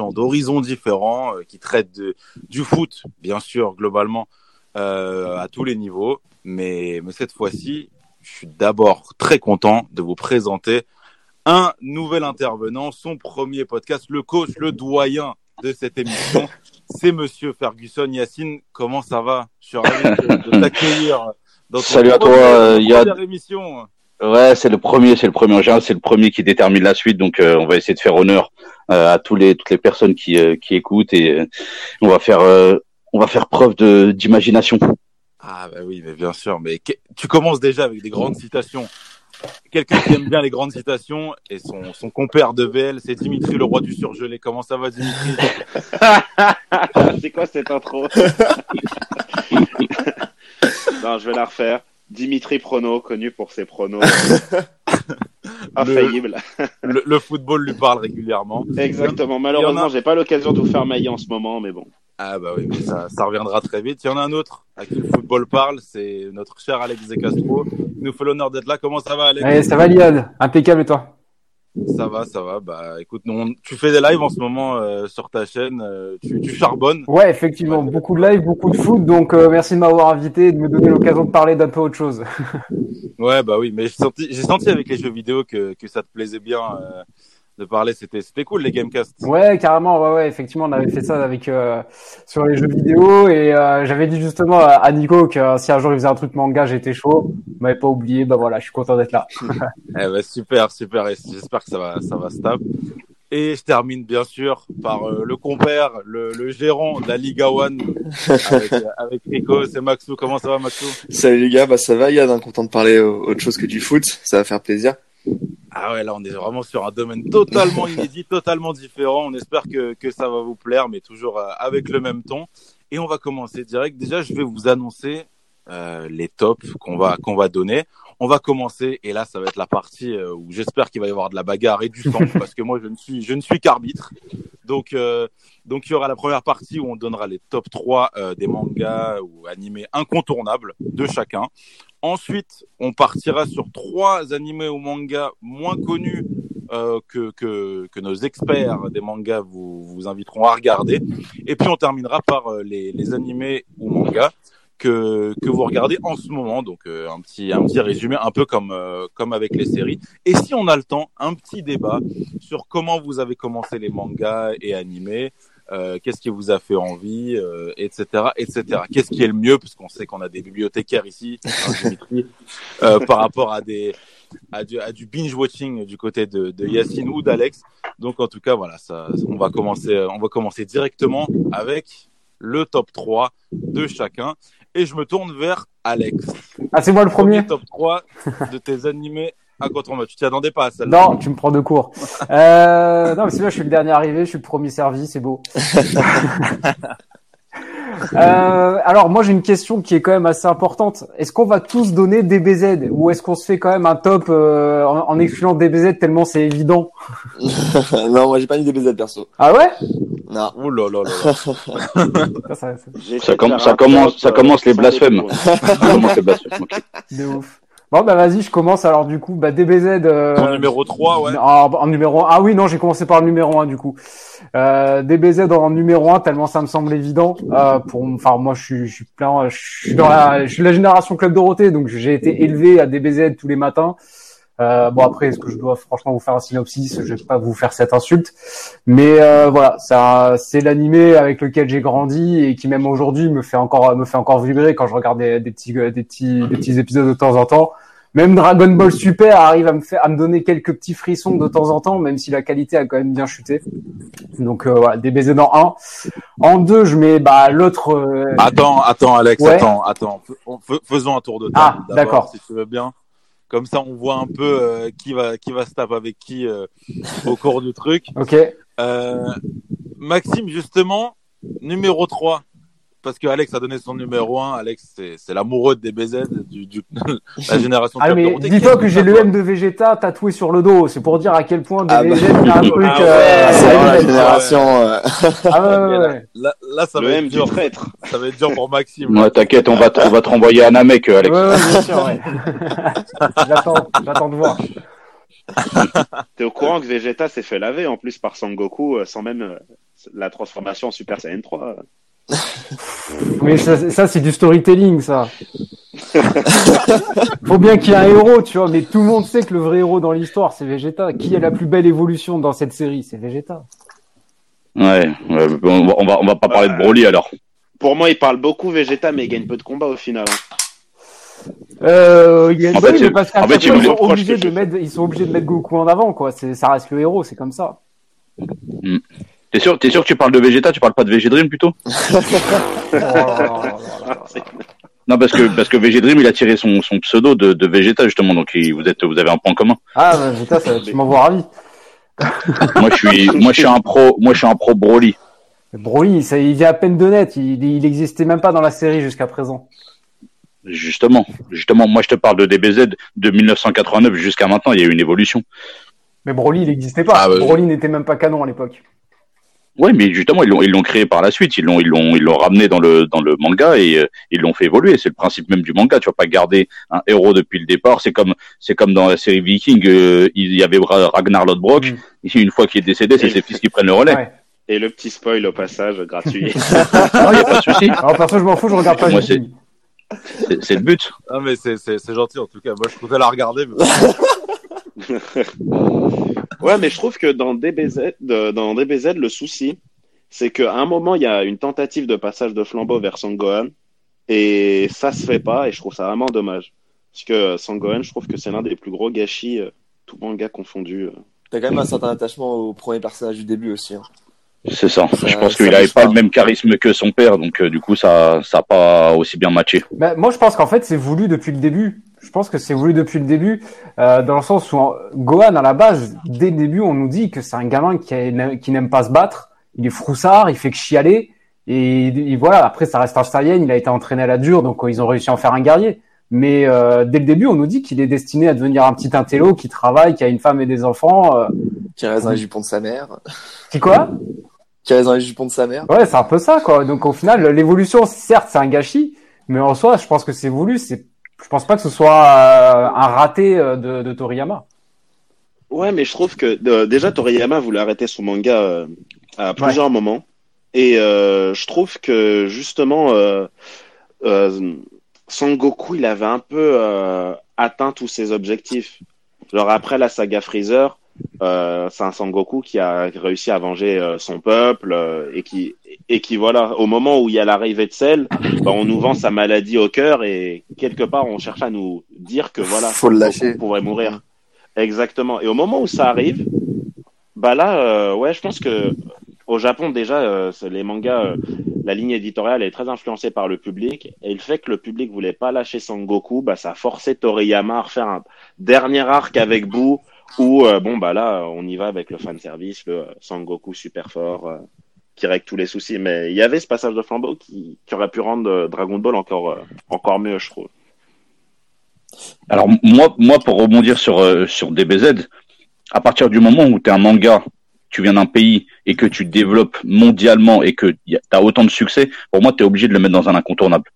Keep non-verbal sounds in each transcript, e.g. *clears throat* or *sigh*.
gens d'horizons différents euh, qui traitent de, du foot, bien sûr, globalement, euh, à tous les niveaux. Mais, mais cette fois-ci, je suis d'abord très content de vous présenter un nouvel intervenant, son premier podcast, le coach, le doyen de cette émission. C'est Monsieur Ferguson Yacine. Comment ça va? Je suis ravi de, de *laughs* t'accueillir. dans ton Salut à toi, première- euh, émission. Ouais, c'est le premier, c'est le premier en général, c'est le premier qui détermine la suite, donc euh, on va essayer de faire honneur euh, à tous les toutes les personnes qui euh, qui écoutent et euh, on va faire euh, on va faire preuve de d'imagination. Ah bah oui, mais bien sûr. Mais que- tu commences déjà avec des grandes citations. Quelqu'un qui aime bien les grandes citations et son, son compère de VL, c'est Dimitri, le roi du surgelé. Comment ça va, Dimitri? *laughs* C'est quoi cette intro? *laughs* Non, je vais la refaire. Dimitri Prono, connu pour ses pronos *laughs* infaillibles. le, le football lui parle régulièrement. Exactement. Malheureusement, a- j'ai pas l'occasion de vous faire mailler en ce moment, mais bon. Ah bah oui, mais ça, ça reviendra très vite. Il y en a un autre à qui le football parle, c'est notre cher Alex De Castro. Il nous fait l'honneur d'être là. Comment ça va, Alex? Ouais, ça va, Liane Impeccable et toi? Ça va, ça va. Bah écoute, on- tu fais des lives en ce moment euh, sur ta chaîne. euh, tu, tu charbonnes. Ouais, effectivement, beaucoup de live, beaucoup de foot, donc euh, merci de m'avoir invité et de me donner l'occasion de parler d'un peu autre chose. *laughs* Ouais, bah oui, mais j'ai senti, j'ai senti avec les jeux vidéo que, que ça te plaisait bien euh, de parler. C'était, c'était cool les gamecasts. Ouais, carrément, ouais, ouais, effectivement, on avait fait ça avec euh, sur les jeux vidéo et euh, j'avais dit justement à Nico que euh, si un jour il faisait un truc manga, j'étais chaud. M'avait pas oublié, bah voilà, je suis content d'être là. *laughs* Eh ben, super, super. Et j'espère que ça va, ça va stable. Et je termine bien sûr par euh, le compère, le, le gérant de la Liga One avec, avec Rico. C'est Maxou. Comment ça va, Maxou? Salut les gars, bah ça va Yann, hein, content de parler autre chose que du foot, ça va faire plaisir. Ah ouais, là on est vraiment sur un domaine totalement *laughs* inédit, totalement différent. On espère que, que ça va vous plaire, mais toujours euh, avec le même ton. Et on va commencer direct. Déjà, je vais vous annoncer euh, les tops qu'on va qu'on va donner. On va commencer et là ça va être la partie euh, où j'espère qu'il va y avoir de la bagarre et du sang *laughs* parce que moi je ne suis je ne suis qu'arbitre. Donc euh, donc il y aura la première partie où on donnera les top 3 euh, des mangas ou animés incontournables de chacun. Ensuite, on partira sur trois animés ou mangas moins connus euh, que, que, que nos experts des mangas vous, vous inviteront à regarder. Et puis on terminera par euh, les, les animés ou mangas que, que vous regardez en ce moment. Donc euh, un petit un petit résumé, un peu comme euh, comme avec les séries. Et si on a le temps, un petit débat sur comment vous avez commencé les mangas et animés. Euh, qu'est-ce qui vous a fait envie, euh, etc., etc. Qu'est-ce qui est le mieux, parce qu'on sait qu'on a des bibliothécaires ici, hein, euh, par rapport à des à du, à du binge watching du côté de, de Yacine ou d'Alex. Donc en tout cas voilà, ça, on va commencer, on va commencer directement avec le top 3 de chacun. Et je me tourne vers Alex. Ah, c'est moi le premier top 3 de tes *laughs* animés incontournables. Tu t'y attendais pas à celle-là Non, tu me prends de court. Euh, non, mais c'est bien, je suis le dernier arrivé, je suis le premier servi, c'est beau. *laughs* Euh, alors moi j'ai une question qui est quand même assez importante. Est-ce qu'on va tous donner DBZ ou est-ce qu'on se fait quand même un top euh, en, en excluant DBZ tellement c'est évident *laughs* non, moi j'ai pas mis des BZ perso. Ah ouais? Non. Oh là là là là. *laughs* ça, ça, ça- J'ai Ça commence- ça commence les blasphèmes. De ouf. Bon, bah vas-y, je commence alors du coup. Bah DBZ. Euh... Ton numéro 3, ouais. En, en numéro 1. Ah oui, non, j'ai commencé par le numéro 1 du coup. Euh, DBZ en numéro 1, tellement ça me semble évident. Euh, pour, enfin, moi, je suis, je suis plein, je suis dans la, je suis de la génération Club Dorothée, donc j'ai été élevé à DBZ tous les matins. Euh, bon après, est-ce que je dois franchement vous faire un synopsis? Je vais pas vous faire cette insulte, mais euh, voilà, ça, c'est l'animé avec lequel j'ai grandi et qui même aujourd'hui me fait encore me fait encore vibrer quand je regarde des, des petits des petits des petits épisodes de temps en temps. Même Dragon Ball Super arrive à me faire à me donner quelques petits frissons de temps en temps, même si la qualité a quand même bien chuté. Donc euh, voilà, des baisers dans un. En deux, je mets bah l'autre. euh, Attends, attends, Alex, Ouais. attends, attends. Fais- on- fais- Faisons un tour de table. Ah, d'accord. Si tu veux bien. Comme ça, on voit un peu euh, qui va qui va se taper avec qui euh, au cours du truc. Ok. Euh, Maxime, justement, numéro 3. Parce que Alex a donné son numéro 1. Alex, c'est, l'amoureux des BZ, du, du, *laughs* la génération Ah mais dis-toi que j'ai le M de Vegeta tatoué sur le dos. C'est pour dire à quel point Ah bah. c'est un truc. Ah euh, ouais, c'est vraiment la génération. Ah ouais, ouais, ouais. Là, là, ça Le va M être du dur. traître. Ça va être dur pour Maxime. Ouais, t'inquiète, on va, te- on va te renvoyer à Namek, euh, Alex. Ouais, ouais, bien sûr, ouais. *laughs* j'attends, j'attends de voir. *laughs* T'es au courant que Vegeta s'est fait laver en plus par Sangoku euh, sans même euh, la transformation en Super Saiyan 3. Mais ça, ça c'est du storytelling, ça. *laughs* Faut bien qu'il y ait un héros, tu vois. Mais tout le monde sait que le vrai héros dans l'histoire, c'est Vegeta. Qui a la plus belle évolution dans cette série? C'est Vegeta. Ouais, ouais, on va, on va, on va pas parler de Broly alors. Pour moi, il parle beaucoup Vegeta, mais il gagne peu de combats au final. hein. Euh, il y a une En fait, mais il- parce qu'à en fait, chaque il fois, ils sont obligés de mettre, ils sont obligés de mettre Goku en avant, quoi. Ça reste le héros, c'est comme ça. T'es sûr, t'es sûr que tu parles de Vegeta, tu parles pas de Végédream plutôt? *laughs* Non, parce que parce que Végédream, il a tiré son, son pseudo de, de Vegeta justement, donc il- vous êtes vous avez un point commun. Ah, Vegeta, ça, tu m'envoies ravi. Moi, je suis moi je suis un pro, moi je suis un pro Broly. Broly, ça, il vient à peine de net. Il, il existait même pas dans la série jusqu'à présent. Justement, justement, moi je te parle de DBZ de 1989 jusqu'à maintenant, il y a eu une évolution. Mais Broly, il n'existait pas. Ah, bah, Broly n'était même pas canon à l'époque. Ouais, mais justement, ils l'ont ils l'ont créé par la suite, ils l'ont ils l'ont ils l'ont ramené dans le dans le manga et euh, ils l'ont fait évoluer. C'est le principe même du manga. Tu vas pas garder un héros depuis le départ. C'est comme c'est comme dans la série Viking, euh, il y avait Ra- Ragnar Lodbrok. Mm. Et Une fois qu'il est décédé, c'est ses fils qui prennent le relais. Ouais. Et le petit spoil au passage, gratuit. *laughs* Non, y a pas de souci. Alors, perso, je m'en fous, je regarde pas Moi. C'est c'est le but. Ah, mais c'est, c'est, c'est gentil en tout cas. Moi, je comptais la regarder. Mais... *laughs* ouais, mais je trouve que dans DBZ, de- dans DBZ, le souci, c'est qu'à un moment, il y a une tentative de passage de flambeau vers Sangohan, et ça se fait pas, et je trouve ça vraiment dommage. Parce que Sangohan, je trouve que c'est l'un des plus gros gâchis, euh, tout manga confondu. euh. T'as quand même un certain attachement au premier personnage du début aussi. hein. C'est ça. Ça- Je pense qu'il avait bouge pas le même charisme que son père, donc euh, du coup, ça ça a pas aussi bien matché. Bah, moi, je pense qu'en fait, c'est voulu depuis le début. Je pense que c'est voulu depuis le début, euh, dans le sens où Gohan, à la base, dès le début, on nous dit que c'est un gamin qui, a- qui n'aime pas se battre. Il est froussard, il fait que chialer. Et, et voilà, après, ça reste un Saiyan, il a été entraîné à la dure, donc euh, ils ont réussi à en faire un guerrier. Mais euh, dès le début, on nous dit qu'il est destiné à devenir un petit intello qui travaille, qui a une femme et des enfants. Euh, Qui reste dans les jupons de sa mère. qui quoi? Qui reste dans les jupons de sa mère. Ouais, c'est un peu ça, quoi. Donc au final, l'évolution, certes, c'est un gâchis, mais en soi, je pense que c'est voulu. C'est, je pense pas que ce soit euh, un raté euh, de, de Toriyama. Ouais, mais je trouve que euh, déjà Toriyama voulait arrêter son manga euh, à plusieurs moments. Et euh, je trouve que justement, euh, euh, Son Goku, il avait un peu euh, atteint tous ses objectifs. Genre après la saga Freezer, euh, c'est un Sangoku qui a réussi à venger euh, son peuple euh, et qui et qui voilà, au moment où il y a l'arrivée de Cell, bah, on nous vend sa maladie au cœur et quelque part on cherche à nous dire que voilà, Faut le pourrait mourir. Exactement. Et au moment où ça arrive, bah là, euh, ouais, je pense que au Japon déjà, euh, les mangas, euh, la ligne éditoriale est très influencée par le public et le fait que le public voulait pas lâcher Sangoku, bah ça forcé Toriyama à refaire un dernier arc avec Boo où euh, bon bah là on y va avec le fan service, le euh, Sangoku super fort euh, qui règle tous les soucis. Mais il y avait ce passage de flambeau qui, aurait pu rendre euh, Dragon Ball encore encore mieux, je trouve. Alors moi, moi pour rebondir sur sur DBZ, à partir du moment où tu es un manga, tu viens d'un pays et que tu développes mondialement et que tu as autant de succès, pour moi tu es obligé de le mettre dans un incontournable.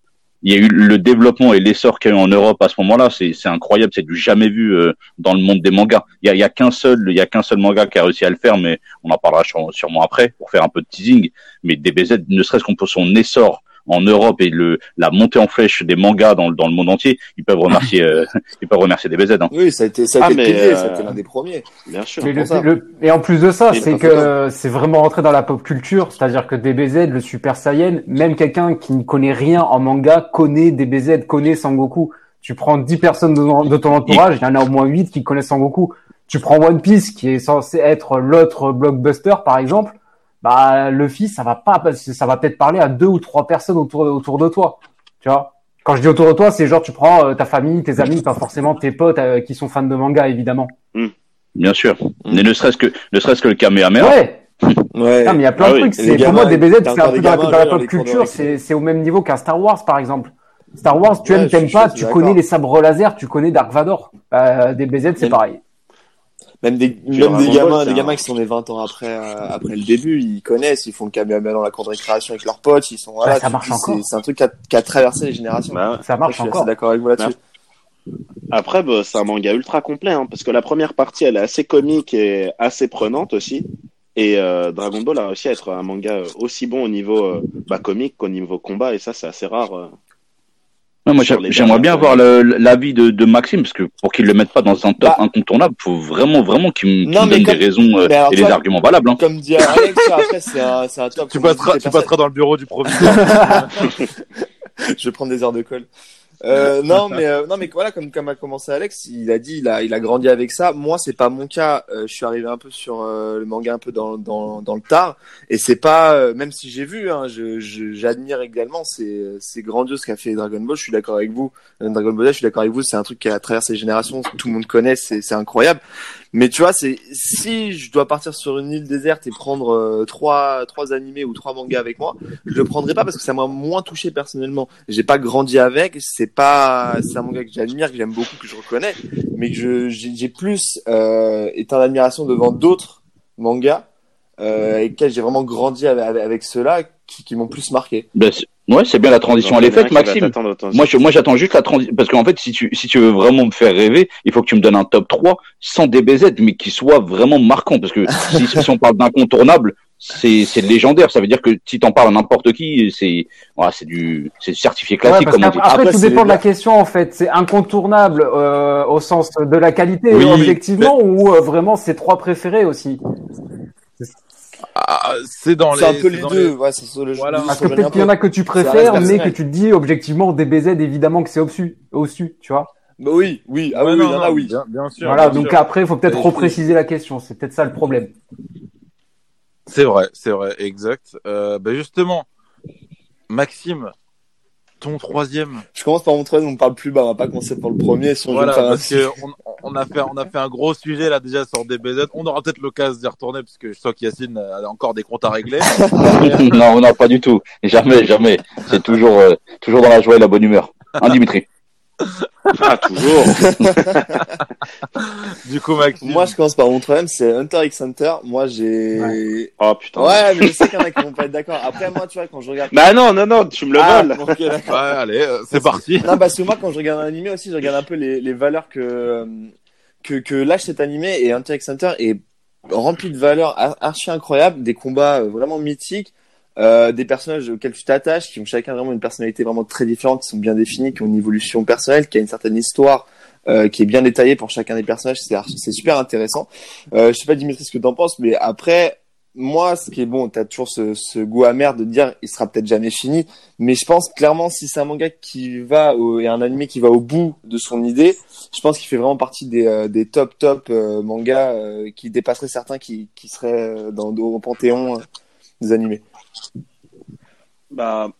Il y a eu le développement et l'essor qu'il y a eu en Europe à ce moment-là, c'est incroyable, c'est du jamais vu euh, dans le monde des mangas. Il y a, qu'un seul, il y a qu'un seul manga qui a réussi à le faire, mais on en parlera sûre- sûrement après pour faire un peu de teasing. Mais DBZ, ne serait-ce qu'on pour son essor en Europe et le la montée en flèche des mangas dans, le- dans le monde entier, ils peuvent remercier, *laughs* euh, ils peuvent remercier DBZ. Hein. Oui, ça a été, ça a Ah, été mais, le pilier, euh, ça a été l'un des premiers. Bien sûr. Mais le- le- et en plus de ça, c'est que c'est vraiment rentré dans la pop culture, c'est-à-dire que DBZ, le Super Saiyan, même quelqu'un qui ne connaît rien en manga connaît DBZ, connaît Sangoku. Tu prends 10 personnes de, de ton entourage, il y en a au moins 8 qui connaissent Sangoku. Tu prends One Piece, qui est censé être l'autre blockbuster, par exemple, bah, le fils, ça va pas, ça va peut-être parler à deux ou trois personnes autour, autour de toi. Tu vois? Quand je dis autour de toi, c'est genre tu prends euh, ta famille, tes amis, pas forcément tes potes euh, qui sont fans de manga, évidemment. Bien sûr. Mais ne serait-ce que ne serait-ce que le Kamehameha. Ouais, *laughs* Ouais. Non, mais il y a plein Ah de oui. trucs. C'est, pour moi, DBZ, c'est un peu des dans la, gamins, pop culture. C'est, c'est au même niveau qu'un Star Wars, par exemple. Star Wars, tu Ouais, aimes, t'aimes pas, tu connais les sabres laser, tu connais Dark Vador. Euh, DBZ, c'est pareil. Même des, même gamins, des gamins qui sont nés 20 ans après, euh, après le début, ils connaissent, ils font le Kamehameha dans la cour de récréation avec leurs potes, ils sont, voilà. Ouais, ça marche encore. C'est, un truc qui a, qui a traversé les générations. Bah. Ça marche je suis encore. d'accord avec vous là-dessus. Après, bah, c'est un manga ultra complet, hein, parce que la première partie, elle est assez comique et assez prenante aussi. Et euh, Dragon Ball a réussi à être un manga aussi bon au niveau euh, bah, comique qu'au niveau combat, et ça, c'est assez rare. Ouais, moi, j'aimerais bien dernières voir le- l'avis de, de Maxime, parce que pour qu'il le mette pas dans un top Bah. incontournable, faut vraiment, vraiment qu'il me, Non, donne comme- des raisons euh, et des arguments valables. Hein. Comme dit Alex, après, c'est un, top. Tu passeras, tu passeras dans le bureau du proviseur. *laughs* je vais prendre des heures de colle. Euh, *laughs* non, mais euh, non, mais voilà, comme comme a commencé Alex, il a dit, il a il a grandi avec ça. Moi, c'est pas mon cas. Euh, je suis arrivé un peu sur euh, le manga un peu dans dans dans le tard, et c'est pas euh, même si j'ai vu, hein, je je- j'admire également. C'est c'est grandiose ce qu'a fait Dragon Ball. Je suis d'accord avec vous. Euh, Dragon Ball, je suis d'accord avec vous. C'est un truc qui a traversé les générations. Tout le monde connaît. C'est c'est incroyable. Mais tu vois, c'est si je dois partir sur une île déserte et prendre euh, trois trois animés ou trois mangas avec moi, je le prendrai pas parce que ça m'a moins touché personnellement. J'ai pas grandi avec, c'est pas c'est un manga que j'admire, que j'aime beaucoup, que je reconnais, mais que j'ai plus euh, été en admiration devant d'autres mangas euh, lesquels j'ai vraiment grandi avec, avec, ceux-là qui, qui m'ont plus marqué. C'est- ouais, c'est bien la transition, elle est faite, Maxime. Moi, je, moi, j'attends juste la transition, parce qu'en fait, si tu, si tu veux vraiment me faire rêver, il faut que tu me donnes un top 3 sans DBZ, mais qui soit vraiment marquant, parce que si, *laughs* si on parle d'incontournable, c'est, c'est légendaire. Ça veut dire que si t'en parles à n'importe qui, c'est, voilà, c'est du, c'est certifié classique, comme on qu'après, dit. après, Après, tout dépend de la question, en fait. C'est incontournable euh, au sens de la qualité, Oui, objectivement, ou euh, vraiment c'est trois préférés aussi. Ah, c'est dans les. C'est un peu les deux, les- ouais, c'est sur le Voilà. Parce que le peut-être qu'il y en a que tu préfères, mais que tu te dis objectivement DBZ, évidemment que c'est au-dessus, au-dessus, tu vois. Bah oui, oui, ah oui, non, il y en non, a, oui. Bien, bien sûr. voilà, bien donc sûr. après, il faut peut-être Et- repréciser la question. C'est peut-être ça le problème. C'est vrai, c'est vrai, exact. Euh, ben justement, Maxime, ton troisième. Je commence par mon troisième, on parle plus bas, on va pas commencer par le premier, si on Voilà, un- parce que on, on a fait, on a fait un gros sujet là déjà sur DBZ. On aura peut-être l'occasion d'y retourner parce que je sens qu'Yacine a encore des comptes à régler. *laughs* non, non, pas du tout. Jamais, jamais. C'est toujours, euh, toujours dans la joie et la bonne humeur. Hein, Dimitri? Ah, toujours. *laughs* du coup, Maxime. Moi, je commence par mon troisième, c'est Hunter x Hunter. Moi, j'ai... Oh putain. Ouais, mais je sais qu'il y en a qui vont pas être d'accord. Après, moi, tu vois, quand je regarde... Bah non, non, non, tu me le Ah, voles. Ouais, allez, euh, c'est parti. Non, parce que moi, quand je regarde un animé aussi, je regarde un peu les, les valeurs que, que, que lâche cet animé et Hunter x Hunter est rempli de valeurs ar- archi incroyables, des combats euh, vraiment mythiques, euh, des personnages auxquels tu t'attaches, qui ont chacun vraiment une personnalité vraiment très différente, qui sont bien définis, qui ont une évolution personnelle, qui a une certaine histoire, euh, qui est bien détaillée pour chacun des personnages. C'est super intéressant. Euh, je sais pas, Dimitri, ce que t'en penses, mais après, moi, ce qui est bon, t'as toujours ce, ce goût amer de dire, il sera peut-être jamais fini. Mais je pense clairement, si c'est un manga qui va au, et un animé qui va au bout de son idée, je pense qu'il fait vraiment partie des, euh, des top top euh, mangas euh, qui dépasseraient certains qui, qui seraient dans au panthéon des animés. Bah,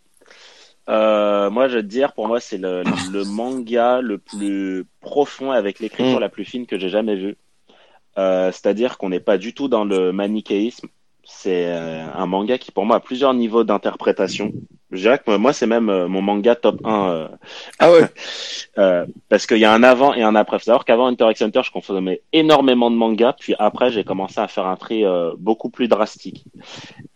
euh, moi, je vais te dire, pour moi, c'est le, le manga le plus profond avec l'écriture Mm. la plus fine que j'ai jamais vu. Euh, C'est-à-dire qu'on n'est pas du tout dans le manichéisme. C'est euh, un manga qui, pour moi, a plusieurs niveaux d'interprétation. Je dirais que moi, c'est même euh, mon manga top 1. euh, Ah ouais. *laughs* euh, parce qu'il y a un avant et un après. Faut savoir qu'avant Hunter x Hunter, je consommais énormément de mangas. Puis après, j'ai commencé à faire un tri euh, beaucoup plus drastique.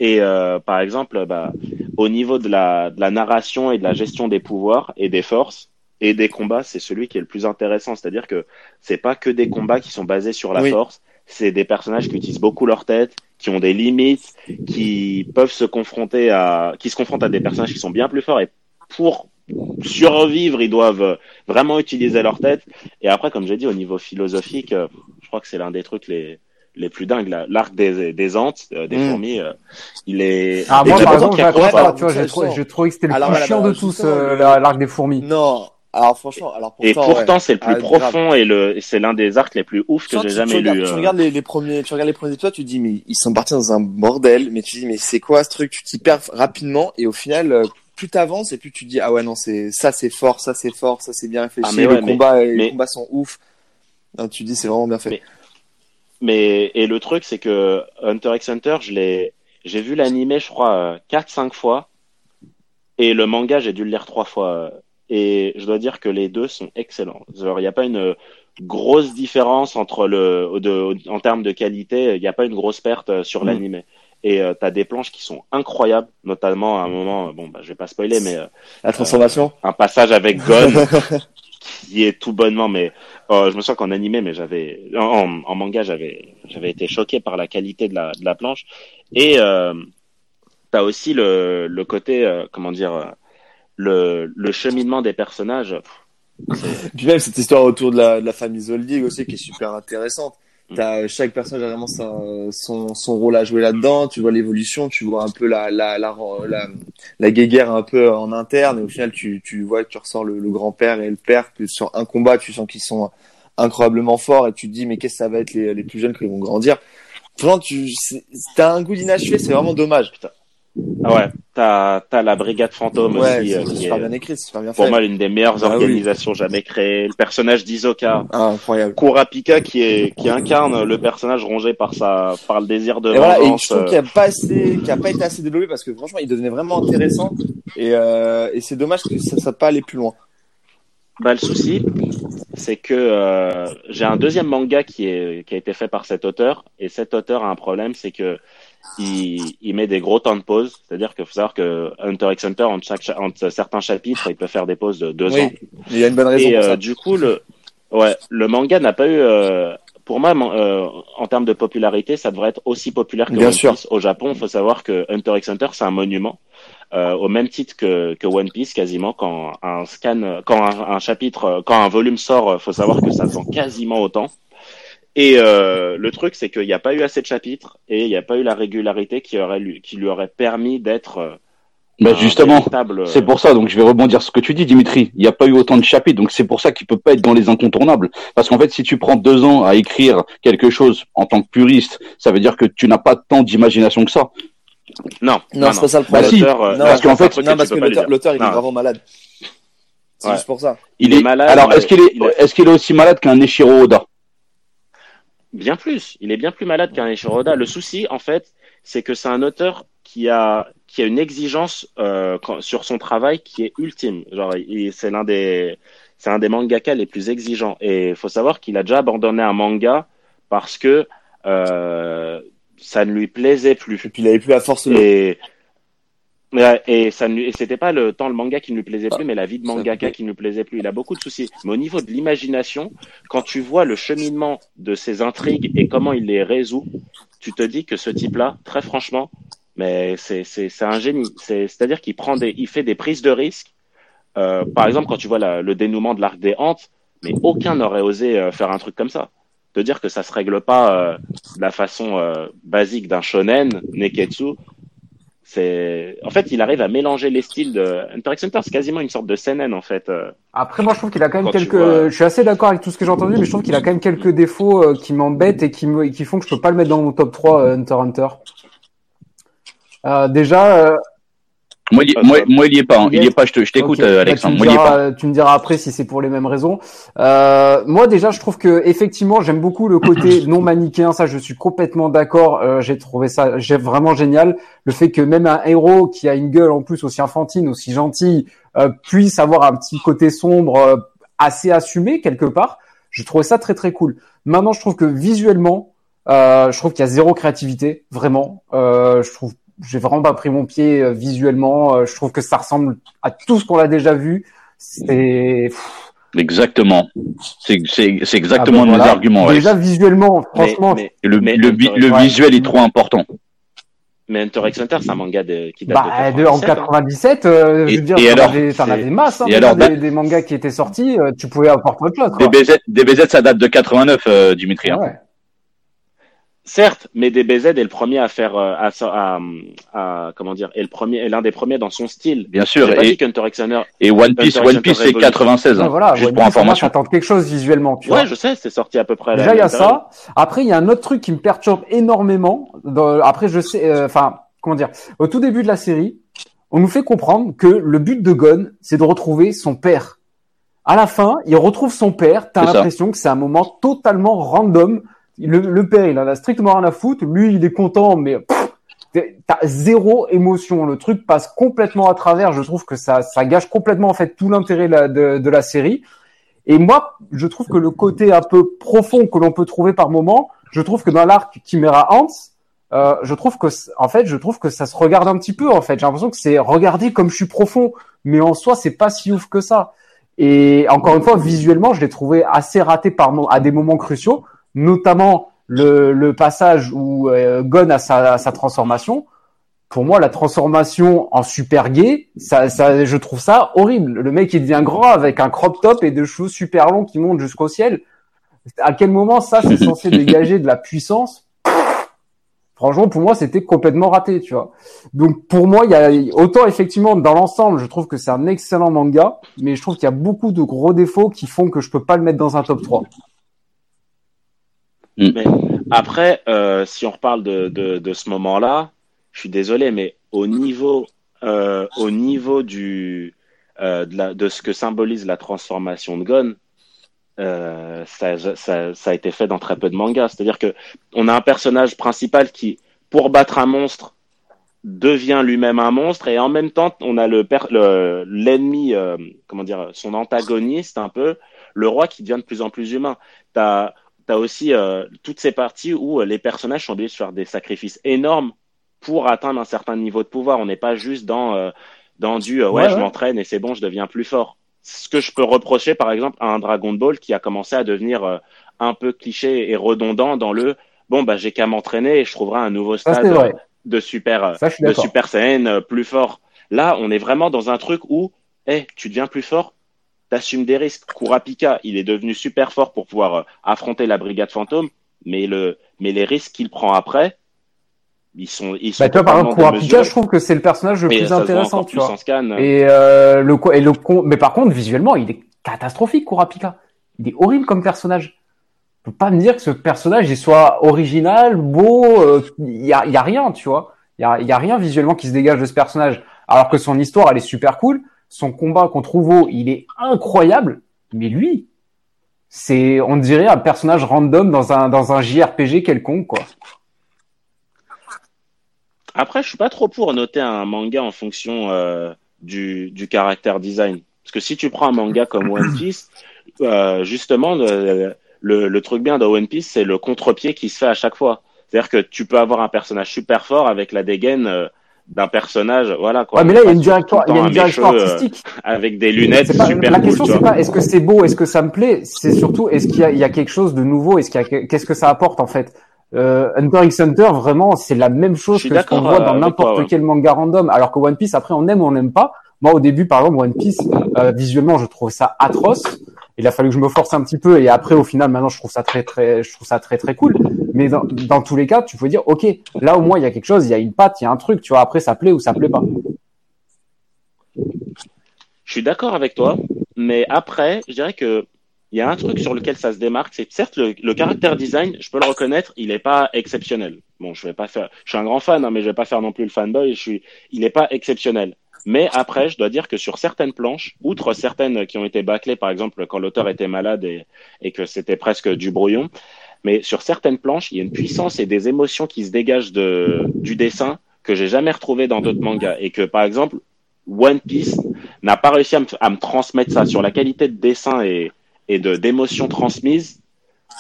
Et euh, par exemple, bah, au niveau de la, de la narration et de la gestion des pouvoirs et des forces et des combats, c'est celui qui est le plus intéressant. C'est-à-dire que c'est pas que des combats qui sont basés sur la Oui. force. C'est des personnages qui utilisent beaucoup leur tête, qui ont des limites, qui peuvent se confronter à, qui se confrontent à des personnages qui sont bien plus forts et pour survivre, ils doivent vraiment utiliser leur tête. Et après, comme j'ai dit, au niveau philosophique, euh, je crois que c'est l'un des trucs les, les plus dingues. là. L'arc des, des antes, euh, des Mm. fourmis, euh, il est. Ah, moi, j'ai par exemple, j'ai trouvé, que c'était le Alors, plus chiant bah, de tous, euh, le- la- l'arc des fourmis. Non. Alors franchement, alors Et pourtant. pourtant, ouais. c'est le plus Ah, grave. profond et le, et c'est l'un des arcs les plus ouf que j'ai jamais tu regardes, lu. Tu euh. regardes les, les premiers, tu regardes les premiers épisodes, tu te dis mais ils sont partis dans un bordel, mais tu te dis mais c'est quoi ce truc? Tu t'y perds rapidement et au final, euh, plus t'avances et plus tu te dis ah ouais non c'est ça c'est fort, ça c'est fort, ça c'est bien réfléchi, Ah, mais le ouais, mais- combat, les mais- combats sont ouf. Non, tu te dis c'est vraiment bien fait. Mais- Mais et le truc c'est que Hunter x Hunter, je l'ai, j'ai vu l'animé, je crois, 4-5 fois, et le manga, j'ai dû le lire trois fois. Et je dois dire que les deux sont excellents. Il n'y a pas une grosse différence entre le, de, en termes de qualité, il n'y a pas une grosse perte euh, sur Mhm. l'animé. Et euh, t'as des planches qui sont incroyables, notamment à un moment, bon, bah, je vais pas spoiler, mais euh, La transformation. un passage avec *laughs* Gon qui est tout bonnement mais euh, je me sens qu'en animé mais j'avais en, en manga j'avais j'avais été choqué par la qualité de la de la planche et euh, t'as aussi le le côté euh, comment dire euh, le le cheminement des personnages *laughs* Puis même cette histoire autour de la, de la famille Zoldyck aussi qui est super intéressante. Mm. T'as chaque personnage a vraiment sa- son, son rôle à jouer là-dedans. Tu vois l'évolution, tu vois un peu la la la la, la guéguerre un peu en interne. Et au final, tu tu vois que tu ressors le, le grand-père et le père que sur un combat, tu sens qu'ils sont incroyablement forts et tu te dis mais qu'est-ce que ça va être les les plus jeunes qui vont grandir? Franchement, tu t'as un goût d'inachevé, c'est vraiment dommage. Ah ouais t'as t'as la brigade fantôme Ouais, aussi euh, c'est qui super est bien écrit, c'est super bien pour fait. moi l'une des meilleures Ah oui. organisations jamais créées le personnage d'Isoka Ah, incroyable. Kurapika qui est qui incarne le personnage rongé par sa par le désir de Et voilà, et vengeance je trouve euh, qu'il a pas assez, qu'il a pas été assez développé parce que franchement, il devenait vraiment intéressant et, euh, et c'est dommage que ça soit pas allé plus loin. Bah, le souci, c'est que euh, j'ai un deuxième manga qui, est, qui a été fait par cet auteur, et cet auteur a un problème, c'est que il, il met des gros temps de pause. C'est-à-dire qu'il faut savoir que Hunter x Hunter, entre, chaque, cha- entre certains chapitres, il peut faire des pauses de deux Oui, ans. il y a une bonne raison Et pour euh, ça. du coup, le, ouais, le manga n'a pas eu, euh, pour moi, euh, en termes de popularité, ça devrait être aussi populaire que Bien One sûr. Piece. Au Japon, il faut savoir que Hunter x Hunter, c'est un monument, euh, au même titre que, que One Piece, quasiment. Quand un scan, quand un, un chapitre, quand un volume sort, faut savoir que ça se vend quasiment autant. Et euh, le truc, c'est qu'il n'y a pas eu assez de chapitres et il n'y a pas eu la régularité qui aurait lui, qui lui aurait permis d'être euh, Bah justement, véritable- c'est pour ça. Donc je vais rebondir sur ce que tu dis, Dimitri. Il n'y a pas eu autant de chapitres, donc c'est pour ça qu'il peut pas être dans les incontournables. Parce qu'en fait, si tu prends deux ans à écrire quelque chose en tant que puriste, ça veut dire que tu n'as pas tant d'imagination que ça. Non, Non, c'est pas ça le Bah problème. si, L'auteur, euh, non, parce qu'en fait- non, que parce que l'auteur, il est Non. vraiment malade. C'est Ouais. juste pour ça. Il est malade. Alors, est-ce qu'il est, est-ce qu'il est aussi malade qu'un Eshiro Oda Bien plus. Il est bien plus malade qu'un Ishiroda. Le souci, en fait, c'est que c'est un auteur qui a qui a une exigence euh, sur son travail qui est ultime. Genre, c'est l'un des c'est un des mangaka les plus exigeants. Et il faut savoir qu'il a déjà abandonné un manga parce que euh, ça ne lui plaisait plus. Et puis il avait plus la force de Et et ça et c'était pas le tant le manga qui ne lui plaisait plus, mais la vie de mangaka qui ne lui plaisait plus. Il a beaucoup de soucis. Mais au niveau de l'imagination, quand tu vois le cheminement de ses intrigues et comment il les résout, tu te dis que ce type-là, très franchement, mais c'est c'est c'est un génie. C'est c'est-à-dire qu'il prend des, il fait des prises de risques. Euh, par exemple, quand tu vois la- le dénouement de l'arc des Hantes, mais aucun n'aurait osé euh, faire un truc comme ça. Te dire que ça se règle pas euh, de la façon euh, basique d'un shonen, neketsu, c'est en fait il arrive à mélanger les styles de Hunter x Hunter c'est quasiment une sorte de seinen en fait euh. Après, moi, je trouve qu'il a quand même Quand quelques. vois- Je suis assez d'accord avec tout ce que j'ai entendu, mais je trouve qu'il a quand même quelques défauts euh, qui m'embêtent et qui me, qui font que je peux pas le mettre dans mon top 3 euh, Hunter x Hunter. Euh, déjà, euh, Moi, il, moi, il y est pas. hein. Il y Il y est- pas. Je te- je t'écoute, Ok. euh, Bah, Alex. tu, me Moi, il y est pas. diras, tu me diras après si c'est pour les mêmes raisons. Euh, moi déjà, je trouve que effectivement, j'aime beaucoup le côté *coughs* non manichéen. Ça, je suis complètement d'accord. Euh, j'ai trouvé ça j'ai vraiment génial. Le fait que même un héros qui a une gueule en plus aussi enfantine, aussi gentille, euh, puisse avoir un petit côté sombre euh, assez assumé quelque part. Je trouvais ça très très cool. Maintenant, je trouve que visuellement, euh, je trouve qu'il y a zéro créativité, vraiment. Euh, je trouve, j'ai vraiment pas pris mon pied euh, visuellement. Euh, je trouve que ça ressemble à tout ce qu'on a déjà vu. C'est Exactement. C'est c'est c'est ah exactement ben nos voilà. arguments. Déjà visuellement, franchement, mais, le mais le, le ouais. visuel est trop important. mais Hunter x Hunter, c'est un manga de, qui date bah, de de, en 97, hein. 97, euh, je veux dire, et t'en alors, avais, t'en c'est- avais masse, hein, et alors, des, bah- des mangas qui étaient sortis, euh, tu pouvais apporter autre chose. Quoi. DBZ, DBZ, ça date de 89, euh, Dimitri. hein. Ouais. Certes, mais DBZ est le premier à faire, euh, à, à, à- comment dire, est le premier, est l'un des premiers dans son style. Bien sûr. Pas Et, dit qu'Hunter x Hunter. et One Piece, Hunter One Piece, c'est Revolution. 96. hein. Ouais, voilà, Juste One pour Piece, information. T'attends quelque chose visuellement, tu vois. Ouais, je sais, c'est sorti à peu près. à Déjà, il y a ça. Après, il y a un autre truc qui me perturbe énormément. Dans- Après, je sais, euh, enfin, comment dire, au tout début de la série, on nous fait comprendre que le but de Gon, c'est de retrouver son père. À la fin, il retrouve son père. T'as ça. l'impression que c'est un moment totalement random. Le, le père, il en a strictement rien à foutre. Lui, il est content, mais t'as zéro émotion. Le truc passe complètement à travers. Je trouve que ça, ça gâche complètement en fait tout l'intérêt de, de, la série. Et moi, je trouve que le côté un peu profond que l'on peut trouver par moment, je trouve que dans l'arc Chimera Ants, euh, je trouve que, en fait, je trouve que ça se regarde un petit peu. En fait, j'ai l'impression que c'est regarder comme je suis profond, mais en soi, c'est pas si ouf que ça. Et encore une fois, visuellement, je l'ai trouvé assez raté par à des moments cruciaux, notamment le, le passage où euh, Gon a sa, sa transformation. Pour moi, la transformation en super gay, ça, ça, je trouve ça horrible. Le mec, il devient grand avec un crop top et des cheveux super longs qui montent jusqu'au ciel. À quel moment ça, c'est censé *laughs* dégager de la puissance? Franchement, pour moi, c'était complètement raté, tu vois. Donc, pour moi, il y a autant effectivement dans l'ensemble, je trouve que c'est un excellent manga, mais je trouve qu'il y a beaucoup de gros défauts qui font que je peux pas le mettre dans un top 3. Après, euh, si on reparle de, de, de ce moment-là, je suis désolé, mais au niveau, euh, au niveau du, euh, de, la, de ce que symbolise la transformation de Gon, euh, ça, ça, ça a été fait dans très peu de mangas. C'est-à-dire que on a un personnage principal qui, pour battre un monstre, devient lui-même un monstre, et en même temps, on a le per- le- l'ennemi, euh, comment dire, son antagoniste un peu, le roi qui devient de plus en plus humain. As aussi euh, toutes ces parties où euh, les personnages sont obligés de faire des sacrifices énormes pour atteindre un certain niveau de pouvoir. On n'est pas juste dans, euh, dans du ouais, Ouais, je ouais. m'entraîne et c'est bon, je deviens plus fort. Ce que je peux reprocher, par exemple, à un Dragon Ball qui a commencé à devenir un peu cliché et redondant dans le bon, bah, j'ai qu'à m'entraîner et je trouverai un nouveau stade de super, Ça, de super Saiyan plus fort. Là, on est vraiment dans un truc où, hey, tu deviens plus fort, t'assumes des risques. Kurapika, il est devenu super fort pour pouvoir euh, affronter la brigade fantôme, mais le, mais les risques qu'il prend après, ils sont, ils sont Bah, tu vois, par exemple, Kurapika, je trouve que c'est le personnage le Et plus intéressant, tu plus vois. scan. Et euh, le et le mais par contre visuellement il est catastrophique Kurapika. Il est horrible comme personnage. On peut pas me dire que ce personnage il soit original, beau, euh, il y a y a rien, tu vois. Il y a y a rien visuellement qui se dégage de ce personnage alors que son histoire elle est super cool, son combat contre Uvo, il est incroyable, mais lui c'est on dirait un personnage random dans un dans un JRPG quelconque quoi. Après, je suis pas trop pour noter un manga en fonction euh, du, du caractère design. Parce que si tu prends un manga comme One Piece, euh, justement, le, le, le truc bien de One Piece, c'est le contre-pied qui se fait à chaque fois. C'est-à-dire que tu peux avoir un personnage super fort avec la dégaine euh, d'un personnage, voilà quoi. Ouais, mais là il y a une le il y a une un direction euh, artistique. avec des lunettes pas- super la question c'est pas est-ce que c'est beau, est-ce que ça me plaît, c'est surtout est-ce qu'il y y a quelque chose de nouveau, est-ce qu'il y a qu'est-ce que ça apporte en fait? Euh, Hunter x Hunter vraiment c'est la même chose que ce qu'on voit euh, dans n'importe ouais. quel manga random, alors que One Piece après on aime ou on n'aime pas. Moi au début par exemple One Piece euh, visuellement je trouve ça atroce. Il a fallu que je me force un petit peu et après au final maintenant je trouve ça très très je trouve ça très très cool. Mais dans, tous les cas tu peux dire ok là au moins il y a quelque chose, il y a une patte, il y a un truc, tu vois après ça plaît ou ça plaît pas. Je suis d'accord avec toi, mais après, je dirais que il y a un truc sur lequel ça se démarque, c'est certes le, le caractère design, je peux le reconnaître, il n'est pas exceptionnel. Bon, je vais pas faire, je suis un grand fan, hein, mais je vais pas faire non plus le fanboy. Je suis, il n'est pas exceptionnel. Mais après, je dois dire que sur certaines planches, outre certaines qui ont été bâclées, par exemple quand l'auteur était malade et, que c'était presque du brouillon, mais sur certaines planches, il y a une puissance et des émotions qui se dégagent du dessin que j'ai jamais retrouvé dans d'autres mangas. Et que, par exemple, One Piece n'a pas réussi à me, à me transmettre ça. Sur la qualité de dessin et, et de d'émotions transmises,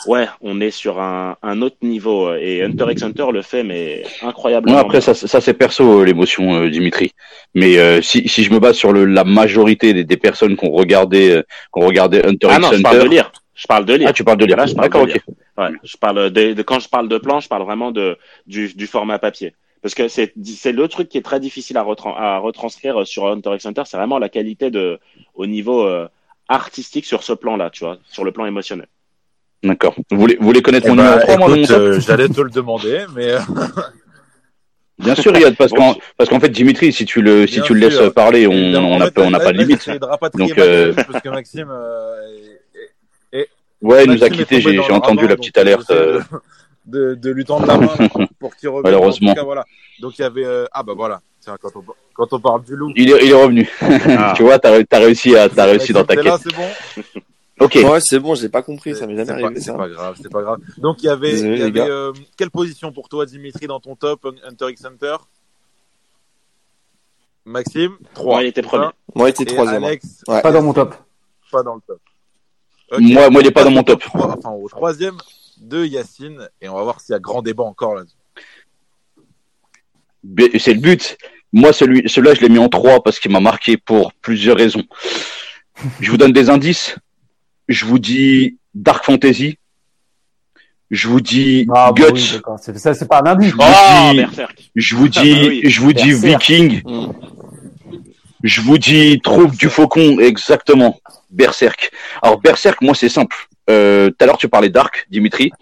ouais, on est sur un, un autre niveau. Et Hunter x Hunter le fait, mais incroyablement. Ouais, après, ça, ça c'est perso, euh, l'émotion, euh, Dimitri. Mais euh, si, si je me base sur le, la majorité des, des personnes qui ont regardé, euh, qui ont regardé Hunter ah x non, je Hunter. parle de lire. Je parle de lire. Ah, tu parles de lire. Là, je parle D'accord, de ok. lire. Ouais, je parle de, de- quand je parle de plan, je parle vraiment de du, du format papier. Parce que c'est c'est le truc qui est très difficile à, retran- à retranscrire sur Hunter x Hunter, c'est vraiment la qualité de au niveau euh, artistique sur ce plan-là, tu vois, sur le plan émotionnel. D'accord. Vous voulez, vous voulez connaître Eh mon ben, numéro 3, moi, dans mon écoute, euh, j'allais te le demander, mais euh, *laughs* Bien sûr, Riyad, parce qu'en, parce qu'en fait, Dimitri, si tu le, si Bien tu le laisses sûr. parler, on, n'a pas, on n'a pas de limite. Donc, euh, parce que Maxime, euh, est- est- Ouais, il nous a tombé j'ai, entendu la petite alerte. de, de, de lui tendre la main pour qu'il revienne. Malheureusement. Cas, voilà. Donc il y avait euh, ah bah voilà. Tiens, quand on, quand on parle du loup. Il est, il est revenu. Ah. *laughs* tu vois, t'as, t'as réussi à, t'as réussi dans ta quête. là, c'est bon. Ok. Ouais, c'est bon, j'ai pas compris, ça m'est jamais pas- arrivé C'est pas grave, c'est pas grave. Donc il y avait, Désolé, il y les avait gars. euh, quelle position pour toi, Dimitri, dans ton top Hunter x Hunter? Maxime, 3. Ouais, il était premier. Moi, il était troisième. hein. Alex, Ouais. Pas dans mon top. pas dans le top. Moi, moi, il est pas dans mon top. enfin, au troisième de Yacine, et on va voir s'il y a grand débat encore là. C'est le but. Moi, celui, celui-là, je l'ai mis en 3 parce qu'il m'a marqué pour plusieurs raisons. Je vous donne des indices. Je vous dis Dark Fantasy. Je vous dis Ah, bah Guts. oui. C'est- ça, c'est pas un indice. je vous Oh, dis, Berserk. je vous Ah, bah dis, oui. je vous dis Berserk. Viking. Mm. Je vous dis Troupe du Faucon, exactement. Berserk. Alors Berserk, moi c'est simple. Euh, Tout à l'heure tu parlais d'arc, Dimitri.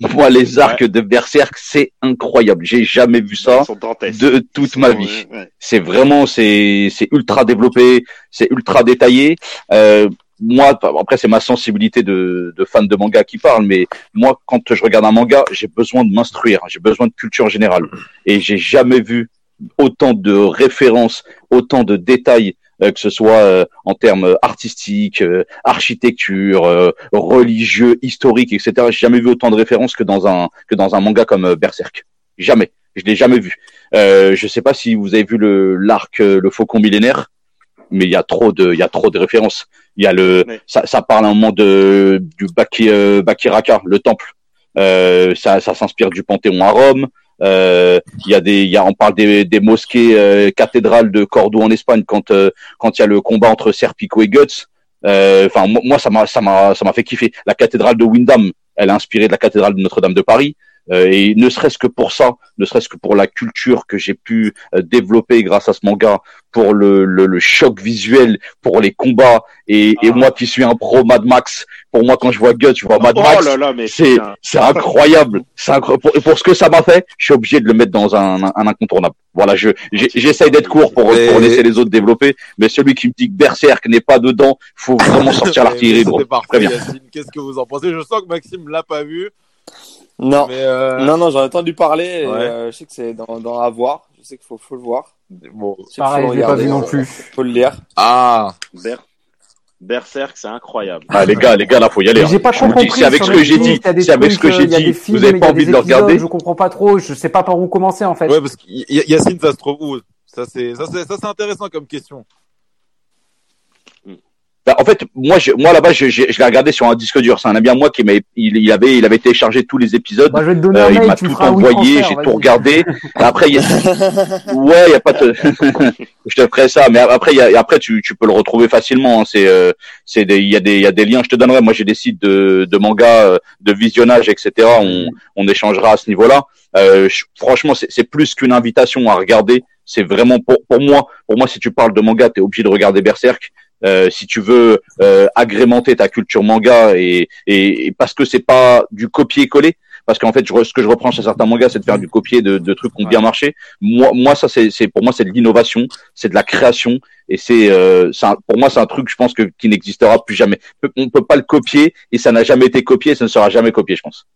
Moi les arcs de Berserk, c'est incroyable. J'ai jamais vu ça de toute ma vie. C'est vraiment, c'est c'est ultra développé, c'est ultra détaillé. Euh, moi, après c'est ma sensibilité de, de fan de manga qui parle, mais moi quand je regarde un manga, j'ai besoin de m'instruire, j'ai besoin de culture générale, et j'ai jamais vu autant de références, autant de détails, euh, que ce soit euh, en termes artistiques, euh, architecture, euh, religieux, historique, etc. J'ai jamais vu autant de références que dans un que dans un manga comme euh, Berserk. Jamais, je l'ai jamais vu. Je sais pas si vous avez vu le l'arc le Faucon millénaire, mais il y a trop de il y a trop de références. Il y a le ça, ça parle à un moment de du Baki, euh, Bakiraka, le temple. Euh, ça ça s'inspire du Panthéon à Rome. Euh, Il y a des il y a on parle des des mosquées euh, cathédrales de Cordoue en Espagne quand quand il y a le combat entre Serpico et Guts. Enfin moi, moi, ça m'a ça m'a ça m'a fait kiffer. La cathédrale de Windham, elle est inspirée de la cathédrale de Notre-Dame de Paris. Euh, et ne serait-ce que pour ça, ne serait-ce que pour la culture que j'ai pu euh, développer grâce à ce manga, pour le, le, le choc visuel, pour les combats, et, et Ah. moi qui suis un pro Mad Max, pour moi quand je vois Guts, je vois Mad oh Max, là là, mais c'est c'est incroyable. C'est incroyable. Pour, pour ce que ça m'a fait, je suis obligé de le mettre dans un, un, un incontournable. Voilà, je j'essaye d'être court pour, Mais- pour laisser les autres développer, mais celui qui me dit que Berserk n'est pas dedans, faut vraiment sortir *laughs* l'artillerie. C'était parfait, Très bien. Yacine. Qu'est-ce que vous en pensez? Je sens que Maxime l'a pas vu, Non, mais euh, non, non, j'en ai entendu parler. et, euh, je sais que c'est dans, dans à voir. Je sais qu'il faut, faut le voir. bon. Pareil, je l'ai pas vu non euh, plus. Faut le lire. Ah, Ber- Berserk, c'est incroyable. Ah les gars, les gars, là faut y aller. J'ai hein. pas compris. c'est avec ce que j'ai Netflix, dit, il y a des c'est avec ce que j'ai il dit. films, Vous avez il pas envie de le regarder Je comprends pas trop. Je sais pas par où commencer en fait. ouais, parce que Yacine, ça se trouve où Ça c'est ça c'est ça c'est intéressant comme question. Bah, en fait, moi, je, moi là-bas, je, je, je l'ai regardé sur un disque dur. C'est un ami à moi qui m'avait, il, il avait, il avait téléchargé tous les épisodes. Bah, je vais te donner Euh, il m'a tout envoyé, j'ai tout regardé. Après, il y a... *laughs* ouais, il y a pas de, *laughs* je te ferai ça. Mais après, il y a, après, tu, tu peux le retrouver facilement. hein. C'est, euh, c'est des, il y a des, il y a des liens. Je te donnerai. Moi, j'ai des sites de, de manga, euh, de visionnage, etc. On, on échangera à ce niveau-là. Euh, je- franchement, c'est, c'est plus qu'une invitation à regarder. C'est vraiment pour, pour moi. Pour moi, si tu parles de manga, t'es obligé de regarder Berserk. Euh, si tu veux euh, agrémenter ta culture manga et, et, et parce que c'est pas du copier-coller, parce qu'en fait, je, ce que je reprends chez certains mangas, c'est de faire du copier de, de trucs qui ont bien marché. Moi, moi, ça, c'est, pour moi, c'est de l'innovation, c'est de la création, et c'est, euh, pour moi, c'est un truc, je pense que qui n'existera plus jamais. On peut pas le copier, et ça n'a jamais été copié, et ça ne sera jamais copié, je pense.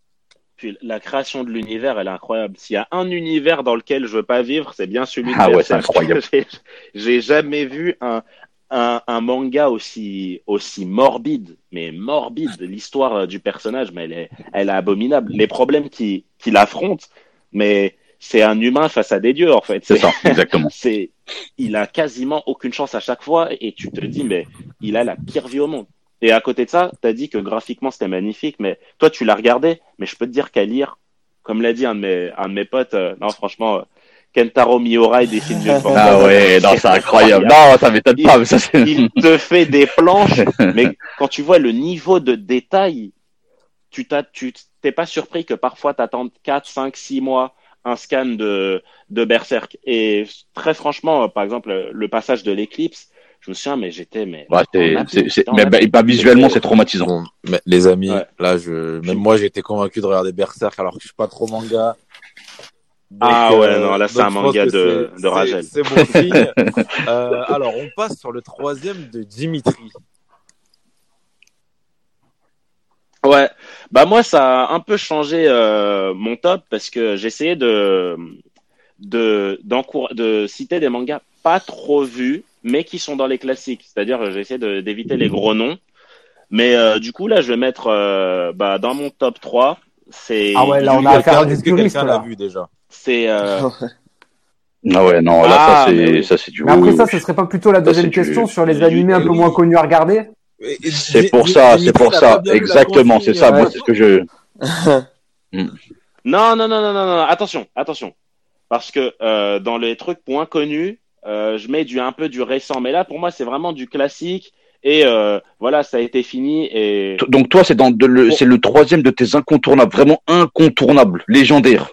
Puis la création de l'univers, elle est incroyable. S'il y a un univers dans lequel je veux pas vivre, c'est bien celui de Ah ouais, c'est incroyable. *laughs* J'ai jamais vu un, un, un manga aussi, aussi morbide, mais morbide. L'histoire euh, du personnage, mais elle est, elle est abominable. Les problèmes qu'il qu'il affronte, mais c'est un humain face à des dieux, en fait. C'est ça, exactement. *laughs* C'est, il a quasiment aucune chance à chaque fois et tu te dis, mais il a la pire vie au monde. Et à côté de ça, t'as dit que graphiquement c'était magnifique, mais toi tu l'as regardé, mais je peux te dire qu'à lire, comme l'a dit un de mes, un de mes potes, euh, non franchement, euh, Kentaro Miura des films Final Fantasy, Ah ouais, non, c'est incroyable. Non, ça m'étonne pas, mais ça c'est. il te fait des planches, *laughs* mais quand tu vois le niveau de détail, tu t'as, tu t'es pas surpris que parfois t'attendes 4, 5, 6 mois un scan de, de Berserk. Et très franchement, par exemple, le- passage de l'éclipse, je me souviens, mais j'étais, mais. J'étais mais bah, bah, visuellement, c'est traumatisant. Mais les amis, Ouais. là, je, même moi, été convaincu de regarder Berserk alors que je suis pas trop manga. Donc, Ah ouais, euh, non, là, c'est un manga de- de Ragel. C'est bon signe. *laughs* Euh, alors, on passe sur le troisième de Dimitri. Ouais, bah moi ça a un peu changé euh, mon top parce que j'essayais de de d'encour- de citer des mangas pas trop vus mais qui sont dans les classiques. C'est-à-dire j'ai essayé de- d'éviter les gros noms. Mais euh, du coup là je vais mettre euh, bah dans mon top 3, c'est Ah ouais, là, on a affaire à du Est-ce que puriste, quelqu'un l'a là. vu déjà? C'est euh, *laughs* Ah ouais, non, là, Ah, ça mais c'est, ça c'est du. Mais après ça, ce serait pas plutôt la Ça, deuxième du- question sur les du- animés un peu moins connus à regarder C'est pour ça, c'est pour ça, exactement, c'est ça. hein. Moi, c'est ce que je. *laughs* Non, non, non, non, non, non, attention, attention. Parce que euh, dans les trucs moins connus, euh, je mets du un peu du récent. Mais là, pour moi, c'est vraiment du classique. Et euh, voilà, ça a été fini. Et Donc toi, c'est dans de le, c'est le troisième de tes incontournables, vraiment incontournable, légendaire.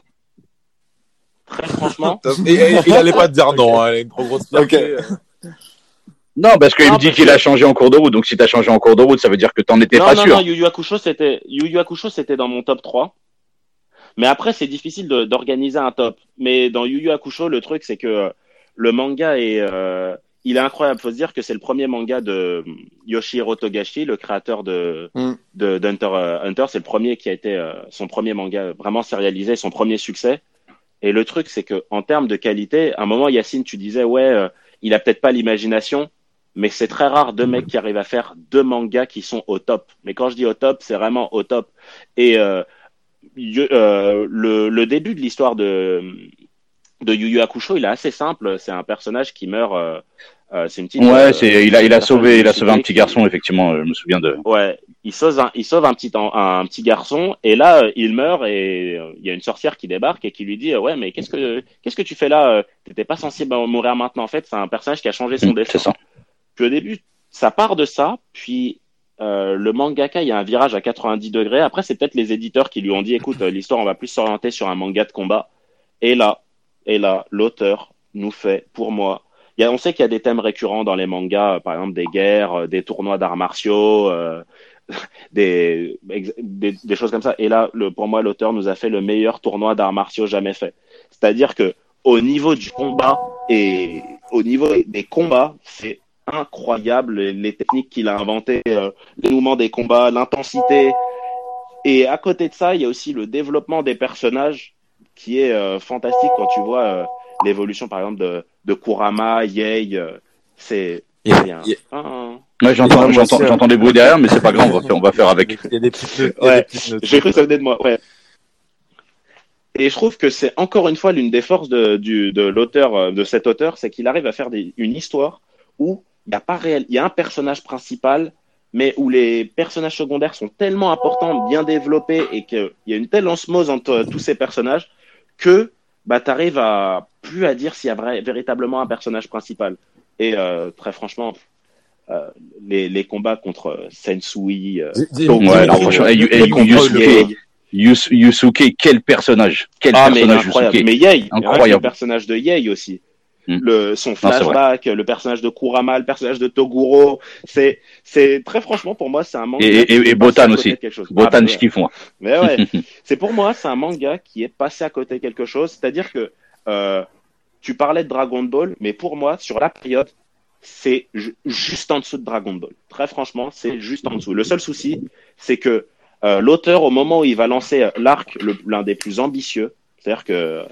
Très franchement, *laughs* Et- et- il allait pas te dire non, hein, il a une trop grosse. Non, parce qu'il me dit qu'il a changé en cours de route. Donc si t'as changé en cours de route, ça veut dire que t'en étais non, pas non, sûr. non, Yu Yu Hakusho, c'était Yu Yu Hakusho, c'était dans mon top 3. Mais après, c'est difficile d'organiser un top. Mais dans Yu Yu Hakusho, le truc, c'est que euh, le manga est, euh, il est incroyable. Faut se dire que c'est le premier manga de euh, Yoshihiro Togashi, le créateur de Mm. de d'Hunter euh, Hunter. C'est le premier qui a été euh, son premier manga vraiment sérialisé, son premier succès. Et le truc, c'est que en termes de qualité, à un moment, Yacine, tu disais ouais, euh, il a peut-être pas l'imagination, mais c'est très rare deux mecs qui arrivent à faire deux mangas qui sont au top. Mais quand je dis au top, c'est vraiment au top. Et euh, euh, le, le début de l'histoire de de Yu Yu Hakusho, il est assez simple. C'est un personnage qui meurt. Euh, euh, c'est une petite. Ouais, euh, c'est, il a, il a sauvé, il a sauvé un petit garçon, effectivement. euh, Je me souviens de. Ouais, il sauve un, il sauve un petit, un, petit garçon et là euh, il meurt et euh, il y a une sorcière qui débarque et qui lui dit euh, ouais mais qu'est-ce que qu'est-ce que tu fais là euh, T'étais pas censé bah, mourir maintenant en fait. C'est un personnage qui a changé son Mm, destin. C'est ça. Puis au début ça part de ça puis euh, le mangaka il y a un virage à 90 degrés. Après c'est peut-être les éditeurs qui lui ont dit écoute euh, l'histoire on va plus s'orienter sur un manga de combat. Et là et là l'auteur nous fait pour moi y a, on sait qu'il y a des thèmes récurrents dans les mangas, euh, par exemple des guerres, euh, des tournois d'arts martiaux, euh, *laughs* des, des, des choses comme ça. Et là, le, pour moi, l'auteur nous a fait le meilleur tournoi d'arts martiaux jamais fait. C'est-à-dire que au niveau du combat et au niveau des combats, c'est incroyable les, les techniques qu'il a inventées, euh, le dénouement des combats, l'intensité. Et à côté de ça, il y a aussi le développement des personnages qui est euh, fantastique quand tu vois euh, l'évolution, par exemple, de, de Kurama, Yei. euh, c'est Il y a- c'est un- il y a- un- Ouais, j'entends, j'entends, des bruits derrière, mais c'est pas grave. On va faire, on va faire avec. Il y a des petites notes. Ouais. J'ai cru que ça venait de moi, ouais. Et je trouve que c'est encore une fois l'une des forces de, du, de l'auteur, euh, de cet auteur, c'est qu'il arrive à faire des, une histoire où il y a pas réel, il y a un personnage principal, mais où les personnages secondaires sont tellement importants, bien développés, et qu'il y a une telle osmose entre tous ces personnages que bah t'arrives à plus à dire s'il y a vrai- véritablement un personnage principal. Et euh, très franchement, euh, les, les combats contre Sensui, euh, Donc, Ouais, non, franchement, Yusuke, Yusuke, quel personnage, quel Ah, mais personnage incroyable. Yusuke. Mais Yei, Incroyable. le personnage de Yei aussi. Hmm. Le, son flashback, le personnage de Kurama, le personnage de Toguro, c'est, c'est très franchement pour moi c'est un manga. Et- et- et Botan aussi. Botan, Ah, je kiffe moi. mais ouais, *laughs* c'est pour moi c'est un manga qui est passé à côté de quelque chose. C'est-à-dire que euh, tu parlais de Dragon Ball, mais pour moi sur la période c'est ju- juste en dessous de Dragon Ball. Très franchement, c'est juste en dessous. Le seul souci, c'est que euh, l'auteur, au moment où il va lancer euh, l'arc, l'un des plus ambitieux, c'est-à-dire que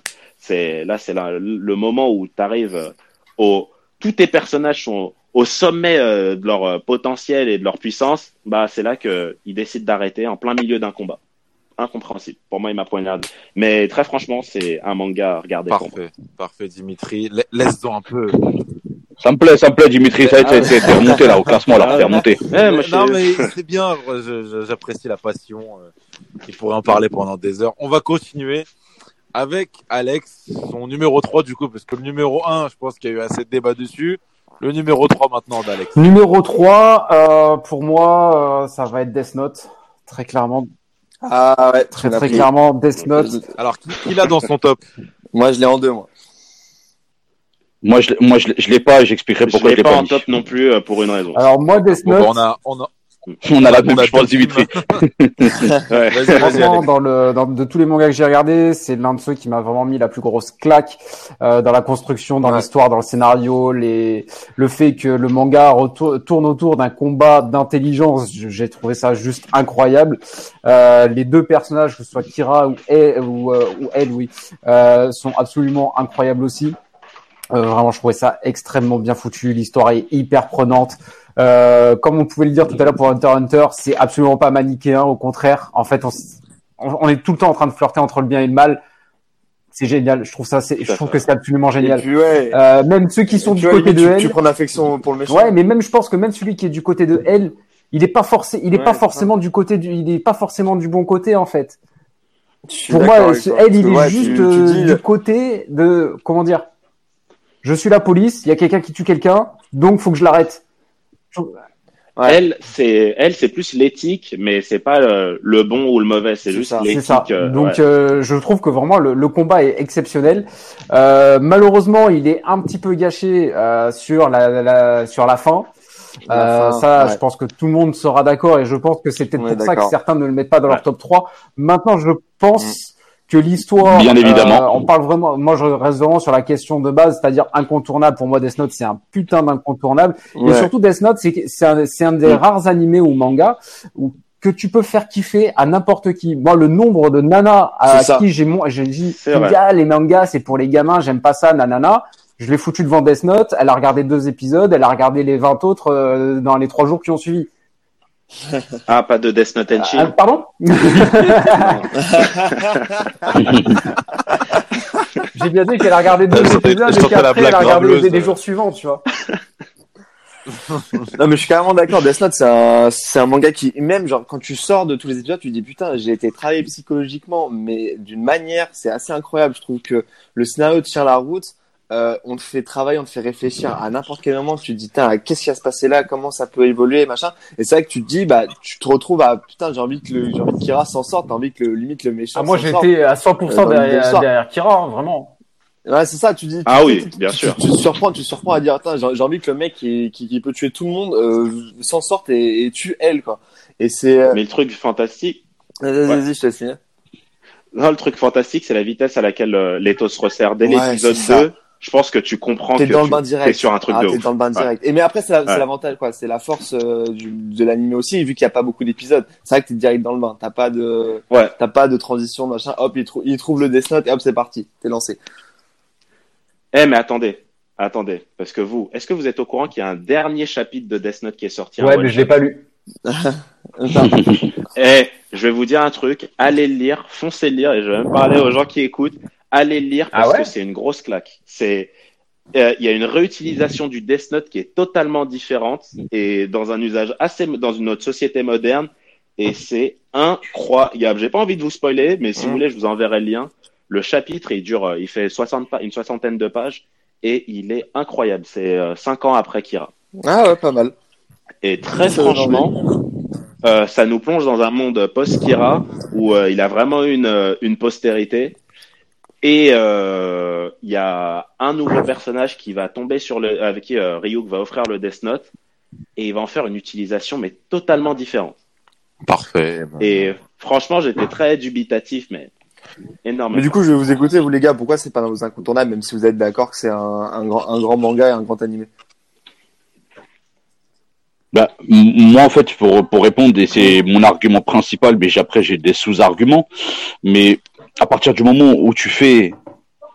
c'est là, c'est là, le moment où tu arrives au, tous tes personnages sont au sommet euh, de leur euh, potentiel et de leur puissance, bah c'est là que il décide d'arrêter en plein milieu d'un combat. Incompréhensible. Pour moi, il m'a poignardé. Mais très franchement, c'est un manga à regarder. pour moi. Parfait, parfait, Dimitri. La- Laisse-en un peu. Ça me plaît, ça me plaît, Dimitri. Ça, t'es- t'es remonté là au classement, là, remonté. Ouais, moi, je- non, mais c'est bien. J'apprécie la passion. euh, Il pourrait en parler pendant des heures. On va continuer avec Alex, son numéro 3 du coup, parce que le numéro 1, je pense qu'il y a eu assez de débat dessus. Le numéro 3 maintenant d'Alex. Numéro 3, euh, pour moi, euh, ça va être Death Note. Très clairement, Ah ouais, très très clairement Death Note. Alors, qui, qui l'a dans son top? Moi, je l'ai en deux, moi. Moi, je, l'ai- moi, je, l'ai- je l'ai pas j'expliquerai je pourquoi je l'ai l'ai pas pas en mis. top non plus euh, pour une raison. Alors moi, Death Bon, bah, Note, on a, on a, On a la même, je pense, Dimitri. Ouais. Vas-y, vas-y, franchement, dans le, dans, de tous les mangas que j'ai regardés, c'est l'un de ceux qui m'a vraiment mis la plus grosse claque euh, dans la construction, dans Ouais. l'histoire, dans le scénario, les, le fait que le manga retour- tourne autour d'un combat d'intelligence, j'ai trouvé ça juste incroyable. Euh, les deux personnages, que ce soit Kira ou elle, ou, euh, ou elle oui, euh, sont absolument incroyables aussi. Euh, vraiment, je trouvais ça extrêmement bien foutu. L'histoire est hyper prenante. Euh, comme on pouvait le dire tout à l'heure pour Hunter Hunter, c'est absolument pas manichéen. Au contraire, en fait, on, est tout le temps en train de flirter entre le bien et le mal. C'est génial. Je trouve ça, je trouve que c'est absolument génial. puis, ouais. Euh, même ceux qui sont Tu du côté de tu, tu elle. prends l'affection pour le méchant. Ouais, mais même je pense que même celui qui est du côté de elle, il est pas forcé, il est Ouais, pas forcément du côté du, il est pas forcément du bon côté en fait. Pour moi, ce- parce il est juste tu- tu euh, dis, du côté de comment dire. Je suis la police, il y a quelqu'un qui tue quelqu'un, donc faut que je l'arrête. Ouais. Elle, c'est elle, c'est plus l'éthique, mais c'est pas le, le bon ou le mauvais, c'est juste l'éthique. euh, Donc ouais. euh, je trouve que vraiment le, le combat est exceptionnel. Euh, malheureusement, il est un petit peu gâché euh, sur la, la- sur la fin. La Euh, fin, ça, ouais. je pense que tout le monde sera d'accord et je pense que c'est peut-être pour ça que certains ne le mettent pas dans Ouais. leur top 3. Maintenant, je pense que l'histoire, Bien évidemment. euh, on parle vraiment, moi je reste vraiment sur la question de base, c'est-à-dire incontournable. Pour moi, Death Note, c'est un putain d'incontournable. Et surtout, Death Note, c'est c'est un, un des rares animés ou mangas où que tu peux faire kiffer à n'importe qui. Moi, le nombre de nanas à qui j'ai mon, j'ai dit, gars, les mangas, c'est pour les gamins, j'aime pas ça, nanana. Je l'ai foutu devant Death Note, elle a regardé deux épisodes, elle a regardé les 20 autres euh, dans les trois jours qui ont suivi. Ah, pas de Death Note Ah, Henshin. pardon *laughs* *laughs* J'ai bien dit qu'elle a regardé deux sentais- épisodes et qu'après elle a regardé les, les jours suivants, tu vois. Non, mais je suis carrément d'accord. Death Note, c'est un, c'est un manga qui, même, genre, quand tu sors de tous les épisodes, tu te dis, putain, j'ai été travaillé psychologiquement, mais d'une manière, c'est assez incroyable. Je trouve que le scénario tient la route. Euh, on te fait travailler, on te fait réfléchir à n'importe quel moment. Tu te dis, putain, qu'est-ce qui va se passer là? Comment ça peut évoluer, machin. Et c'est vrai que tu te dis, bah, tu te retrouves à, putain, j'ai envie que le, j'ai envie que Kira s'en sorte, t'as envie que le, limite le méchant. Ah, moi, s'en sorte. j'étais à 100% Euh, derrière, derrière Kira, hein, vraiment. Ouais, c'est ça, tu dis. Ah tu- oui, tu- bien tu- sûr. Tu, te surprends, tu te surprends à dire, attends, j'ai j'ai envie que le mec qui, qui, qui peut tuer tout le monde euh, s'en sorte et, et tue elle, quoi. Et c'est. euh, Mais le truc fantastique, Vas-y, Ouais. vas-y, je te finir. non, le truc fantastique, c'est la vitesse à laquelle euh, l'étau se resserre. Dès Ouais, l'épisode c'est ça. 2, je pense que tu comprends que T'es dans le tu bain direct. es sur un truc ah, de t'es ouf. dans le bain Ouais. direct. Et mais après, c'est la- c'est Ouais. l'avantage, quoi. C'est la force euh, du, de l'anime aussi, vu qu'il n'y a pas beaucoup d'épisodes. C'est vrai que t'es direct dans le bain. T'as pas de, Ouais. t'as pas de transition, machin. Hop, il, trou- il trouve le Death Note et hop, c'est parti. T'es lancé. Eh, mais attendez, attendez, parce que vous, est-ce que vous êtes au courant qu'il y a un dernier chapitre de Death Note qui est sorti Ouais, mais je l'ai pas lu. *laughs* Eh, je vais vous dire un truc, allez le lire, foncez le lire, et je vais même parler aux gens qui écoutent, allez le lire parce Ah ouais? que c'est une grosse claque. C'est, euh, il y a une réutilisation du Death Note qui est totalement différente et dans un usage assez, dans une autre société moderne, et c'est incroyable. J'ai pas envie de vous spoiler, mais si Mm. vous voulez, je vous enverrai le lien. Le chapitre, il dure, euh, il fait 60 pa- une soixantaine de pages et il est incroyable. C'est euh, cinq ans après Kira. Ah ouais, pas mal. Et très franchement, euh, ça nous plonge dans un monde post-Kira où euh, il a vraiment une, euh, une postérité. Et euh, il y a un nouveau personnage qui va tomber sur le, avec qui euh, Ryuk va offrir le Death Note et il va en faire une utilisation mais totalement différente. Parfait. Et franchement, j'étais très dubitatif, mais énorme. Mais du coup, je vais vous écouter, vous les gars. Pourquoi c'est pas dans vos incontournables, même si vous êtes d'accord que c'est un, un grand, un grand manga et un grand animé? Bah, moi, en fait, pour, pour répondre, et c'est mon argument principal, mais après, j'ai des sous-arguments. Mais à partir du moment où tu fais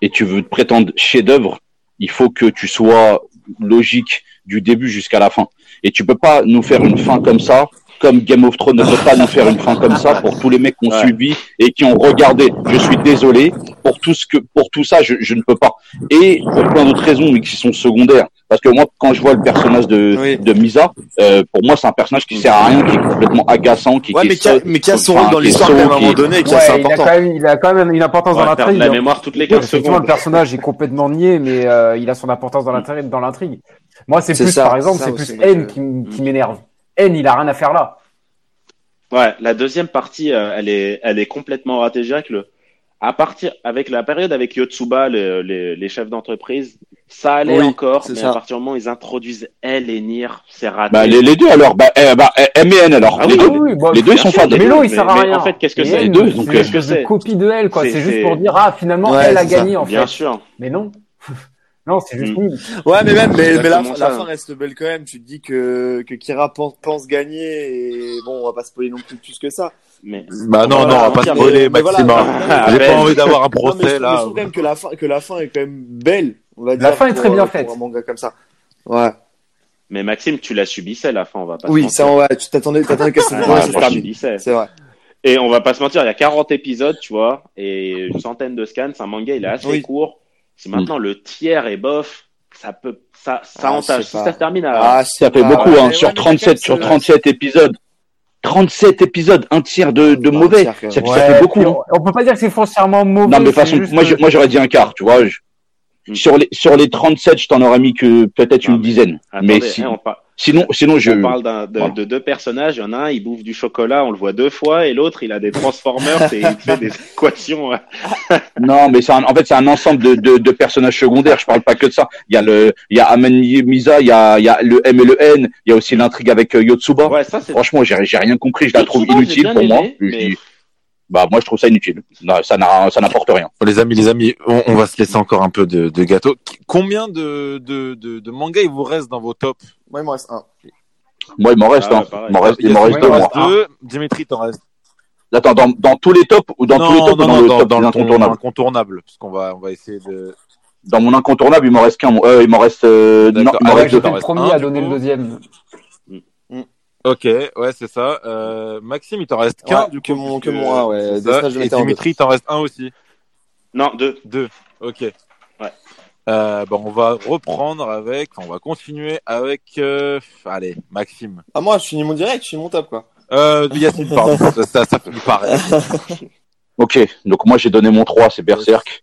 et tu veux te prétendre chef-d'œuvre, il faut que tu sois logique du début jusqu'à la fin. Et tu peux pas nous faire une fin comme ça, comme Game of Thrones ne peut pas nous faire une fin comme ça pour tous les mecs qui ont Ouais. suivi et qui ont regardé. Je suis désolé pour tout ce que, pour tout ça, je, je ne peux pas. Et pour plein d'autres raisons, mais qui sont secondaires. Parce que moi, quand je vois le personnage de, Oui. de Misa, euh, pour moi, c'est un personnage qui sert à rien, qui est complètement agaçant, qui, Ouais, qui mais est qui a, mais qui a son rôle dans l'histoire à un qui moment est- donné, qui Ouais, est assez il a important. quand même, il a quand même une importance dans l'intrigue. la mémoire toutes les Oui, 15 effectivement, secondes. le personnage est complètement nié, mais euh, il a son importance dans l'intrigue. Dans l'intrigue. Moi, c'est plus, ça, par exemple, c'est plus N je- qui, qui m'énerve. N, il a rien à faire là. Ouais, la deuxième partie, euh, elle est, elle est complètement ratée. Je dirais que le, à partir, avec la période avec Yotsuba, le- les, les chefs d'entreprise, ça allait Oui, encore, c'est mais ça. à partir du moment où ils introduisent elle et Nier, c'est raté. Bah, les, les deux alors, bah, eh, bah, eh, M et N alors, Ah les oui, deux. oui, bah, les deux, ils bien sont mais- Mélo, il mais- sert à mais rien. en fait, qu'est-ce que c'est Les deux, donc, c'est euh, qu'est-ce que une c'est copie de elle, quoi. C'est- juste pour dire, ah, finalement, Ouais, elle a ça. gagné, en Bien fait. sûr. Mais non. Non, c'est juste Mm. nul. Ouais, mais même, mais, mais la, fin reste belle quand même. Tu te dis que, que Kira pense, pense gagner et bon, on va pas spoiler non plus plus que ça. Mais Bah non, non, on va pas Mais- spoiler, Maxime. voilà. J'ai pas envie d'avoir un Non, mais je, procès mais je là. trouve quand même que la fin, que la fin est quand même belle. On va La fin est très bien faite. Pour un manga comme ça. Ouais. Mais Maxime, tu la subissais la fin, on va pas se Oui, mentir. ça, ouais, tu t'attendais, t'attendais que ça, Ouais, ouais, ouais, ça tu se la termine. subissais. C'est vrai. Et on va pas se mentir, il y a 40 épisodes, tu vois, et une centaine de scans. C'est un manga, il est assez Oui. court. Si maintenant le tiers est bof, ça peut, ça, ça Ah, entache. Si pas. ça se termine à, Ah, Ça fait bah, beaucoup, ouais, hein, ouais, sur mais 37, sur c'est- 37 épisodes. 37 épisodes, un tiers de, de Un mauvais. Ça, fait beaucoup. hein. on, on peut pas dire que c'est foncièrement mauvais. Non, mais de façon, juste moi, j'aurais dit un quart, tu vois. je-. Sur les, sur les 37, je t'en aurais mis que peut-être une mais- dizaine. Attendez, mais si- hein, on, par- sinon, sinon, je, on parle de, Voilà. de deux personnages. Il y en a un, il bouffe du chocolat, on le voit deux fois, et l'autre, il a des Transformers et il fait des *laughs* équations. ouais. *laughs* non, mais c'est en fait, c'est un ensemble de, de, de personnages secondaires. Je parle pas que de ça. Il y a le, il y a Amen Misa, il y a, il y a le M et le N, il y a aussi l'intrigue avec euh, Yotsuba. Ouais, ça. Franchement, j'ai, j'ai rien compris. Je la trouve Yotsuba, inutile pour moi. aimé, mais- bah, moi, je trouve ça inutile. Ça n'a, ça n'apporte rien. Les amis, les amis, on, on va se laisser encore un peu de, de gâteau. Combien de, de, de, de mangas il vous reste dans vos tops Moi, il m'en reste un. Moi, il m'en reste, Ah, hein. pareil. Il m'en reste, il m'en deux, moi. Dimitri, t'en reste. Attends, dans, dans tous les tops ou dans tous les tops non, ou dans non, le dans, top incontournable, parce qu'on va, on va essayer de. Dans mon incontournable, il m'en reste qu'un. Euh, il m'en reste, euh, non, il m'en Ah reste je deux. le premier un, à donner le deuxième. Ok, ouais, c'est ça. Euh, Maxime, il t'en reste qu'un, Ouais, du que coup. mon- que un, ouais. ça. stages, Et Dimitri, il t'en reste un aussi. Non, deux. Deux. Ok. Ouais. Euh, bon, on va reprendre avec, on va continuer avec, euh, allez, Maxime. Ah, moi, je finis mon direct, je finis mon top, quoi. Euh, Yacine, pardon. *laughs* ça, ça, ça finit pareil. *laughs* Ok, donc moi j'ai donné mon 3, c'est Berserk.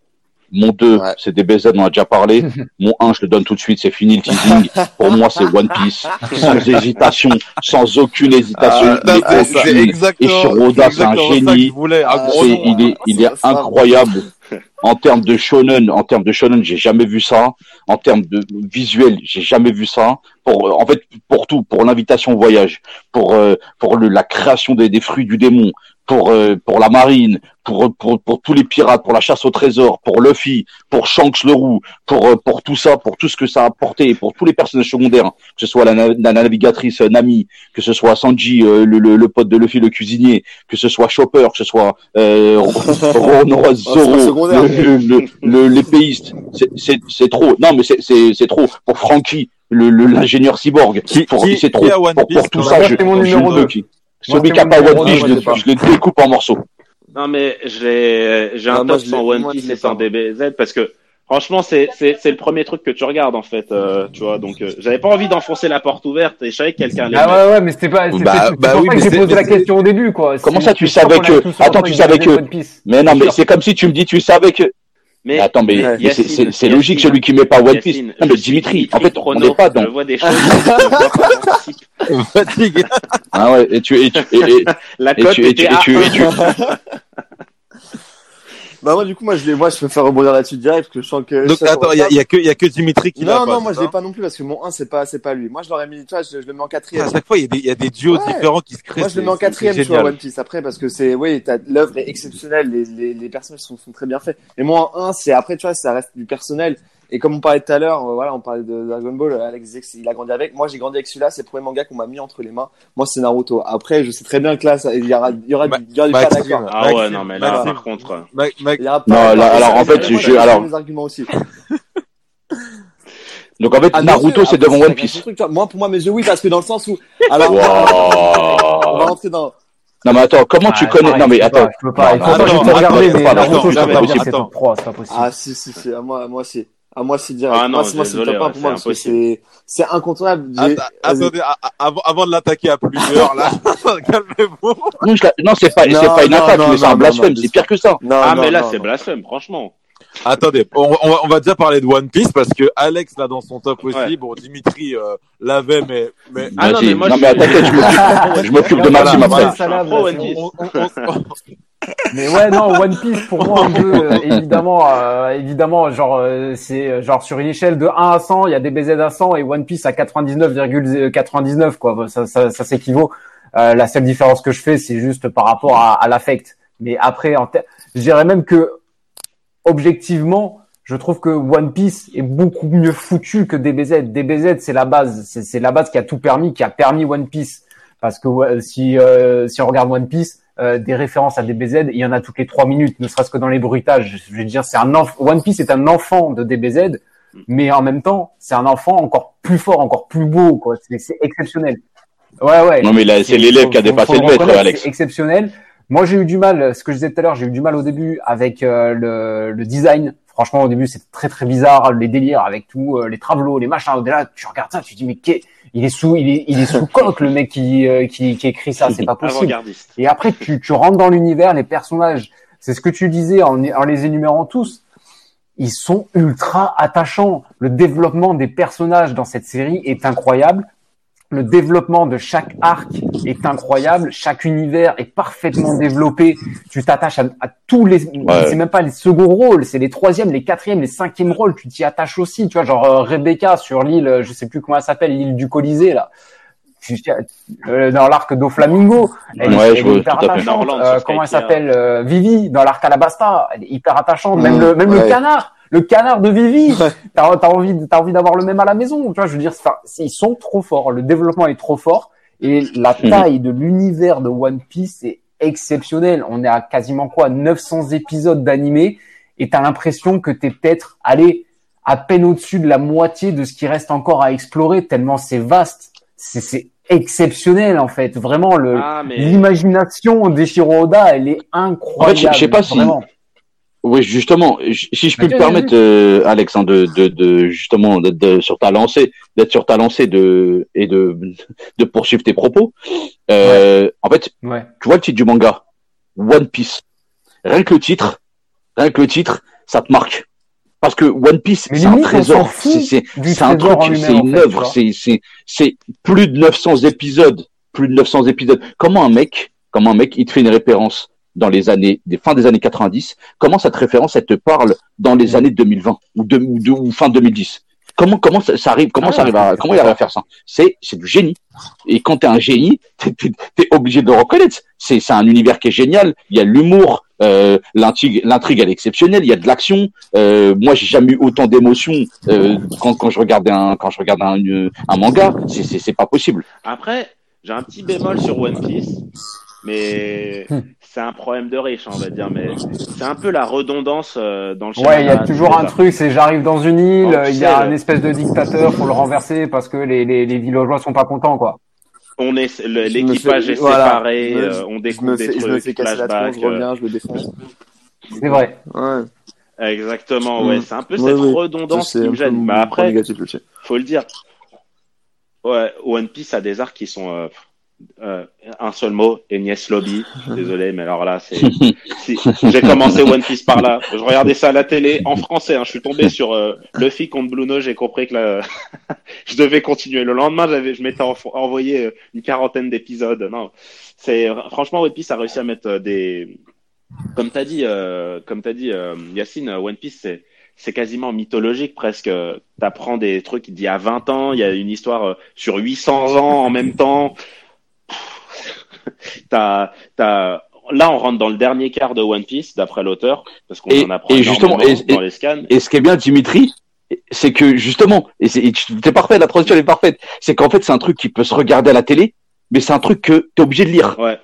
Mon 2, Ouais. c'est DBZ, on en a déjà parlé. *laughs* Mon 1, je le donne tout de suite, c'est fini le teasing. Pour moi, c'est One Piece. Sans *laughs* hésitation, sans aucune hésitation. Ah, c'est- c'est aucune. exactement, Et Shiroda, c'est c'est un génie. voulais, Ah, nom. il est, il est incroyable. *laughs* En termes de shonen, en termes de shonen, j'ai jamais vu ça. En termes de visuel, j'ai jamais vu ça. Pour, euh, en fait, pour tout, pour l'invitation au voyage, pour euh, pour le, la création des, des fruits du démon, pour euh, pour la marine, pour, pour pour tous les pirates, pour la chasse au trésor, pour Luffy, pour Shanks le roux, pour euh, pour tout ça, pour tout ce que ça a apporté, pour tous les personnages secondaires, que ce soit la, na- la navigatrice euh, Nami, que ce soit Sanji, euh, le, le, le pote de Luffy, le cuisinier, que ce soit Chopper, que ce soit euh, *laughs* Roro, Zoro, le, le, le- l'épéiste, c'est- c'est c'est trop. Non, mais c'est c'est c'est trop pour Frankie, le le- l'ingénieur cyborg. Qui- pour, qui- c'est trop. qui pour, tout ça, je, c'est mon je numéro ne veux deux. qui. Celui qui a mon pas numéro One deux, Piece, je, le- découpe en morceaux. Non, mais j'ai, j'ai un top sans One Piece et sans. DBZ parce que, franchement, c'est, c'est, c'est le premier truc que tu regardes, en fait, euh, tu vois. Donc, euh, j'avais pas envie d'enfoncer la porte ouverte et je savais que quelqu'un allait. Ah ouais, ouais, mais c'était pas, Bah, bah pour oui, ça mais que j'ai c'est- posé la question au début, quoi. Comment ça, tu savais que- Attends, tu savais que-. Mais non, mais c'est comme si tu me dis, tu savais que. Mais, Mais attends, mais, mais c'est- c'est c'est logique Yacine, celui qui met pas One Piece. Yacine, Non, mais Dimitri, en fait, on Chrono, n'est pas dans. Je vois des choses. je vois. *laughs* Ah ouais, et tu, et tu, et, et, *laughs* La et tu, et tu, et tu, et tu, *laughs* Bah, moi, du coup, moi, je l'ai, moi, je peux faire rebondir là-dessus direct, parce que je sens que. Donc, attends, il y a, y a que, il y a que Dimitri qui l'a Non, non, moi, je l'ai pas non plus, parce que mon 1, c'est pas, c'est pas lui. Moi, je l'aurais mis, tu vois, je, je le mets en quatrième. À chaque fois, il y a des, il y a des duos Ouais. différents qui se créent. Moi, je le mets en quatrième, c'est tu vois, génial. One Piece. Après, parce que c'est, oui, t'as, l'œuvre est exceptionnelle, les, les, les personnages sont, sont très bien faits. Mais moi, en 1, c'est, après, tu vois, ça reste du personnel. Et comme on parlait tout à l'heure, euh, voilà, on parlait de Dragon Ball, euh, Alex disait qu'il a grandi avec. Moi, j'ai grandi avec celui-là, c'est le premier manga qu'on m'a mis entre les mains. Moi, c'est Naruto. Après, je sais très bien que là, ça- il y aura, il y aura, du- il y aura du pas d'accord. Ah ouais, non, mais là, Maxime. par contre. euh, Il Non, alors, en fait, je- alors- des arguments aussi. *laughs* Donc en fait, Ah, Naruto, c'est devant chacun One Piece. truc. Moi, pour moi, mes yeux, oui, parce que dans le sens où, alors, Wow. on va rentrer dans, Non mais attends, comment tu Ah, connais Non mais je peux attends. pas, je peux pas. Il faut Attends, je attends, te regarde, mais attends, Naruto, peux jamais, pas que c'est attends. top 3, c'est pas possible. ah, si, si, si, à moi, moi, c'est, à moi, c'est direct. Ah non, moi, c'est, le top 1 ouais, pour moi, c'est parce que c'est, c'est incontournable. Att- attendez, avant, avant de l'attaquer à plusieurs, là, *laughs* *laughs* calmez-vous. Non, je la- non, c'est pas, c'est pas une non, attaque, non, mais c'est un blasphème. C'est pire que ça. Non, Ah, non, mais là, c'est blasphème, franchement. Attendez, on, on va, on va déjà parler de One Piece parce que Alex là dans son top aussi. Ouais. Bon, Dimitri euh, l'avait, mais mais Ah non, mais moi, non je mais t'inquiète, je m'occupe, *laughs* je m'occupe de Maxime après. *laughs* Mais ouais, non, One Piece pour moi un peu euh, évidemment, euh, évidemment, genre euh, c'est euh, genre sur une échelle de 1 à 100, il y a des BZ à 100 et One Piece à 99,99 quoi. Ça, ça, ça s'équivaut. Euh, la seule différence que je fais, c'est juste par rapport à, à l'affect. Mais après, en je dirais même que objectivement, je trouve que One Piece est beaucoup mieux foutu que DBZ. DBZ, c'est la base, c'est la base qui a tout permis, qui a permis One Piece. Parce que si euh, si on regarde One Piece, euh, des références à DBZ, il y en a toutes les trois minutes, ne serait-ce que dans les bruitages. Je veux dire, c'est un One Piece est un enfant de DBZ, mais en même temps, c'est un enfant encore plus fort, encore plus beau, quoi. C'est exceptionnel. Ouais, ouais. Non mais là, c'est l'élève qui a dépassé le maître, Alex. C'est exceptionnel. Moi, j'ai eu du mal, ce que je disais tout à l'heure, j'ai eu du mal au début avec euh, le, le design. Franchement, au début, c'était très très bizarre, les délires avec tout, euh, les travelots, les machins. Là, tu regardes ça, tu te dis mais qu'est- il est sous, il est, il est sous *laughs* coque le mec qui, euh, qui, qui écrit ça, c'est pas possible. Et après, tu, tu rentres dans l'univers, les personnages. C'est ce que tu disais en, en les énumérant tous. Ils sont ultra attachants. Le développement des personnages dans cette série est incroyable. Le développement de chaque arc est incroyable. Chaque univers est parfaitement développé. Tu t'attaches à, à tous les, Ouais. c'est même pas les seconds rôles, c'est les troisièmes, les quatrièmes, les cinquièmes rôles. Tu t'y attaches aussi. Tu vois, genre euh, Rebecca sur l'île, euh, je sais plus comment elle s'appelle, l'île du Colisée là. Tu- euh, dans l'arc d'Oflamingo. Elle, Ouais, est- je elle est hyper attachante. Euh, comment elle s'appelle euh, Vivi dans l'arc Alabasta. Elle est hyper attachante. Mmh, Même le, même le canard, le canard de Vivi. T'as as envie, t'as envie d'avoir le même à la maison. Tu vois, je veux dire, enfin, ils sont trop forts. Le développement est trop fort et la Mhm. taille de l'univers de One Piece est exceptionnelle. On est à quasiment quoi 900 épisodes d'animé et t'as l'impression que t'es peut-être allé à peine au-dessus de la moitié de ce qui reste encore à explorer tellement c'est vaste. C'est- C'est exceptionnel en fait. Vraiment le Ah, mais. l'imagination d'Eshiro Oda, elle est incroyable. En fait, je- je sais pas si- Vraiment. Oui, justement, si je Vas-y, me permettre, euh, Alex, hein, de, de, de justement d'être sur ta lancée, d'être sur ta lancée de et de de poursuivre tes propos. Euh, En fait, Ouais. tu vois le titre du manga, One Piece. Rien que le titre, rien que le titre, ça te marque. Parce que One Piece, c'est un trésor, c'est un truc, c'est une œuvre, c'est c'est plus de 900 épisodes, plus de 900 épisodes. Comment un mec, comment un mec, il te fait une référence? Dans les années, des fins des années 90, comment cette référence, elle te parle dans les années 2020 ou, de, ou, de- ou fin 2010 Comment comment ça, ça arrive Comment Ah ça arrive à, comment il arrive à faire ça? C'est c'est du génie. Et quand t'es un génie, *laughs* t'es t'es- t'es obligé de le reconnaître. C'est c'est un univers qui est génial. Il y a l'humour, euh, l'intrigue l'intrigue elle est exceptionnelle. Il y a de l'action. Euh, moi j'ai jamais eu autant d'émotions euh, quand quand je regardais un quand je regarde un euh, un manga. C'est c'est c'est pas possible. Après, j'ai un petit bémol sur One Piece, mais Hmm. C'est un problème de riche, on va dire. Mais c'est un peu la redondance euh, dans le schéma Ouais, il y a toujours un truc, c'est j'arrive dans une île, Oh, il y a c'est- un espèce de dictateur, faut le renverser parce que les, les, les villageois sont pas contents, quoi. On est l'équipage est voilà. séparé, euh, on découvre des fais, je me trucs, fais casser la tronche, je euh, reviens, je le défonce. C'est vrai. Ouais. Exactement, ouais. Mm. C'est un peu Ouais, cette ouais. redondance qui me gêne. Mais point après, négatif faut le dire. Ouais, One Piece a des arcs qui sont euh, un seul mot, Enies Lobby. *laughs* Désolé, mais alors là, c'est. *laughs* J'ai commencé One Piece par là. Je regardais ça à la télé en français. Hein. Je suis tombé *laughs* sur euh, Luffy contre Blue Nose. J'ai compris que là, je devais continuer. Le lendemain, j'avais, je m'étais enf- envoyé euh, une quarantaine d'épisodes. Non, c'est franchement One Piece a réussi à mettre euh, des. Comme t'as dit, euh, comme t'as dit, euh, Yacine, One Piece c'est c'est quasiment mythologique presque. T'apprends des trucs d'il y a 20 ans, il y a une histoire sur 800 ans en même temps. T'as, t'as, là, on rentre dans le dernier quart de One Piece, d'après l'auteur, parce qu'on Et- en apprend et justement, et- dans les scans. Et ce qui est bien, Dimitri, c'est que justement, et c'est t'es parfait, la transition est parfaite. C'est qu'en fait, c'est un truc qui peut se regarder à la télé, mais c'est un truc que t'es obligé de lire. Ouais,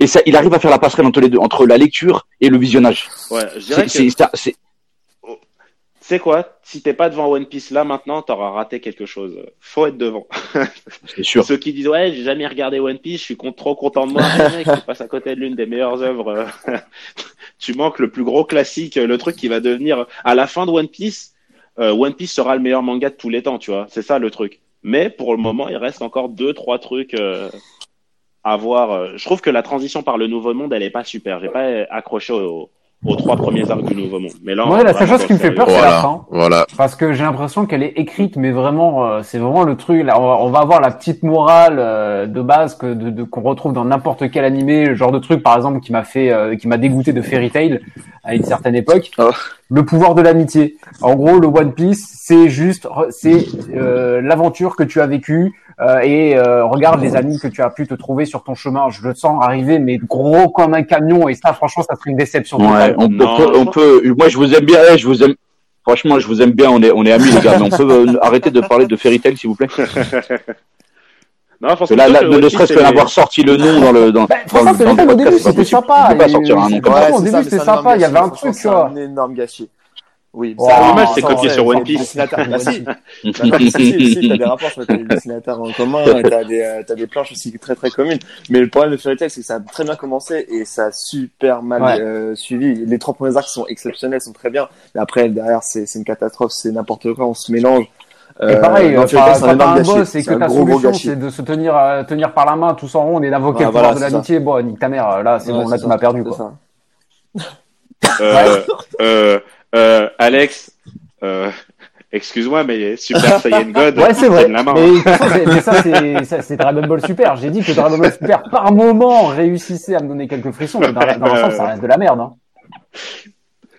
Et ça, il arrive à faire la passerelle entre les deux, entre la lecture et le visionnage. ouais. Je dirais C'est, que c'est, ça- c'est- Tu sais quoi? Si t'es pas devant One Piece là maintenant, t'auras raté quelque chose. Faut être devant. *laughs* c'est sûr. Ceux qui disent ouais, j'ai jamais regardé One Piece, je suis trop content de moi. *laughs* Mec, tu passes à côté de l'une des meilleures œuvres. *laughs* tu manques le plus gros classique, le truc qui va devenir à la fin de One Piece. euh, One Piece sera le meilleur manga de tous les temps, tu vois. C'est ça le truc. Mais pour le moment, il reste encore deux, trois trucs euh, à voir. euh. Je trouve que la transition par le Nouveau Monde, elle est pas super. J'ai pas accroché aux, aux trois premiers arcs du Nouveau Monde. Mais là, on Ouais, la seule chose qui me fait peur, c'est la Voilà, fin. voilà. Parce que j'ai l'impression qu'elle est écrite, mais vraiment, euh, c'est vraiment le truc. Là, on va, on va avoir la petite morale euh, de base que de, de- qu'on retrouve dans n'importe quel animé, le genre de truc, par exemple, qui m'a fait, euh, qui m'a dégoûté de Fairy Tail à une certaine époque. Oh. Le pouvoir de l'amitié. En gros, le One Piece, c'est juste, c'est euh, l'aventure que tu as vécue euh, et euh, regarde les amis que tu as pu te trouver sur ton chemin. Je le sens arriver, mais gros comme un camion. Et ça, franchement, ça serait une déception. Ouais, on peut, on peut, moi je vous aime bien, eh, je vous aime. Franchement, je vous aime bien, on est, on est amis les gars, mais on peut euh, *laughs* arrêter de parler de Fairy Tail s'il vous plaît. *laughs* Non, je pense que que là, là, le ne serait-ce c'est- qu'en avoir sorti le nom dans le, dans, Bah, dans, vrai, le au début, c'était sympa. Tu peux pas sortir un nom comme ça. au début, ça, c'était sympa, il y avait un truc, tu vois. C'est un énorme gâchis. Oui, Wow. ça- C'est dommage, c'est ça, copié sur One Piece. Bah, si. Si, si, t'as des rapports dessinateurs en commun, t'as des, euh, t'as des planches aussi très très communes. Mais le problème de Fairy Tail, c'est que ça a très bien commencé et ça a super mal Ouais. euh, suivi. Les trois premiers arcs sont exceptionnels, sont très bien. Mais après, derrière, c'est c'est une catastrophe, c'est n'importe quoi, on se mélange. Et pareil, euh, c'est un quand t'as énorme un gâchis. boss et C'est que ta solution c'est de se tenir euh, tenir par la main tous en rond et d'invoquer Ouais, le voilà, pouvoir de l'amitié, bon, nique ta mère, là c'est Ouais, bon, là tu m'as perdu quoi. ça. Euh, euh, euh, Alex, euh, excuse-moi, mais Super Saiyan God, Ouais, c'est vrai. la main. Mais, ça, c'est- mais ça, c'est, ça, c'est Dragon Ball Super. J'ai dit que Dragon Ball Super, par moment, réussissait à me donner quelques frissons, mais dans, dans l'ensemble, ça reste de la merde. Hein.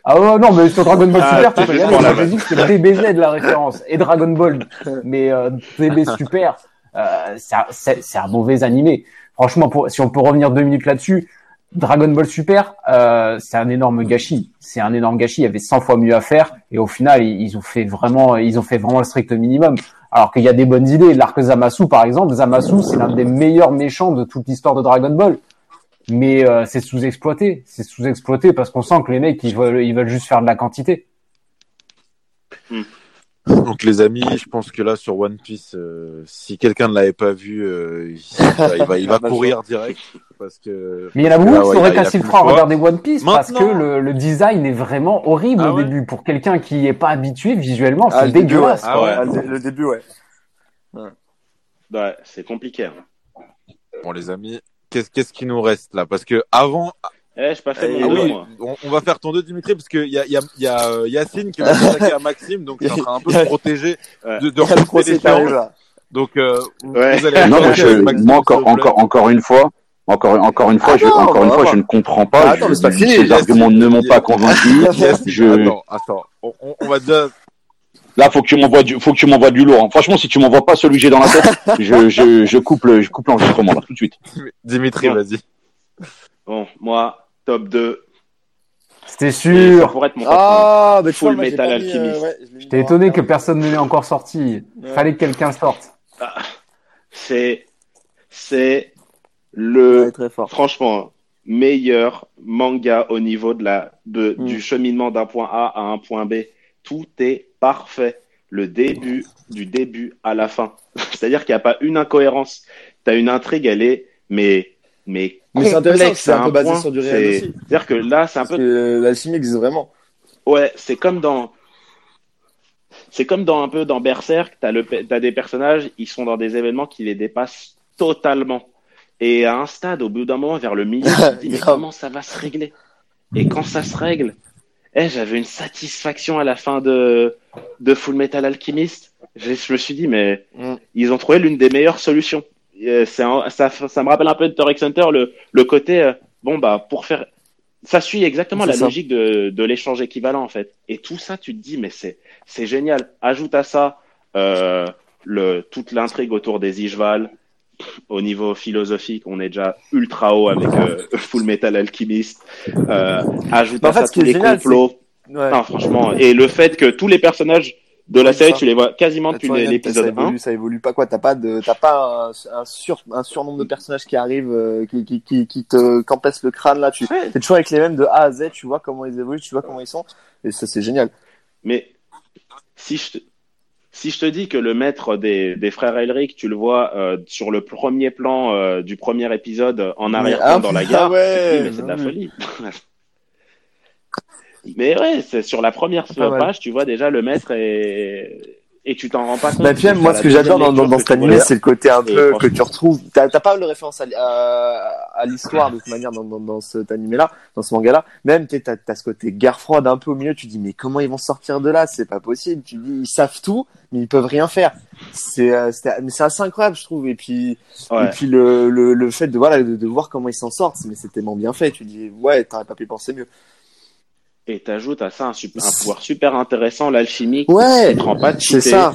Ah ouais, non, mais sur Dragon Ball Ah, Super, tu c'est peux y aller. J'ai dit que c'était DBZ de la référence et Dragon Ball, mais euh, DB Super, euh, c'est un- c'est c'est un mauvais animé. Franchement, pour, si on peut revenir deux minutes là-dessus, Dragon Ball Super, euh, c'est un énorme gâchis. C'est un énorme gâchis. Il y avait 100 fois mieux à faire, et au final, ils, ils ont fait vraiment, ils ont fait vraiment le strict minimum. Alors qu'il y a des bonnes idées. L'arc Zamasu, par exemple, Zamasu, c'est l'un des meilleurs méchants de toute l'histoire de Dragon Ball. Mais euh, c'est sous-exploité. C'est sous-exploité parce qu'on sent que les mecs, ils veulent, ils veulent juste faire de la quantité. Donc les amis, je pense que là sur One Piece, euh, si quelqu'un ne l'avait pas vu, euh, il va, il va, il *laughs* va courir direct parce que. Mais il y en a beaucoup Là, qui auraient cassé le frein à regarder One Piece parce que le, le design est vraiment horrible Ah au ouais début. Pour quelqu'un qui est pas habitué visuellement, Ah, c'est le début, dégueulasse. ouais. Ah ouais. Ah, le, le début, ouais. Ouais, c'est compliqué. hein. Bon les amis, qu'est-ce qu'est-ce qui nous reste là? Parce que avant, Eh, je pas fait Eh mon oui, moi. on, on va faire ton deux Dimitri parce qu'il y a, il y a, y a euh, Yacine qui va *laughs* s'attaquer à Maxime, donc je suis en train un peu de *laughs* protéger, de, de repousser les. Donc euh, Ouais. vous allez *laughs* Non, mais je, Maxime, moi encore, encore, encore une fois, encore, encore une fois, Ah je, non, encore une fois, je ne comprends pas. Ah, attends, mais c'est pas Je- fini. Ces arguments ne m'ont pas convaincu. Je- Attends, attends, on, on- on va déjà Là, faut que tu m'envoies du, faut que tu m'envoies du lourd. hein. Franchement, si tu m'envoies pas celui que j'ai dans la tête, *laughs* je, je, je coupe le, je coupe l'enregistrement là tout de suite. Dimitri, Ouais. vas-y. Bon, moi, top 2. C'était sûr. pourrait être mon top 1. Ah, mais Full vois, Metal euh, Alchemist. ouais, mis J'étais étonné que personne ne l'ait encore sorti. Ouais. Fallait que quelqu'un sorte. C'est, c'est Ouais, le, très fort. franchement, meilleur manga au niveau de la, de, Mm. du cheminement d'un point A à un point B. Tout est parfait. Le début, du début à la fin. *laughs* C'est-à-dire qu'il n'y a pas une incohérence. T'as une intrigue, elle est, mais, mais, Mais c'est intéressant, c'est un peu basé point. sur du réel aussi. C'est-à-dire que là, c'est un Parce peu l'alchimie existe vraiment. Ouais, c'est comme dans. C'est comme dans un peu dans Berserk, t'as le, t'as des personnages, ils sont dans des événements qui les dépassent totalement. Et à un stade, au bout d'un moment, vers le milieu, tu te dis, *laughs* mais comment ça va se régler? Et quand ça se règle, eh, j'avais une satisfaction à la fin de, de Full Metal Alchemist. Je, je me suis dit, mais Mm. ils ont trouvé l'une des meilleures solutions. Un- ça, ça me rappelle un peu de Torek Center, le, le côté, euh, bon, bah, pour faire, ça suit exactement la ça. logique de, de l'échange équivalent, en fait. Et tout ça, tu te dis, mais c'est, c'est génial. Ajoute à ça, euh, le, toute l'intrigue autour des Ishval. Au niveau philosophique, on est déjà ultra haut avec euh, *laughs* Full Metal Alchemist. Euh, ajoute en à fait, ça tous les génial, complots. Ouais. Non, franchement, et le fait que tous les personnages de la série, ça. tu les vois quasiment Bah, depuis ça l'épisode 1. évolue, ça évolue pas quoi. T'as pas de, t'as pas un, un sur, un surnombre de personnages qui arrivent, euh, qui, qui, qui, qui te campessent le crâne là. Tu, Ouais. t'es toujours avec les mêmes de A à Z. Tu vois comment ils évoluent, tu vois comment ils sont. Et ça, c'est génial. Mais si je te, si je te dis que le maître des, des frères Elric, tu le vois euh, sur le premier plan euh, du premier épisode en arrière-plan ah, dans la ah gare, ouais, mais c'est de la folie. *laughs* mais ouais, c'est sur la première page, tu vois déjà le maître et et tu t'en rends pas compte. Bah, puis même, moi, ce que j'adore dans, dans, dans cet animé, c'est le côté un Et peu que tu retrouves. T'as t'as pas mal de références à, à, à l'histoire de *laughs* toute manière dans, dans, dans cet animé-là, dans ce manga-là. Même, t'es- t'as as ce côté guerre froide un peu au milieu. Tu dis, mais comment ils vont sortir de là? C'est pas possible. Tu dis, ils savent tout, mais ils peuvent rien faire. C'est euh, c'est- mais c'est assez incroyable, je trouve. Et puis, Ouais. et puis le, le, le fait de voilà de, de voir comment ils s'en sortent, mais c'est tellement bien fait. Tu dis, ouais, t'aurais pas pu penser mieux. Et t'ajoutes à ça un, super, un pouvoir super intéressant, l'alchimie. Ouais, qui te rend pas de C'est ça.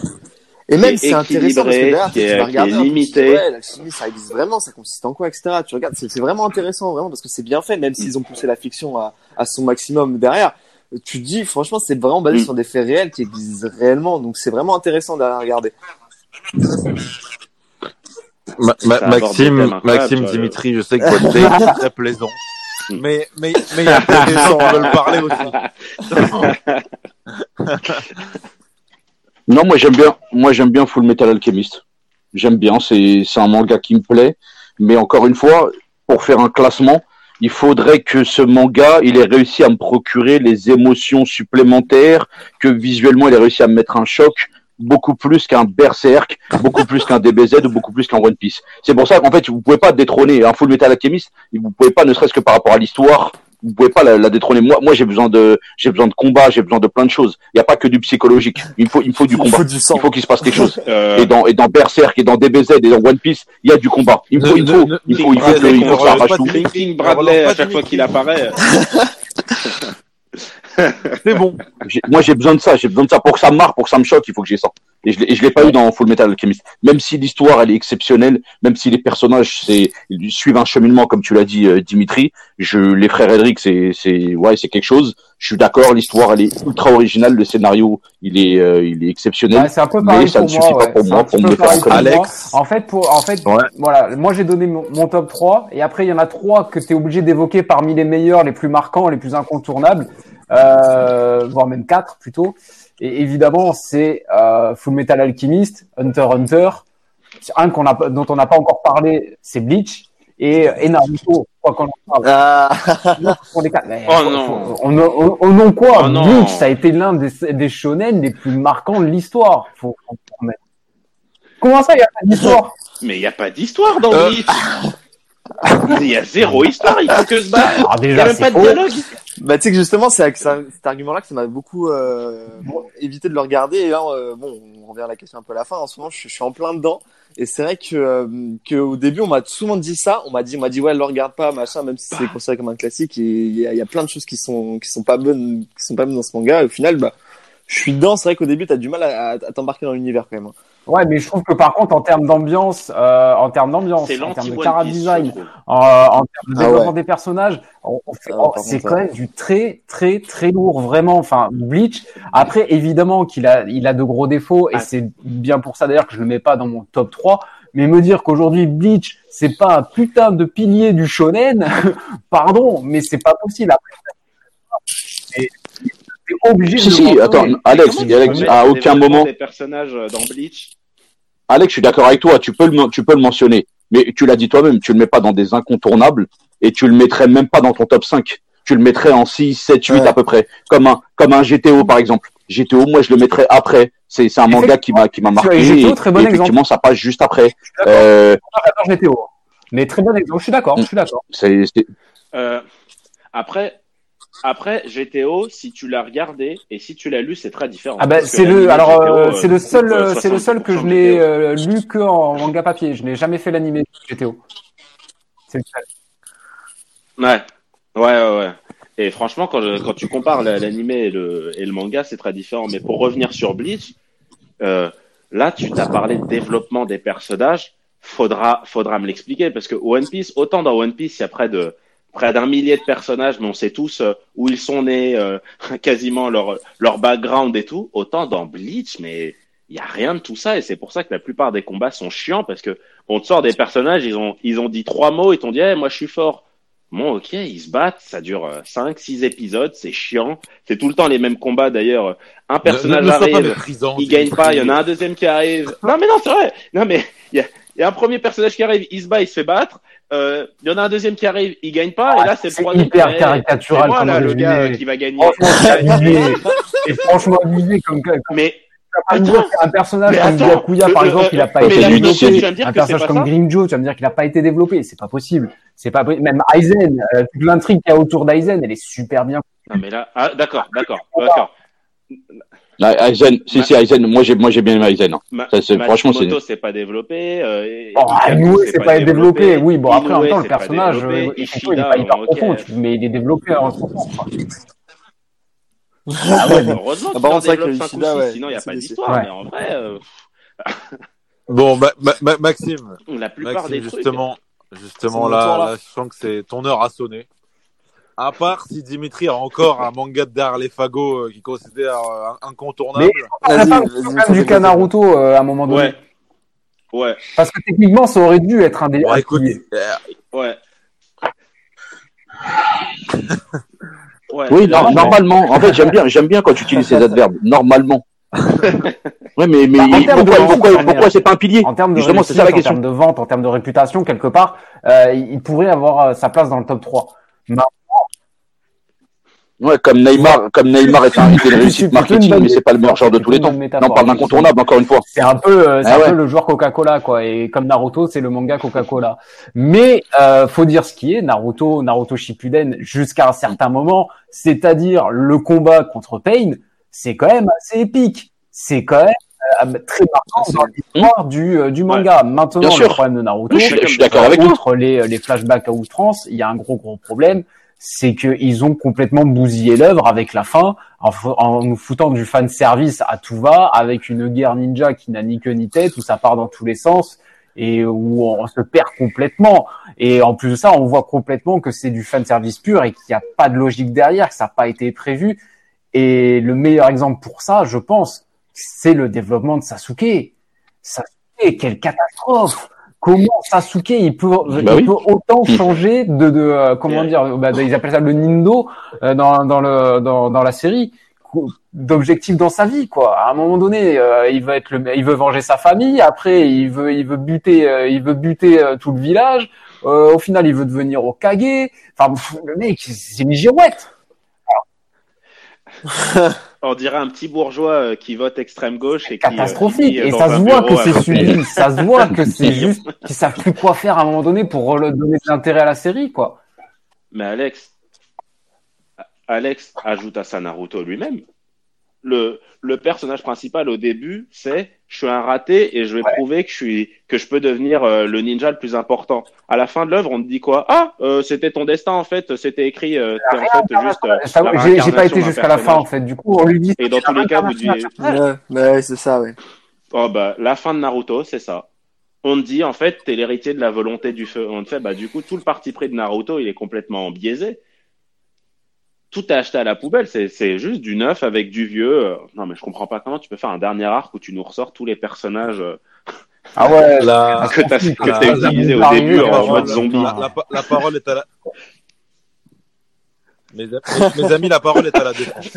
Et même est c'est intéressant parce que derrière, qui est- tu vas qui est regarder un peu, tu te dis, limité. ouais, l'alchimie, ça existe vraiment, ça consiste en quoi, etc. Tu regardes, c'est c'est vraiment intéressant, vraiment, parce que c'est bien fait, même s'ils ont poussé la fiction à, à son maximum derrière. Tu te dis, franchement, c'est vraiment basé Mm. sur des faits réels qui existent réellement, donc c'est vraiment intéressant à regarder. Ma- ma- Maxime, Maxime, Dimitri, je sais que votre *laughs* est très plaisant. Mais, mais, mais il y a des gens qui veulent parler aussi. Non, moi j'aime bien, moi j'aime bien Full Metal Alchemist. J'aime bien, c'est c'est un manga qui me plaît. Mais encore une fois, pour faire un classement, il faudrait que ce manga, il ait réussi à me procurer les émotions supplémentaires, que visuellement il ait réussi à me mettre un choc beaucoup plus qu'un Berserk, beaucoup plus qu'un DBZ ou beaucoup plus qu'un One Piece. C'est pour ça qu'en fait, vous pouvez pas détrôner un Full Metal Alchemist, vous pouvez pas, ne serait-ce que par rapport à l'histoire, vous pouvez pas la, la détrôner. Moi, moi, j'ai besoin de, j'ai besoin de combat, j'ai besoin de plein de choses. Il n'y a pas que du psychologique. Il me faut, il me faut du Il combat. faut du sang. Il faut qu'il se passe quelque chose. Euh, Et dans, et dans Berserk, et dans DBZ, et dans One Piece, il y a du combat. Il me faut, Ne- il ne- faut, ne- il faut, il faut il faut Thinking On Bradley, relance à pas chaque fois Dimitri. qu'il apparaît. *laughs* *laughs* *laughs* C'est bon. Moi, j'ai besoin de ça. J'ai besoin de ça pour que ça me marque, pour que ça me choque. Il faut que j'ai ça. Et je je l'ai pas eu dans Full Metal Alchemist. Même si l'histoire, elle est exceptionnelle, même si les personnages, c'est, ils suivent un cheminement, comme tu l'as dit, euh, Dimitri. Je, les frères Edric, c'est, c'est, ouais, c'est quelque chose. Je suis d'accord. L'histoire, elle est ultra originale. Le scénario, il est, euh, il est exceptionnel. Ouais, c'est un peu mais ça ne moi. suffit pas ouais. pour moi pour me faire pour. Alex. En fait, pour, en fait, Ouais. voilà, moi j'ai donné mon, mon top 3 et après il y en a trois que tu es obligé d'évoquer parmi les meilleurs, les plus marquants, les plus incontournables, voire même quatre plutôt. Et évidemment, c'est euh, Full Metal Alchemist, Hunter x Hunter. Un qu'on a, dont on n'a pas encore parlé, c'est Bleach et, et Naruto. Quoi qu'on en parle. Ah, Pour les quatre. Mais Oh faut- non. faut- on, on, on, quoi Oh non. Bleach, ça a été l'un des, des shonen les plus marquants de l'histoire. Faut. Comment ça, il y a pas d'histoire? Mais il n'y a pas d'histoire dans Euh. Il y a zéro *laughs* histoire, il faut que se battre. Alors Il n'y déjà, a même pas de faux. dialogue. Bah, tu sais que justement, c'est avec cet argument-là que ça m'a beaucoup euh, évité de le regarder. Et là, euh, bon, on revient à la question un peu à la fin. En ce moment, je, suis- je suis en plein dedans. Et c'est vrai que, euh, que au début, on m'a souvent dit ça. On m'a dit, on m'a dit, ouais, le regarde pas, machin, même si c'est considéré comme un classique. Et il y a, il y a plein de choses qui sont qui sont pas bonnes, qui sont pas bonnes dans ce manga. Et au final, bah, je suis dedans. C'est vrai qu'au début, t'as du mal à, à- à t'embarquer dans l'univers quand même. Ouais, mais je trouve que par contre, en termes d'ambiance, euh, en termes d'ambiance, en termes de cara design, en, en termes de Ah développement ouais. des personnages, oh, c'est quand même du très, très, très lourd, vraiment. Enfin, Bleach. Après, évidemment qu'il a, il a de gros défauts, et Ah. c'est bien pour ça d'ailleurs que je le mets pas dans mon top 3. Mais me dire qu'aujourd'hui Bleach, c'est pas un putain de pilier du shonen, *laughs* pardon, mais c'est pas possible. Après, et- obligé Si, de si, attends. Alex, Alex, à aucun moment, des personnages euh, dans Bleach. Alex, je suis d'accord avec toi, tu peux le, men- tu peux le mentionner. Mais tu l'as dit toi-même, tu le mets pas dans des incontournables et tu le mettrais même pas dans ton top 5. Tu le mettrais en 6, 7, 8 Ouais. à peu près. Comme un, comme un GTO par exemple. GTO, moi je le mettrais après. C'est, c'est un manga qui m'a, qui m'a marqué. GTO, et- très bon et exemple. effectivement, ça passe juste après. Je suis d'accord. Euh, GTO. Mais très bon exemple. Je suis d'accord. Je suis d'accord. c'est, c'est- Euh, après, après GTO, si tu l'as regardé et si tu l'as lu, c'est très différent. Ah bah c'est le alors euh, euh, c'est le seul coupe, euh, c'est le seul que je 70% n'ai euh, lu que en manga papier. Je n'ai jamais fait l'animé GTO. C'est le seul. Ouais, ouais, ouais. ouais. Et franchement, quand, je- quand tu compares la- l'animé et le, et le manga, c'est très différent. Mais pour revenir sur Bleach, euh, là, tu t'as parlé de développement des personnages. Faudra, faudra me l'expliquer parce que One Piece, autant dans One Piece, il y a près de près d'un millier de personnages, mais on sait tous euh, où ils sont nés, euh, *laughs* quasiment leur leur background et tout. Autant dans Bleach, mais il y a rien de tout ça et c'est pour ça que la plupart des combats sont chiants parce que on te sort des personnages, ils ont ils ont dit trois mots, ils t'ont dit, Eh, moi je suis fort. Bon, ok, ils se battent, ça dure euh, cinq, six épisodes, c'est chiant. C'est tout le temps les mêmes combats d'ailleurs. Un personnage Ne- ne arrive, il gagne pas, il y en a un deuxième qui arrive. Non mais non, c'est vrai. Non mais il y a, y a un premier personnage qui arrive, il se bat, il se fait battre. Euh, il y en a un deuxième qui arrive, il gagne pas. et là c'est le hyper qui caricatural moi là le gars euh, qui va gagner. Franchement, *laughs* c'est abusé. Et franchement abusé comme, comme Mais un, Attends. personnage Mais comme. Byakuya par Euh, exemple, euh, il a pas mais été développé. un personnage comme Grimjo, tu vas me dire qu'il a pas été développé. C'est pas possible. C'est pas. Même Aizen, euh, toute l'intrigue qu'il y a autour d'Aizen, elle est super bien. non mais là, ah, d'accord, d'accord, *laughs* d'accord. Aizen, si, Ma- si, Aizen, moi j'ai, moi j'ai bien aimé Aizen. hein. Ma- Ça, c'est- franchement, c'est- Matsumoto, c'est pas développé. Euh, Ikaku, Inoue, c'est pas développé. Oui, bon, après, en même temps, le personnage, développé. euh, effectivement, il est Ishida, pas hyper bon, ok. profond, mais il est développé en ce moment. quoi. Ah ouais, mais- Heureusement Ah, contre, c'est vrai que développes le 5 ou Ishida, 6, ouais, sinon il n'y a pas d'histoire. Ouais. Mais en vrai, euh, *laughs* Bon, Ma- Ma- Ma- Maxime, la plupart Maxime, des trucs. justement, justement là, là. là, je sens que c'est ton heure a sonné. À part si Dimitri a encore un manga de les fagots euh, qu'il considère euh, incontournable. Mais- du Kanaruto euh, à un moment donné. Ouais. Ouais, Parce que techniquement, ça aurait dû être un des. Un écoute, pilier. euh, ouais. *laughs* Ouais, Oui, non, normalement. En fait, j'aime bien, j'aime bien quand tu utilises ces adverbes. Normalement. *laughs* Ouais, mais, mais Bah, en pourquoi, c'est pas un pilier? En termes de Justement, c'est réussite, ça la en question. termes de vente, en termes de réputation, quelque part, euh, il pourrait avoir euh, sa place dans le top 3. Ouais, comme Neymar, comme Neymar est un, *laughs* était une réussite marketing, mais c'est pas le meilleur joueur de tous les temps. Non, on parle d'incontournable, encore une fois. C'est un peu, euh, c'est Ah un ouais. peu le joueur Coca-Cola, quoi. Et comme Naruto, c'est le manga Coca-Cola. Mais euh, faut dire ce qui est. Naruto, Naruto Shippuden, jusqu'à un certain moment, c'est-à-dire le combat contre Pain, c'est quand même assez épique. C'est quand même euh, très marquant dans l'histoire du, euh, du manga. Maintenant, Bien le sûr. problème de Naruto, je, suis- suis d'accord avec outre les, les flashbacks à outrance, il y a un gros gros problème, c'est qu'ils ont complètement bousillé l'œuvre avec la fin, en, en nous foutant du fan service à tout va, avec une guerre ninja qui n'a ni queue ni tête, où ça part dans tous les sens et où on se perd complètement. Et en plus de ça, on voit complètement que c'est du fan service pur et qu'il n'y a pas de logique derrière, que ça n'a pas été prévu. Et le meilleur exemple pour ça, je pense, c'est le développement de Sasuke. Sasuke, quelle catastrophe Comment Sasuke il peut, il Bah oui. peut autant changer de, de euh, comment dire, bah, ils appellent ça le nindo euh, dans, dans le dans, dans la série d'objectifs dans sa vie quoi. À un moment donné, euh, il veut être le, il veut venger sa famille. Après, il veut il veut buter euh, il veut buter euh, tout le village. Euh, au final, il veut devenir Okage. Enfin, pff, le mec, c'est une girouette. *laughs* On dirait un petit bourgeois euh, qui vote extrême gauche et qui. euh, catastrophique. qui vit Et ça se voit que c'est subi. Ça se voit que c'est juste qu'ils savent plus quoi faire à un moment donné pour redonner de l'intérêt à la série, quoi. Mais Alex, Alex ajoute à ça Naruto lui-même. Le, le personnage principal au début, c'est je suis un raté et je vais prouver que je suis que je peux devenir euh, le ninja le plus important. À la fin de l'œuvre, on te dit quoi? Ah, euh, c'était ton destin en fait, c'était écrit. Euh, en fait juste. euh, j'ai pas été jusqu'à la fin, en fait. Du coup, on lui dit. Et dans tous les cas, vous dites. Ouais, c'est ça, ouais. Oh bah la fin de Naruto, c'est ça. On te dit en fait t'es l'héritier de la volonté du feu. On te fait bah du coup tout le parti pris de Naruto il est complètement biaisé. Tout est acheté à la poubelle, c'est c'est juste du neuf avec du vieux. Euh, Non mais je comprends pas comment tu peux faire un dernier arc où tu nous ressors tous les personnages euh, Ah ouais. *laughs* La, que t'as la- utilisés au la- début en mode la- zombie. la, la, la parole est à la. Mes, mes- mes amis, la parole est à la défense.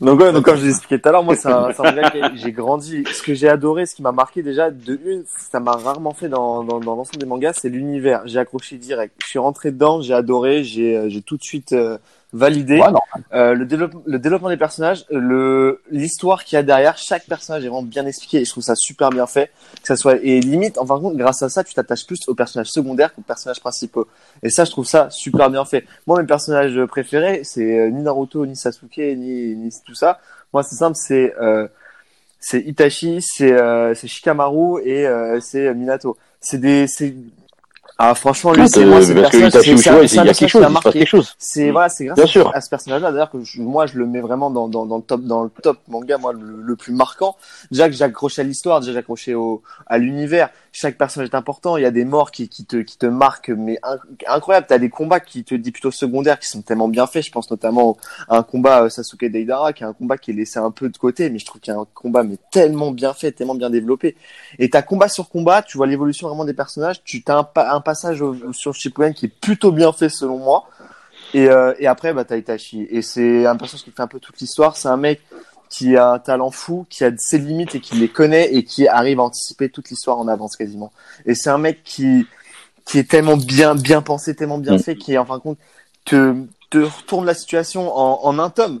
Donc, ouais, donc comme je l'ai expliqué tout à l'heure, moi, manga que j'ai grandi. Ce que j'ai adoré, ce qui m'a marqué déjà, de une, ça m'a rarement fait dans, dans, dans l'ensemble des mangas, c'est l'univers. J'ai accroché direct. Je suis rentré dedans, j'ai adoré, j'ai, euh, j'ai tout de suite euh, validé. Ouais. Euh, le, développement, le développement des personnages, le l'histoire qu'il y a derrière, chaque personnage est vraiment bien expliqué et je trouve ça super bien fait. Que ça soit et limite, en fin de compte, grâce à ça, tu t'attaches plus aux personnages secondaires qu'aux personnages principaux. Et ça, je trouve ça super bien fait. Moi, mes personnages préférés, c'est euh, ni Naruto, ni Sasuke, ni, ni tout ça. Moi, c'est simple, c'est euh, c'est Itachi, c'est euh, c'est Shikamaru et euh, c'est Minato. C'est des ah franchement lui Parce c'est moi c'est que Itachi Uchiwa, il y a quelque chose, il se passe quelque chose. c'est voilà, c'est grâce à, ce personnage-là d'ailleurs que je- moi je le mets vraiment dans, dans, dans le top dans le top manga moi le, le plus marquant. Déjà que j'accrochais à l'histoire, déjà j'accrochais au à l'univers. Chaque personnage est important. Il y a des morts qui, qui te qui te marquent, mais inc- incroyable. T'as des combats qui te dis plutôt secondaires, qui sont tellement bien faits. Je pense notamment à un combat euh, Sasuke Deidara, qui est un combat qui est laissé un peu de côté, mais je trouve qu'il y a un combat mais tellement bien fait, tellement bien développé. Et t'as combat sur combat, tu vois l'évolution vraiment des personnages. Tu as un, pa- un passage sur Shippuden qui est plutôt bien fait selon moi. Et, euh, et après, bah, t'as Itachi. Et c'est un personnage qui fait un peu toute l'histoire. C'est un mec qui a un talent fou, qui a ses limites et qui les connaît et qui arrive à anticiper toute l'histoire en avance quasiment. Et c'est un mec qui, qui est tellement bien, bien pensé, tellement bien Mm. fait, qui en fin de compte te, te retourne la situation en, en un tome.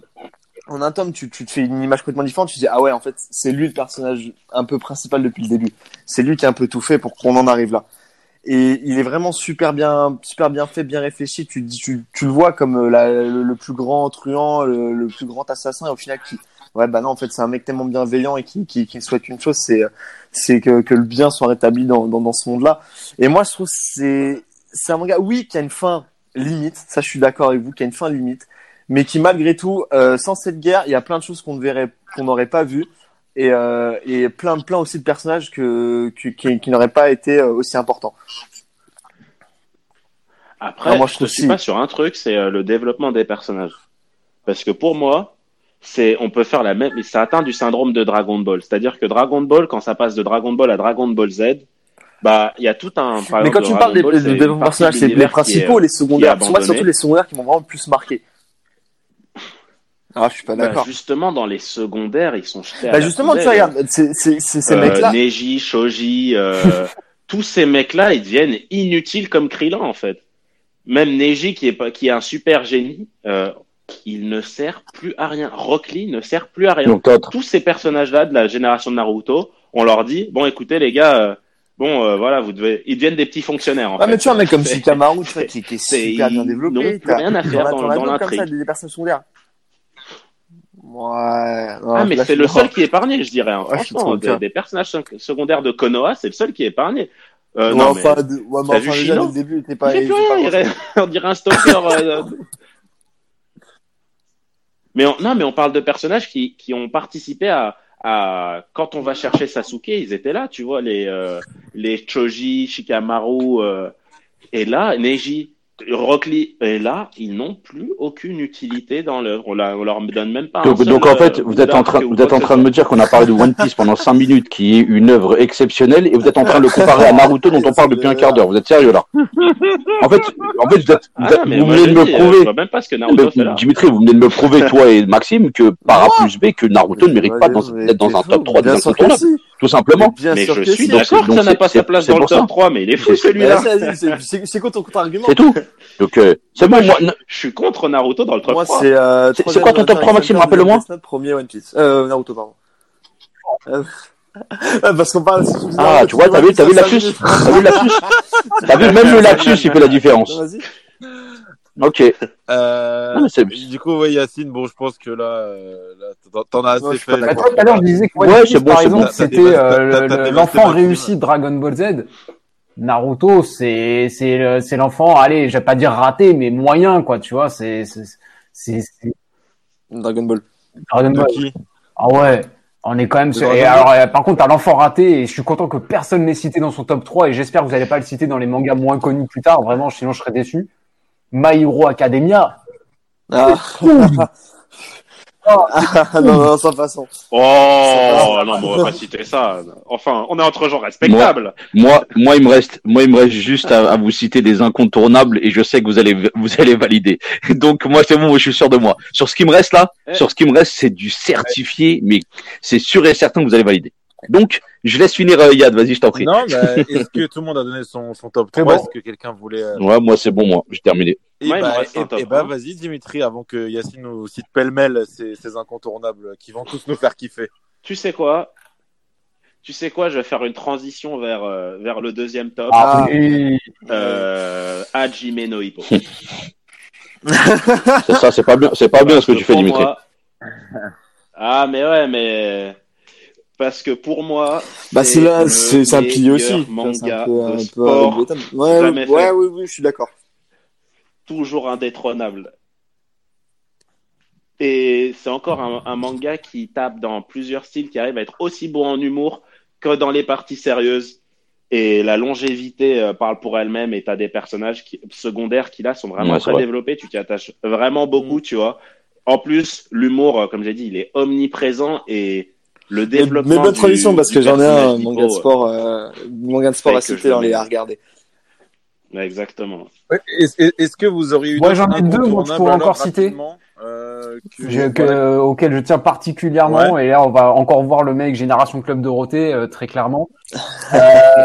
En un tome, tu, tu te fais une image complètement différente. Tu te dis ah ouais, en fait, c'est lui le personnage un peu principal depuis le début. C'est lui qui a un peu tout fait pour qu'on en arrive là. Et il est vraiment super bien, super bien fait, bien réfléchi. Tu, tu, tu le vois comme euh, la, le, le plus grand truand, le, le plus grand assassin. Et au final, qui, ouais, bah non, en fait, c'est un mec tellement bienveillant et qui, qui, qui souhaite une chose, c'est, c'est que, que le bien soit rétabli dans, dans, dans ce monde-là. Et moi, je trouve que c'est, c'est un manga, oui, qui a une fin limite. Ça, je suis d'accord avec vous, qui a une fin limite. Mais qui, malgré tout, euh, sans cette guerre, il y a plein de choses qu'on ne verrait, qu'on n'aurait pas vues. Et, euh, et plein, plein aussi de personnages que, que- qui, qui n'auraient pas été euh, aussi importants. Après, moi, je je te suis pas sur un truc, c'est le développement des personnages. Parce que pour moi, c'est, on peut faire la même, ça atteint du syndrome de Dragon Ball. C'est-à-dire que Dragon Ball, quand ça passe de Dragon Ball à Dragon Ball Z, bah, il y a tout un, par Mais exemple, quand tu parles des, Ball, personnages, c'est les est, principaux, euh, les secondaires. est Pour moi, c'est surtout les secondaires qui m'ont vraiment le plus marqué. Ah, je suis pas bah, d'accord. justement, dans les secondaires, ils sont jetés à Bah, la justement, tu poubelle. vois, regarde, c'est- c'est- c'est- ces Euh, mecs-là. Neji, Shoji, euh, *laughs* tous ces mecs-là, ils deviennent inutiles comme Krillin, en fait. Même Neji, qui est, pas, qui est un super génie, euh, il ne sert plus à rien. Rock Lee ne sert plus à rien. Donc, Tous ces personnages-là de la génération de Naruto, on leur dit, bon, écoutez, les gars, euh, bon, euh, voilà, vous devez, ils deviennent des petits fonctionnaires, en Ah, fait. mais tu vois, un mec comme *laughs* Shikamaru, tu vois, qui, qui est super bien développé. t'as- rien à faire dans- dans comme ça, l'intrigue. des, des personnes secondaires. Ouais. non, Ah, mais c'est le seul qui est épargné, je dirais. hein. Ouais, Franchement, des, personnages sec- secondaires de Konoha, c'est le seul qui est épargné. Euh, Ouais, non, mais enfin, de- ouais, mais t'as enfin, vu déjà, Shino dès le début, il était pas. il il il *laughs* on dirait un stalker. euh, *laughs* mais on, non, mais on parle de personnages qui, qui ont participé à, à quand on va chercher Sasuke, ils étaient là, tu vois les euh, les Choji, Shikamaru euh, et là Neji, Rock Lee et là ils n'ont plus aucune utilité dans l'œuvre. On, la- on leur donne même pas. un Donc, seul, donc, en fait, euh, vous êtes en train, vous êtes en train de me dire qu'on a parlé de One Piece pendant 5 minutes, qui est une œuvre exceptionnelle, et vous êtes en train de le *laughs* comparer à Naruto dont on parle depuis un quart d'heure. Vous êtes sérieux là? *laughs* En fait, en fait, vous, êtes, vous, Ah, êtes- non, mais vous venez de me dis, euh, prouver. Je vois même pas ce que Naruto fait là. Dimitri, vous venez de me prouver, toi et Maxime, que par A plus B, que Naruto ne mérite pas d'être dans un top 3 des bien sûr que incontournables, tout simplement. Bien Mais sûr je que suis d'accord que donc ça n'a pas sa place dans le top 3, mais il est fou celui-là. là, c'est- quoi ton contre-argument? C'est tout. Donc, euh, c'est bon, Moi, je, suis contre Naruto dans le top Moi, 3. c'est. euh, quoi ton top Hunter 3, Maxime, Note, Premier One Piece. Euh, Naruto, pardon. Euh, Parce qu'on parle. Ah, tu vois, t'as vu, t'as vu le lapsus T'as vu le lapsus T'as vu, même le lapsus, il fait la différence. Vas-y. Ok. Euh, Non, du coup, ouais, Yacine, bon, je pense que là, euh, là t'en- as assez fait. Bah, toi, tout à l'heure, je disais que One Ouais, Piece, c'est bon, par bon. exemple, c'était euh, l'enfant réussi de Dragon Ball Z. Naruto, c'est c'est c'est l'enfant, allez, je vais pas dire raté, mais moyen, quoi, tu vois, c'est c'est Dragon Ball. Dragon Ball. qui Ah ouais, on est quand même sur... Et alors, euh, par contre, t'as l'enfant raté, et je suis content que personne n'ait cité dans son top 3, et j'espère que vous allez pas le citer dans les mangas moins connus plus tard, vraiment, sinon je serais déçu. My Hero Academia. Ah. Ah, non, non, sans façon. Oh, non, mais on va pas citer ça. Enfin, on est entre gens respectables. Moi, moi, il me reste, moi, il me reste juste à, à vous citer des incontournables et je sais que vous allez, vous allez valider. *laughs* Donc, moi, c'est bon, je suis sûr de moi. Sur ce qui me reste là, Eh. sur ce qui me reste, c'est du certifié, mais c'est sûr et certain que vous allez valider. Donc, je laisse finir euh, Yad, vas-y, je t'en prie. Non, bah, est-ce que tout le monde a donné son, son top C'est 3 bon. Est-ce que quelqu'un voulait. euh, Ouais, moi, c'est bon, moi, j'ai terminé. Et il me bah, reste un et- top et bah, un. vas-y, Dimitri, avant que Yacine nous cite pêle-mêle ces, ces incontournables qui vont tous nous faire kiffer. Tu sais quoi? Tu sais quoi? Je vais faire une transition vers, euh, vers le deuxième top. Ah, oui. Euh, Hajime no Hippo. *laughs* C'est ça, c'est pas bien, c'est pas bien ce que tu fais, pour Dimitri. moi- Ah, mais ouais, mais. Parce que pour moi. Bah, c'est là, c'est un pilier aussi. Manga un peu, un de peu sport. Ouais, jamais ouais, fait. oui, oui, je suis d'accord. toujours indétrônable. Et c'est encore un, un manga qui tape dans plusieurs styles, qui arrive à être aussi beau en humour que dans les parties sérieuses. et la longévité euh, parle pour elle-même et t'as des personnages qui, secondaires qui là sont vraiment Ouais, très vrai. développés, tu t'y attaches vraiment beaucoup, tu vois. En plus, l'humour, euh, comme j'ai dit, il est omniprésent et le Mais, développement. mais bonne transition parce que j'en ai un personnage manga de sport, euh, manga de sport à citer dans les à regarder. Exactement. Est-ce que vous auriez eu d'autres j'en ai deux, moi, que je pourrais encore citer. euh, que- Je- que- voilà. auquel je tiens particulièrement. Et là, on va encore voir le mec Génération Club Dorothée, euh, très clairement. *laughs* Euh,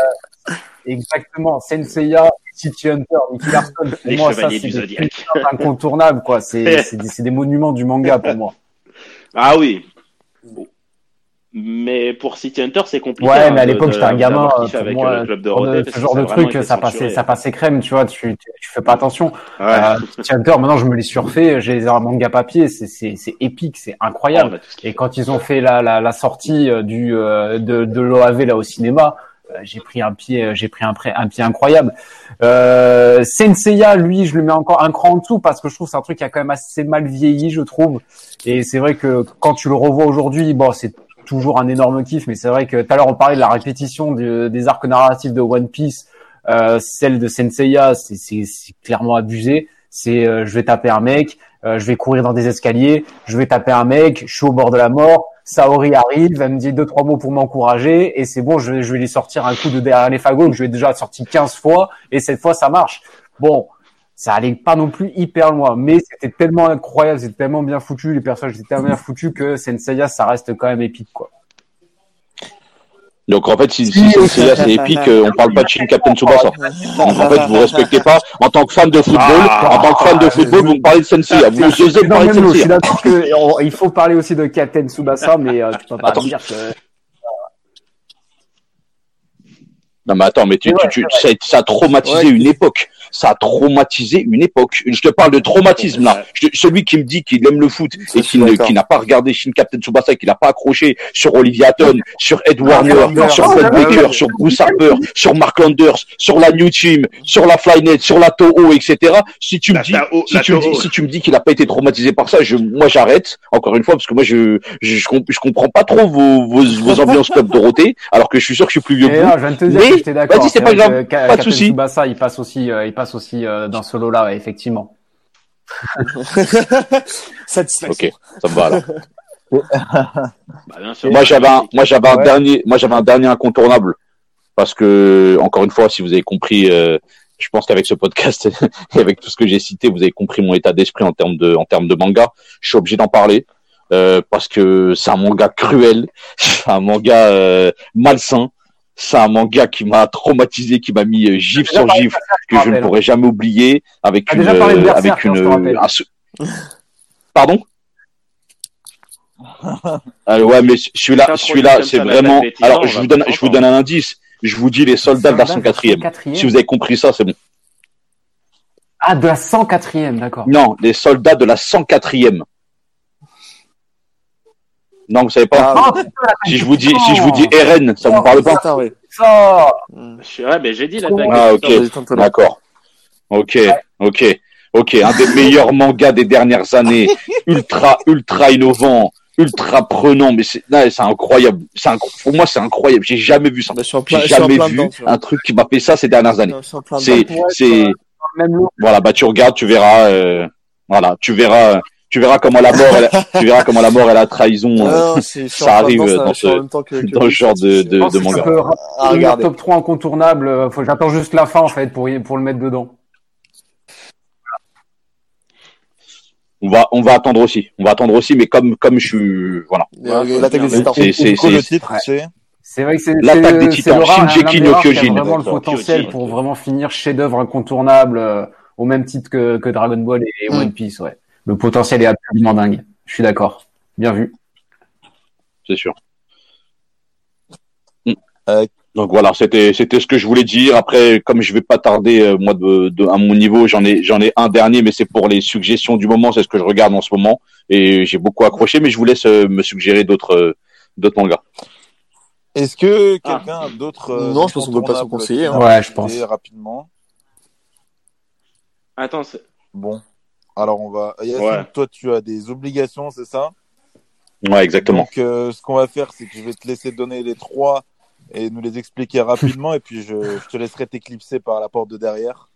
exactement. Senseiya, City Hunter, Nicky Larson. Pour Les moi, ça, Chevaliers c'est incontournables, quoi. C'est, c'est des, c'est des monuments du manga pour moi. *laughs* Ah oui. Mais pour City Hunter, c'est compliqué. Ouais, hein, mais à l'époque, j'étais un gamin. euh, pour avec moi, le club de Rodez, ce genre de truc, ça passait, ça passait crème, tu vois. Tu, tu, tu fais pas attention. Ouais. Euh, City Hunter, maintenant, je me les surfais. J'ai les manga papier. C'est, c'est, c'est épique, c'est incroyable. Ce qu'il Et quand ils ont fait la, la, la sortie euh, du euh, de, de l'OAV là au cinéma, euh, j'ai pris un pied, euh, j'ai pris un, un pied incroyable. Euh, Senseiya, lui, je le mets encore un cran en dessous parce que je trouve c'est un truc qui a quand même assez mal vieilli, je trouve. Et c'est vrai que quand tu le revois aujourd'hui, bon, c'est toujours un énorme kiff, mais c'est vrai que tout à l'heure on parlait de la répétition de- des arcs narratifs de One Piece, euh, celle de Senseiya, c'est clairement abusé. C'est euh, je vais taper un mec, euh, je vais courir dans des escaliers, je vais taper un mec, je suis au bord de la mort, Saori arrive, elle me dit deux trois mots pour m'encourager et c'est bon, je vais, je vais lui sortir un coup de derrière les fagots que je lui ai déjà sorti 15 fois et cette fois ça marche. Bon, ça allait pas non plus hyper loin, mais c'était tellement incroyable, c'était tellement bien foutu, les personnages étaient tellement bien *laughs* foutus que Senseiya ça reste quand même épique quoi. Donc en fait, si, si, là c'est épique, euh, on parle pas de Shin Captain Tsubasa. En fait, vous respectez pas. En tant que fan de football, en tant que fan de football, vous me parlez de Sensei. Vous osez parler le de même lot, je suis Sensei. d'accord que on- il faut parler aussi de Captain Tsubasa, mais euh, tu peux pas Attends. dire que Non mais attends, mais tu, ça, a- ça a traumatisé Ouais. une époque. Ça a traumatisé une époque. Je te parle de traumatisme là. Je te- celui qui me dit qu'il aime le foot et qui n'a pas regardé Shin Captain Tsubasa, qui n'a pas accroché sur Olivier Hatton, sur Ed Warner, Warner. sur Ah, Fred ouais, Baker, sur Bruce Harper, sur Mark Landers, sur la New Team, sur la Flynet, sur la Toho, etc. Si tu me dis, si tu me dis, si tu me dis qu'il n'a pas été traumatisé par ça, je, moi j'arrête. Encore une fois, parce que moi je, je, je, comp- je comprends pas trop vos, vos, vos ambiances Club Dorothée, alors que je suis sûr que je suis plus vieux que vous. là, je viens de te dire Mais, que j'étais d'accord. vas-y, c'est pas grave, pas de souci. Tsubasa, il passe aussi, euh, il passe aussi euh, dans ce lot-là, ouais, effectivement. *laughs* Satisfaction. Ok, ça me va alors. Bah, bien sûr. Moi j'avais un, moi j'avais un Ouais. dernier, moi j'avais un dernier incontournable parce que encore une fois, si vous avez compris, euh, je pense qu'avec ce podcast *laughs* et avec tout ce que j'ai cité, vous avez compris mon état d'esprit en termes de, en termes de manga. Je suis obligé d'en parler euh, parce que c'est un manga cruel, *laughs* c'est un manga euh, malsain. C'est un manga qui m'a traumatisé, qui m'a mis euh, gifle sur gifle, que je ne pourrai jamais oublier, avec une, déjà parlé de euh, Berserk, avec une, un sou- Pardon? Ah ouais, mais celui-là, celui-là, c'est vraiment. Alors, je vous donne, je vous donne un indice. Je vous dis les soldats de la Soldat 104e. 104e. Si vous avez compris ça, c'est bon. Ah, de la 104e, d'accord. Non, les soldats de la 104e. Non, vous savez pas. Ah, Si je vous dis, si je vous dis RN, ça vous parle pas putain, ouais. Ça, Je suis- Ouais, mais j'ai dit la Comment- blague. Ah, ok. D'accord. Ok, ok, ok. Un des meilleurs mangas des dernières années. Ultra, ultra innovant, ultra prenant. Mais c'est, incroyable. C'est inc- pour moi, c'est incroyable. J'ai jamais vu ça. J'ai jamais vu dedans, un truc qui m'a fait ça ces dernières années. C'est, c'est, voilà, bah tu regardes, tu verras, euh, voilà, tu verras, tu verras comment la mort, elle, *laughs* tu verras comment la mort et la trahison, euh, Ah, non, en ça arrive dedans, dans ce- même temps que- que dans ce genre de- de- que manga. regarder. le top 3 incontournable. euh, Faut, j'attends juste la fin, en fait, pour, y- pour le mettre dedans. on va, on va attendre aussi, on va attendre aussi, mais comme, comme je suis, voilà, Euh, L'attaque des titans. c'est, c'est, c'est, titre, c'est C'est vrai que c'est L'attaque des Titans, des no Kyojin. vraiment le potentiel pour vraiment finir chef-d'œuvre incontournable euh, au même titre que, que Dragon Ball et, et Mm. One Piece. Ouais, le potentiel est absolument dingue. Je suis d'accord. Bien vu. c'est sûr. Euh, Donc voilà, c'était c'était ce que je voulais dire. Après, comme je vais pas tarder euh, moi de, de- à mon niveau, j'en ai j'en ai un dernier, mais c'est pour les suggestions du moment, c'est ce que je regarde en ce moment et j'ai beaucoup accroché. Mais je vous laisse euh, me suggérer d'autres euh, d'autres mangas. Est-ce que Ah. quelqu'un d'autre euh, Non, je pense qu'on peut pas s'en incontournable conseiller, hein. Ouais, je pense. Rapidement? Attends, c'est- Bon. Alors on va. Yacine, Ouais. toi tu as des obligations, c'est ça? Ouais, exactement. Donc euh, ce qu'on va faire, c'est que je vais te laisser donner les trois et nous les expliquer rapidement, *laughs* et puis je, je te laisserai t'éclipser par la porte de derrière.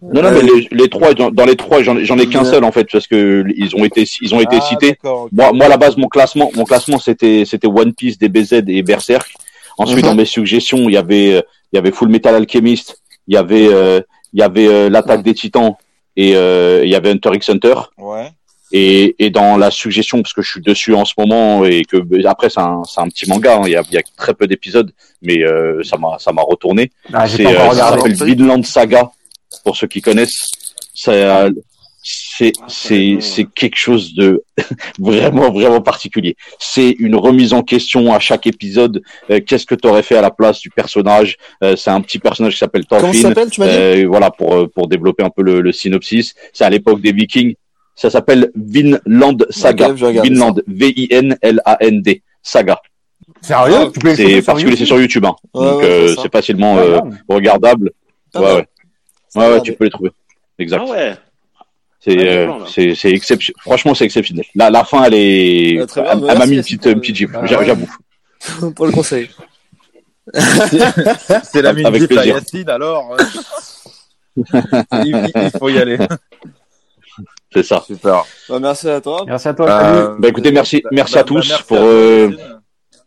Non, non, mais les, les trois, dans, dans les trois, j'en ai qu'un seul en fait, parce que ils ont été, ils ont été Ah, cités. Moi, moi, à la base, mon classement, mon classement, c'était, c'était One Piece, DBZ et Berserk. Ensuite, Mhm. dans mes suggestions, il y avait, euh, il y avait Full Metal Alchemist, il y avait, euh, il y avait euh, l'attaque des Titans et euh, il y avait Hunter x Hunter. Ouais. Et, et dans la suggestion, parce que je suis dessus en ce moment et que après c'est un, c'est un petit manga, hein, il y, a, il y a très peu d'épisodes, mais euh, ça m'a, ça m'a retourné. Ah, j'ai C'est, pas euh, ça s'appelle Vinland Saga pour ceux qui connaissent. Ça, c'est c'est c'est quelque chose de *laughs* vraiment vraiment particulier. C'est une remise en question à chaque épisode. Euh, Qu'est-ce que tu aurais fait à la place du personnage? Euh, C'est un petit personnage qui s'appelle Thorfinn. s'appelle, tu m'as dit? Euh, voilà pour euh, pour développer un peu le, le synopsis. C'est à l'époque des Vikings. Ça s'appelle Vinland Saga. Vinland V I N L A N D Saga. Sérieux? Tu peux C'est particulier, c'est sur YouTube? Hein. Ouais, Donc ouais, euh, c'est facilement euh, regardable. Ah ouais, ouais. Ouais, ouais, tu peux les trouver. Exact. Ah ouais. C'est Ouais, euh, c'est c'est exceptionnel. Franchement, c'est exceptionnel. La la fin, elle est. Elle bah, m'a mis une petite pour une le- petite gifle. Ah. J'avoue. *laughs* pour le conseil. *laughs* C'est la à plaisir. Yacine, alors. euh, *laughs* il, il faut y aller. C'est ça. Super. Bah, merci à toi. Merci à toi. Euh, Bah, écoutez, merci- merci à tous merci pour, à toi, euh, Yacine.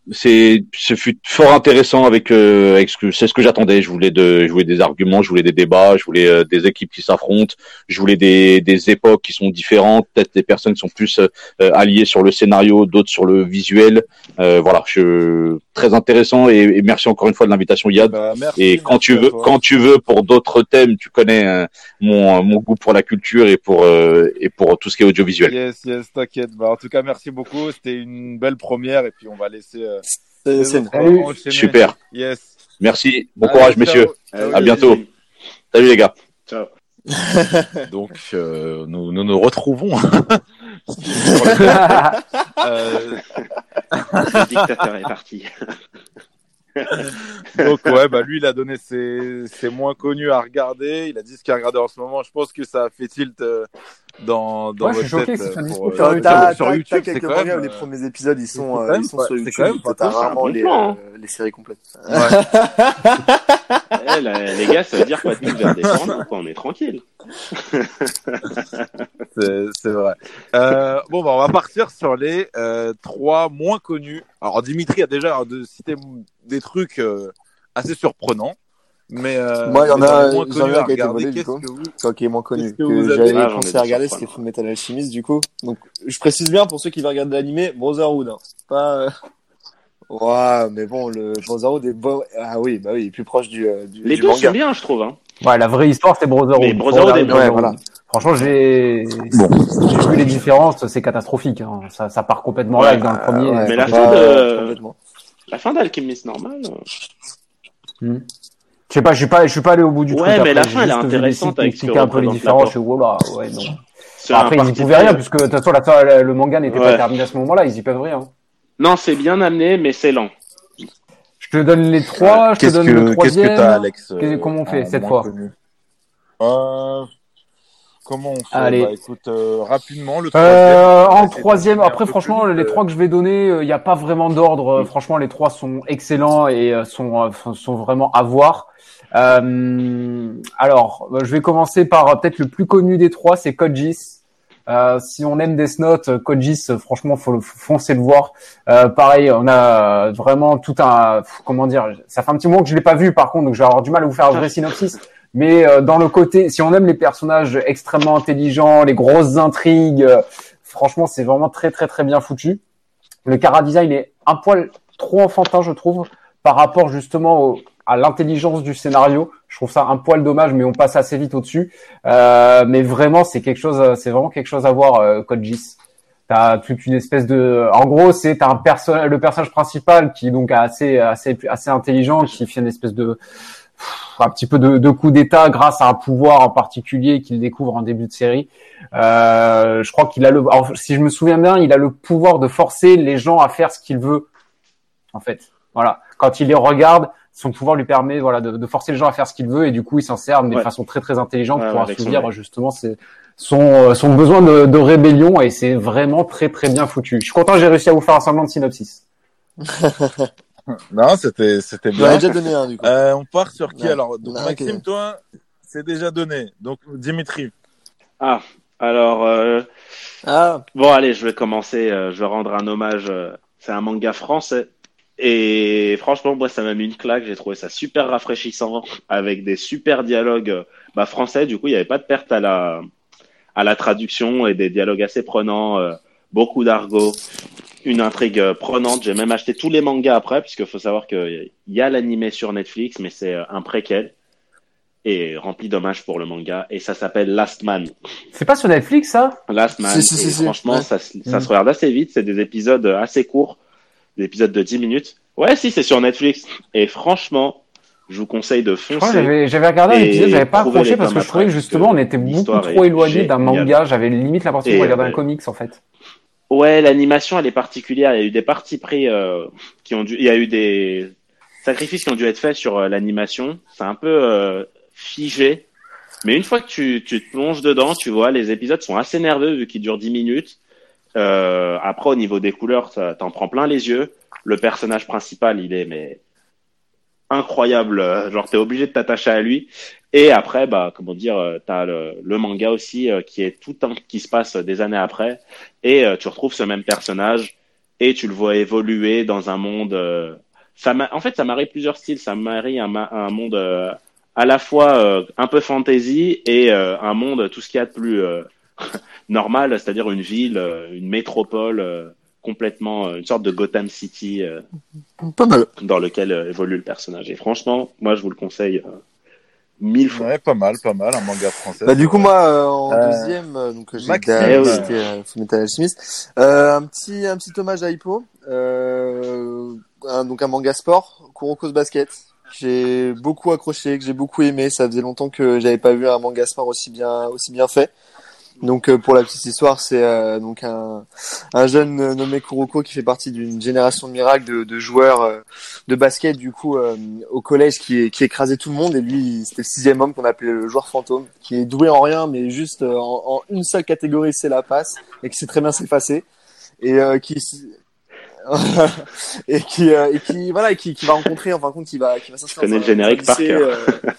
C'est ce fut fort intéressant avec euh, avec ce que c'est ce que j'attendais. Je voulais de je voulais des arguments, je voulais des débats, je voulais euh, des équipes qui s'affrontent, je voulais des des époques qui sont différentes, peut-être des personnes qui sont plus euh, alliées sur le scénario, d'autres sur le visuel. Euh, voilà, je très intéressant et, et merci encore une fois de l'invitation Yad. Bah, merci, Et quand merci tu veux, quand tu veux pour d'autres thèmes, tu connais euh, mon mon goût pour la culture et pour euh, et pour tout ce qui est audiovisuel. Yes, yes, t'inquiète. Bah, en tout cas, merci beaucoup. C'était une belle première et puis on va laisser euh, C'est-. Super. Yes. Merci. Bon Allez, courage, ciao. messieurs. À oui, bientôt. Salut les gars. Ciao. *laughs* Donc, euh, nous, nous nous retrouvons. *laughs* Euh, Le dictateur est parti. donc, ouais, bah, lui, il a donné ses, ses moins connus à regarder. Il a dit ce qu'il a regardé en ce moment. Je pense que ça a fait tilt euh, dans, dans Ouais, je suis votre choqué euh, pour, sur euh, YouTube. T'as sur YouTube, c'est quelques quand même, où les euh, premiers épisodes ils sont, euh, ils sont sur c'est YouTube. quand même pas T'as rarement les, euh, les séries complètes. *laughs* Eh, la- les gars, ça veut dire qu'on va tous vers quoi. On est tranquille. *laughs* C'est c'est vrai. Euh, bon, bah, on va partir sur les euh, trois moins connus. Alors, Dimitri a déjà de cité des trucs euh, assez surprenants. Mais euh, Moi, il y en a- moins un à qui a été regarder, volé, du qu'est-ce coup. que vous- Toi qui est moins connu, que j'avais Ah, commencé à regarder, c'était Full Metal Alchemist du coup. Donc je précise bien pour ceux qui veulent regarder l'animé, Brotherhood. Hein. Pas. Euh... *laughs* Ouais, mais bon, le Brotherhood est bon. Ah oui, bah oui, il est plus proche du, euh, du, Les du deux manga. sont bien, je trouve. Hein. Ouais, la vraie histoire, c'est Brotherhood. Mais Brotherhood est bien. Ouais, Brotherhood. voilà. Franchement, j'ai j'ai vu les différences, c'est catastrophique. Hein. Ça, ça part complètement Ouais, live dans le premier. Ouais, Mais la fin de-. La fin d'Alchemist normal. euh, Je sais pas, je suis pas, je suis pas allé au bout du Ouais, truc. mais après, la fin, elle est intéressante avec ce que un peu les différences. Je l'apport. suis, oh là, ouais, non. c'est Après, ils y parti pouvaient rien, puisque de toute façon, la- le manga n'était Ouais. pas terminé à ce moment-là. Ils y peuvent rien. Non, c'est bien amené, mais c'est lent. Je te donne les trois, je te Qu'est-ce donne que le qu'est-ce troisième. que t'as, Alex euh, comment on fait en cette fois Euh, Comment on fait? Allez. Bah, écoute, euh, rapidement, le Euh, troisième, en troisième, après franchement, les euh, trois que je vais donner, il n'y a pas vraiment d'ordre. Euh, Franchement, les trois sont excellents et euh, sont euh, sont vraiment à voir. Euh, alors, je vais commencer par euh, peut-être le plus connu des trois, c'est Code Geass. Euh, si on aime Death Note, Code Geass, euh, franchement, faut, le- faut foncer le voir. Euh, pareil, on a euh, vraiment tout un, comment dire, ça fait un petit moment que je l'ai pas vu, par contre, donc je vais avoir du mal à vous faire un vrai *laughs* synopsis. Mais euh, dans le côté, si on aime les personnages extrêmement intelligents, les grosses intrigues, franchement, c'est vraiment très très très bien foutu. Le cara design est un poil trop enfantin, je trouve, par rapport justement au- à l'intelligence du scénario. Je trouve ça un poil dommage, mais on passe assez vite au-dessus. Euh, mais vraiment, c'est quelque chose, c'est vraiment quelque chose à voir, euh, Code. T'as toute une espèce de, en gros, c'est un personnage, le personnage principal qui est donc assez assez assez intelligent, qui fait une espèce de un petit peu de, de coup d'état grâce à un pouvoir en particulier qu'il découvre en début de série. Euh, je crois qu'il a le, si je me souviens bien, il a le pouvoir de forcer les gens à faire ce qu'il veut. En fait, voilà. Quand il les regarde, son pouvoir lui permet, voilà, de, de forcer les gens à faire ce qu'il veut et du coup, il s'en sert de Ouais. façon très très intelligente Ouais, pour son assouvir justement ses- son euh, son besoin de, de rébellion et c'est vraiment très très bien foutu. Je suis content, j'ai réussi à vous faire un semblant de synopsis. *laughs* Non, c'était c'était bien. déjà donné un, du coup. Euh, on part sur qui Ouais. alors? Donc Non, Maxime, toi, c'est déjà donné. Donc Dimitri. Ah, alors, euh, Ah, bon, allez, je vais commencer. euh, je vais rendre un hommage. euh, c'est un manga français. Et franchement, moi, ça m'a mis une claque. J'ai trouvé ça super rafraîchissant, avec des super dialogues euh, bah, français. Du coup, il n'y avait pas de perte à la, à la traduction et des dialogues assez prenants, euh, beaucoup d'argot, une intrigue euh, prenante. J'ai même acheté tous les mangas après, puisqu'il faut savoir qu'il y a l'animé sur Netflix, mais c'est un préquel et rempli d'hommages pour le manga. Et ça s'appelle Last Man. C'est pas sur Netflix, ça? Last Man. Si, si, et si, si. franchement, Ouais. ça, se- ça Mm. se regarde assez vite. C'est des épisodes assez courts, des épisodes de 10 minutes. Ouais, si, c'est sur Netflix. Et franchement, je vous conseille de foncer. j'avais regardé un épisode, j'avais pas accroché parce que je trouvais que justement on était beaucoup trop éloigné d'un manga. J'avais limite l'impression regarder euh, un comics en fait. Ouais, l'animation, elle est particulière. Il y a eu des parties pris euh, qui ont dû, il y a eu des sacrifices qui ont dû être faits sur euh, l'animation. C'est un peu euh, figé. Mais une fois que tu, tu te plonges dedans, tu vois, les épisodes sont assez nerveux vu qu'ils durent 10 minutes. Euh, après, au niveau des couleurs, t'en prends plein les yeux. Le personnage principal, il est mais incroyable. euh, Genre, t'es obligé de t'attacher à lui. Et après, bah, comment dire, euh, t'as le, le manga aussi euh, qui est tout un qui se passe des années après et euh, tu retrouves ce même personnage et tu le vois évoluer dans un monde. ça en fait, ça marie plusieurs styles. Ça marie un, un monde à la fois un peu fantasy et un monde tout ce qu'il y a de plus *laughs* euh, normal, c'est-à-dire une ville, euh, une métropole euh, complètement, euh, une sorte de Gotham City euh, pas mal. dans lequel euh, évolue le personnage. Et franchement, moi, je vous le conseille euh, mille fois. Ouais, pas mal, pas mal, un manga français. Bah, du coup, moi, euh, en Euh, deuxième, donc, j'ai Fullmetal Alchemist. Euh, un petit, un petit hommage à Hippo. Euh, un, donc, un manga sport, Kuroko's Basket. J'ai beaucoup accroché, que j'ai beaucoup aimé. Ça faisait longtemps que j'avais pas vu un manga sport aussi bien, aussi bien fait. Donc, euh, pour la petite histoire, c'est euh, donc un, un jeune nommé Kuroko qui fait partie d'une génération de miracles de, de joueurs euh, de basket du coup au collège qui, qui écrasait tout le monde. Et lui c'était le sixième homme qu'on appelait le joueur fantôme qui est doué en rien mais juste en, en une seule catégorie c'est la passe et qui sait très bien s'effacer. Et euh, qui *laughs* et qui euh, et qui voilà et qui, qui va rencontrer en fin de compte qui va qui va s'inscrire connais dans le générique par cœur. euh,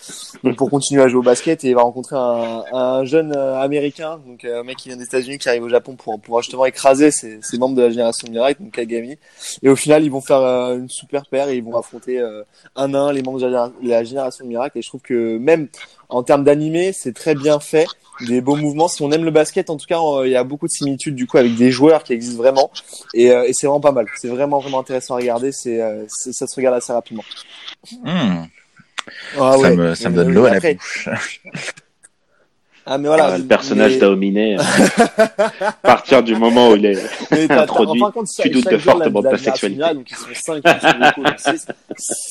donc pour continuer à jouer au basket et il va rencontrer un, un jeune euh, américain donc euh, un mec qui vient des États-Unis qui arrive au Japon pour pouvoir justement écraser ces, ces membres de la génération miracle donc Kagami et au final ils vont faire euh, une super paire et ils vont affronter euh, un à un les membres de la, de la génération miracle et je trouve que même en termes d'animé c'est très bien fait. Des beaux mouvements. Si on aime le basket en tout cas euh, il y a beaucoup de similitudes du coup avec des joueurs qui existent vraiment. Et, euh, et c'est vraiment pas mal. C'est vraiment vraiment intéressant à regarder. C'est euh, ça se regarde assez rapidement. Hmm. ah ça me, ça me donne l'eau à la Après- bouche. *laughs* ah mais voilà. Ah, le personnage mais- dominé. à *laughs* partir du moment où il est introduit, en fin de compte, tu doutes de fortement de ta sexualité. Donc ils sont cinq, ils sont beaucoup, donc six,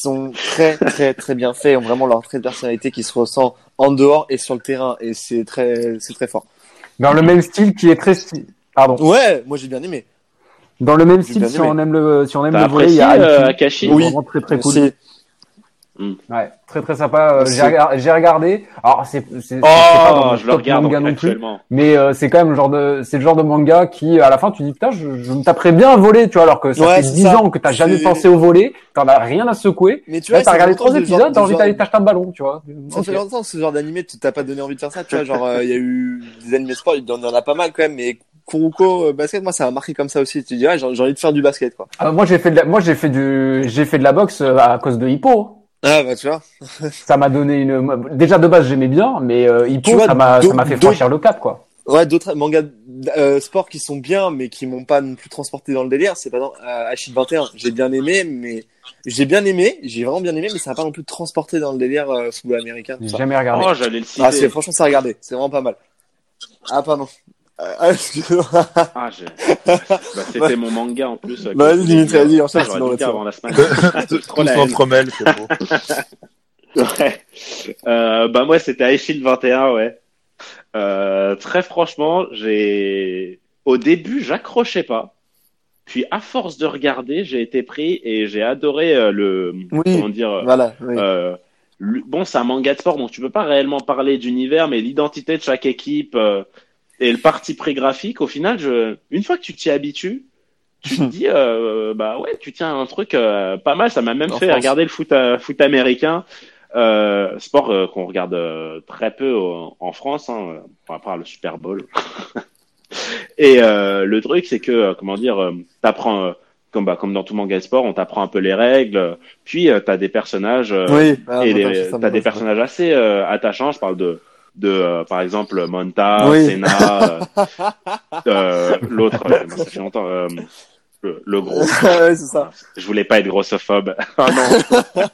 sont très très très bien faits, ont vraiment leur trait de personnalité qui se ressent en dehors et sur le terrain et c'est très c'est très fort. Dans le même style qui est très pardon. Ouais, moi j'ai bien aimé. Dans le même style si aimé. on aime le si on aime le volet, il y a euh. Akashi Oui. vraiment très très cool. C'est- Ouais, très très sympa. Euh. J'ai regard- j'ai regardé. Alors c'est c'est c'est Oh, pas dans je le regarde manga non plus. Mais euh, c'est quand même le genre de c'est le genre de manga qui à la fin tu dis putain je, je me taperais bien un volet tu vois alors que ça Ouais, fait c'est 10 ça. ans que t'as jamais pensé au volet t'en as rien à secouer Mais tu vois, t'as regardé trois épisodes t'as envie genre- d'aller t'acheter un ballon tu vois Ça fait longtemps ce genre d'animé, tu t'as pas donné envie de faire ça, tu vois, genre euh, il y a eu des animés sport, il y en a pas mal quand même, mais Kuruko euh, basket, moi ça m'a marqué comme ça aussi. Tu dis ah, j'ai envie de faire du basket quoi. Ah, moi j'ai fait de la, moi j'ai fait du j'ai fait de la boxe à cause de Hippo Ah bah tu vois. *laughs* ça m'a donné une déjà de base j'aimais bien mais euh, Hippo vois, ça m'a ça m'a fait franchir le cap quoi Ouais, d'autres mangas euh, sport qui sont bien, mais qui m'ont pas non plus transporté dans le délire. C'est pas dans euh, Achille 21. J'ai bien aimé, mais j'ai bien aimé, j'ai vraiment bien aimé, mais ça n'a pas non plus transporté dans le délire euh, football américain. j'ai jamais regardé Oh, j'allais le citer. Ah, c'est franchement ça à regarder. C'est vraiment pas mal. Ah pardon. Ah, excuse-moi. Ah, j'ai- bah, c'était mon manga en plus. Bah, vas-y, je Dimitri, vas-y, enchaîne, sinon, on avant la semaine. *laughs* Tous Trop la haine. s'entremêlent, c'est beau. *laughs* Ouais. Euh, bah moi c'était Shield 21 ouais. Euh, très franchement, j'ai au début j'accrochais pas. Puis à force de regarder, j'ai été pris et j'ai adoré euh, le Oui. comment dire Voilà. oui. euh, le- bon, c'est un manga de sport, donc tu peux pas réellement parler d'univers, mais l'identité de chaque équipe euh, et le parti pris graphique, au final, je, une fois que tu t'y habitues, tu te *laughs* dis, euh, bah ouais, tu tiens un truc euh, pas mal. Ça m'a même En fait France. regarder le foot, euh, foot américain, euh, sport euh, qu'on regarde euh, très peu en France, hein, à part le Super Bowl. *laughs* Et euh, le truc, c'est que, euh, comment dire, euh, t'apprends, euh, comme, bah, comme dans tout manga sport, on t'apprend un peu les règles. Puis euh, t'as des personnages euh, Oui. Ah, et t'as des personnages assez euh, attachants. Je parle de, de euh, par exemple Monta, Oui. Senna, *laughs* euh, euh, l'autre, ça fait longtemps, le, le gros. *laughs* ouais, c'est ça. Je voulais pas être grossophobe. *laughs* Ah non.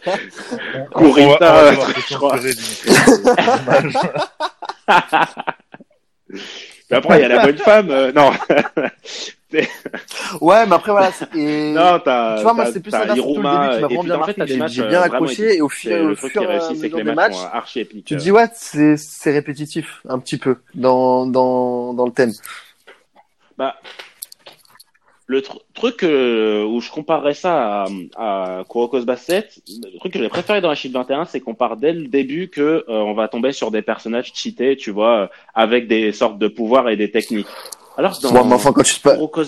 Kurita, je crois. après, il y a la bonne femme. non. Ouais, mais après, voilà. c'est- et- *laughs* non, t'as, Tu vois, moi, c'est plus le Iruma, début qui m'a vraiment bien marqué. J'ai euh, bien accroché et au fur, et à mesure des matchs tu te dis, ouais, c'est c'est répétitif, un petit peu, dans, dans, dans le thème. Bah, le tr- truc euh, où je comparerais ça à, à Kuroko's Basket, le truc que j'ai préféré dans Achille 21, c'est qu'on part dès le début que euh, on va tomber sur des personnages cheatés, tu vois, euh, avec des sortes de pouvoirs et des techniques. Alors que dans Ouais, mais enfin, quand tu te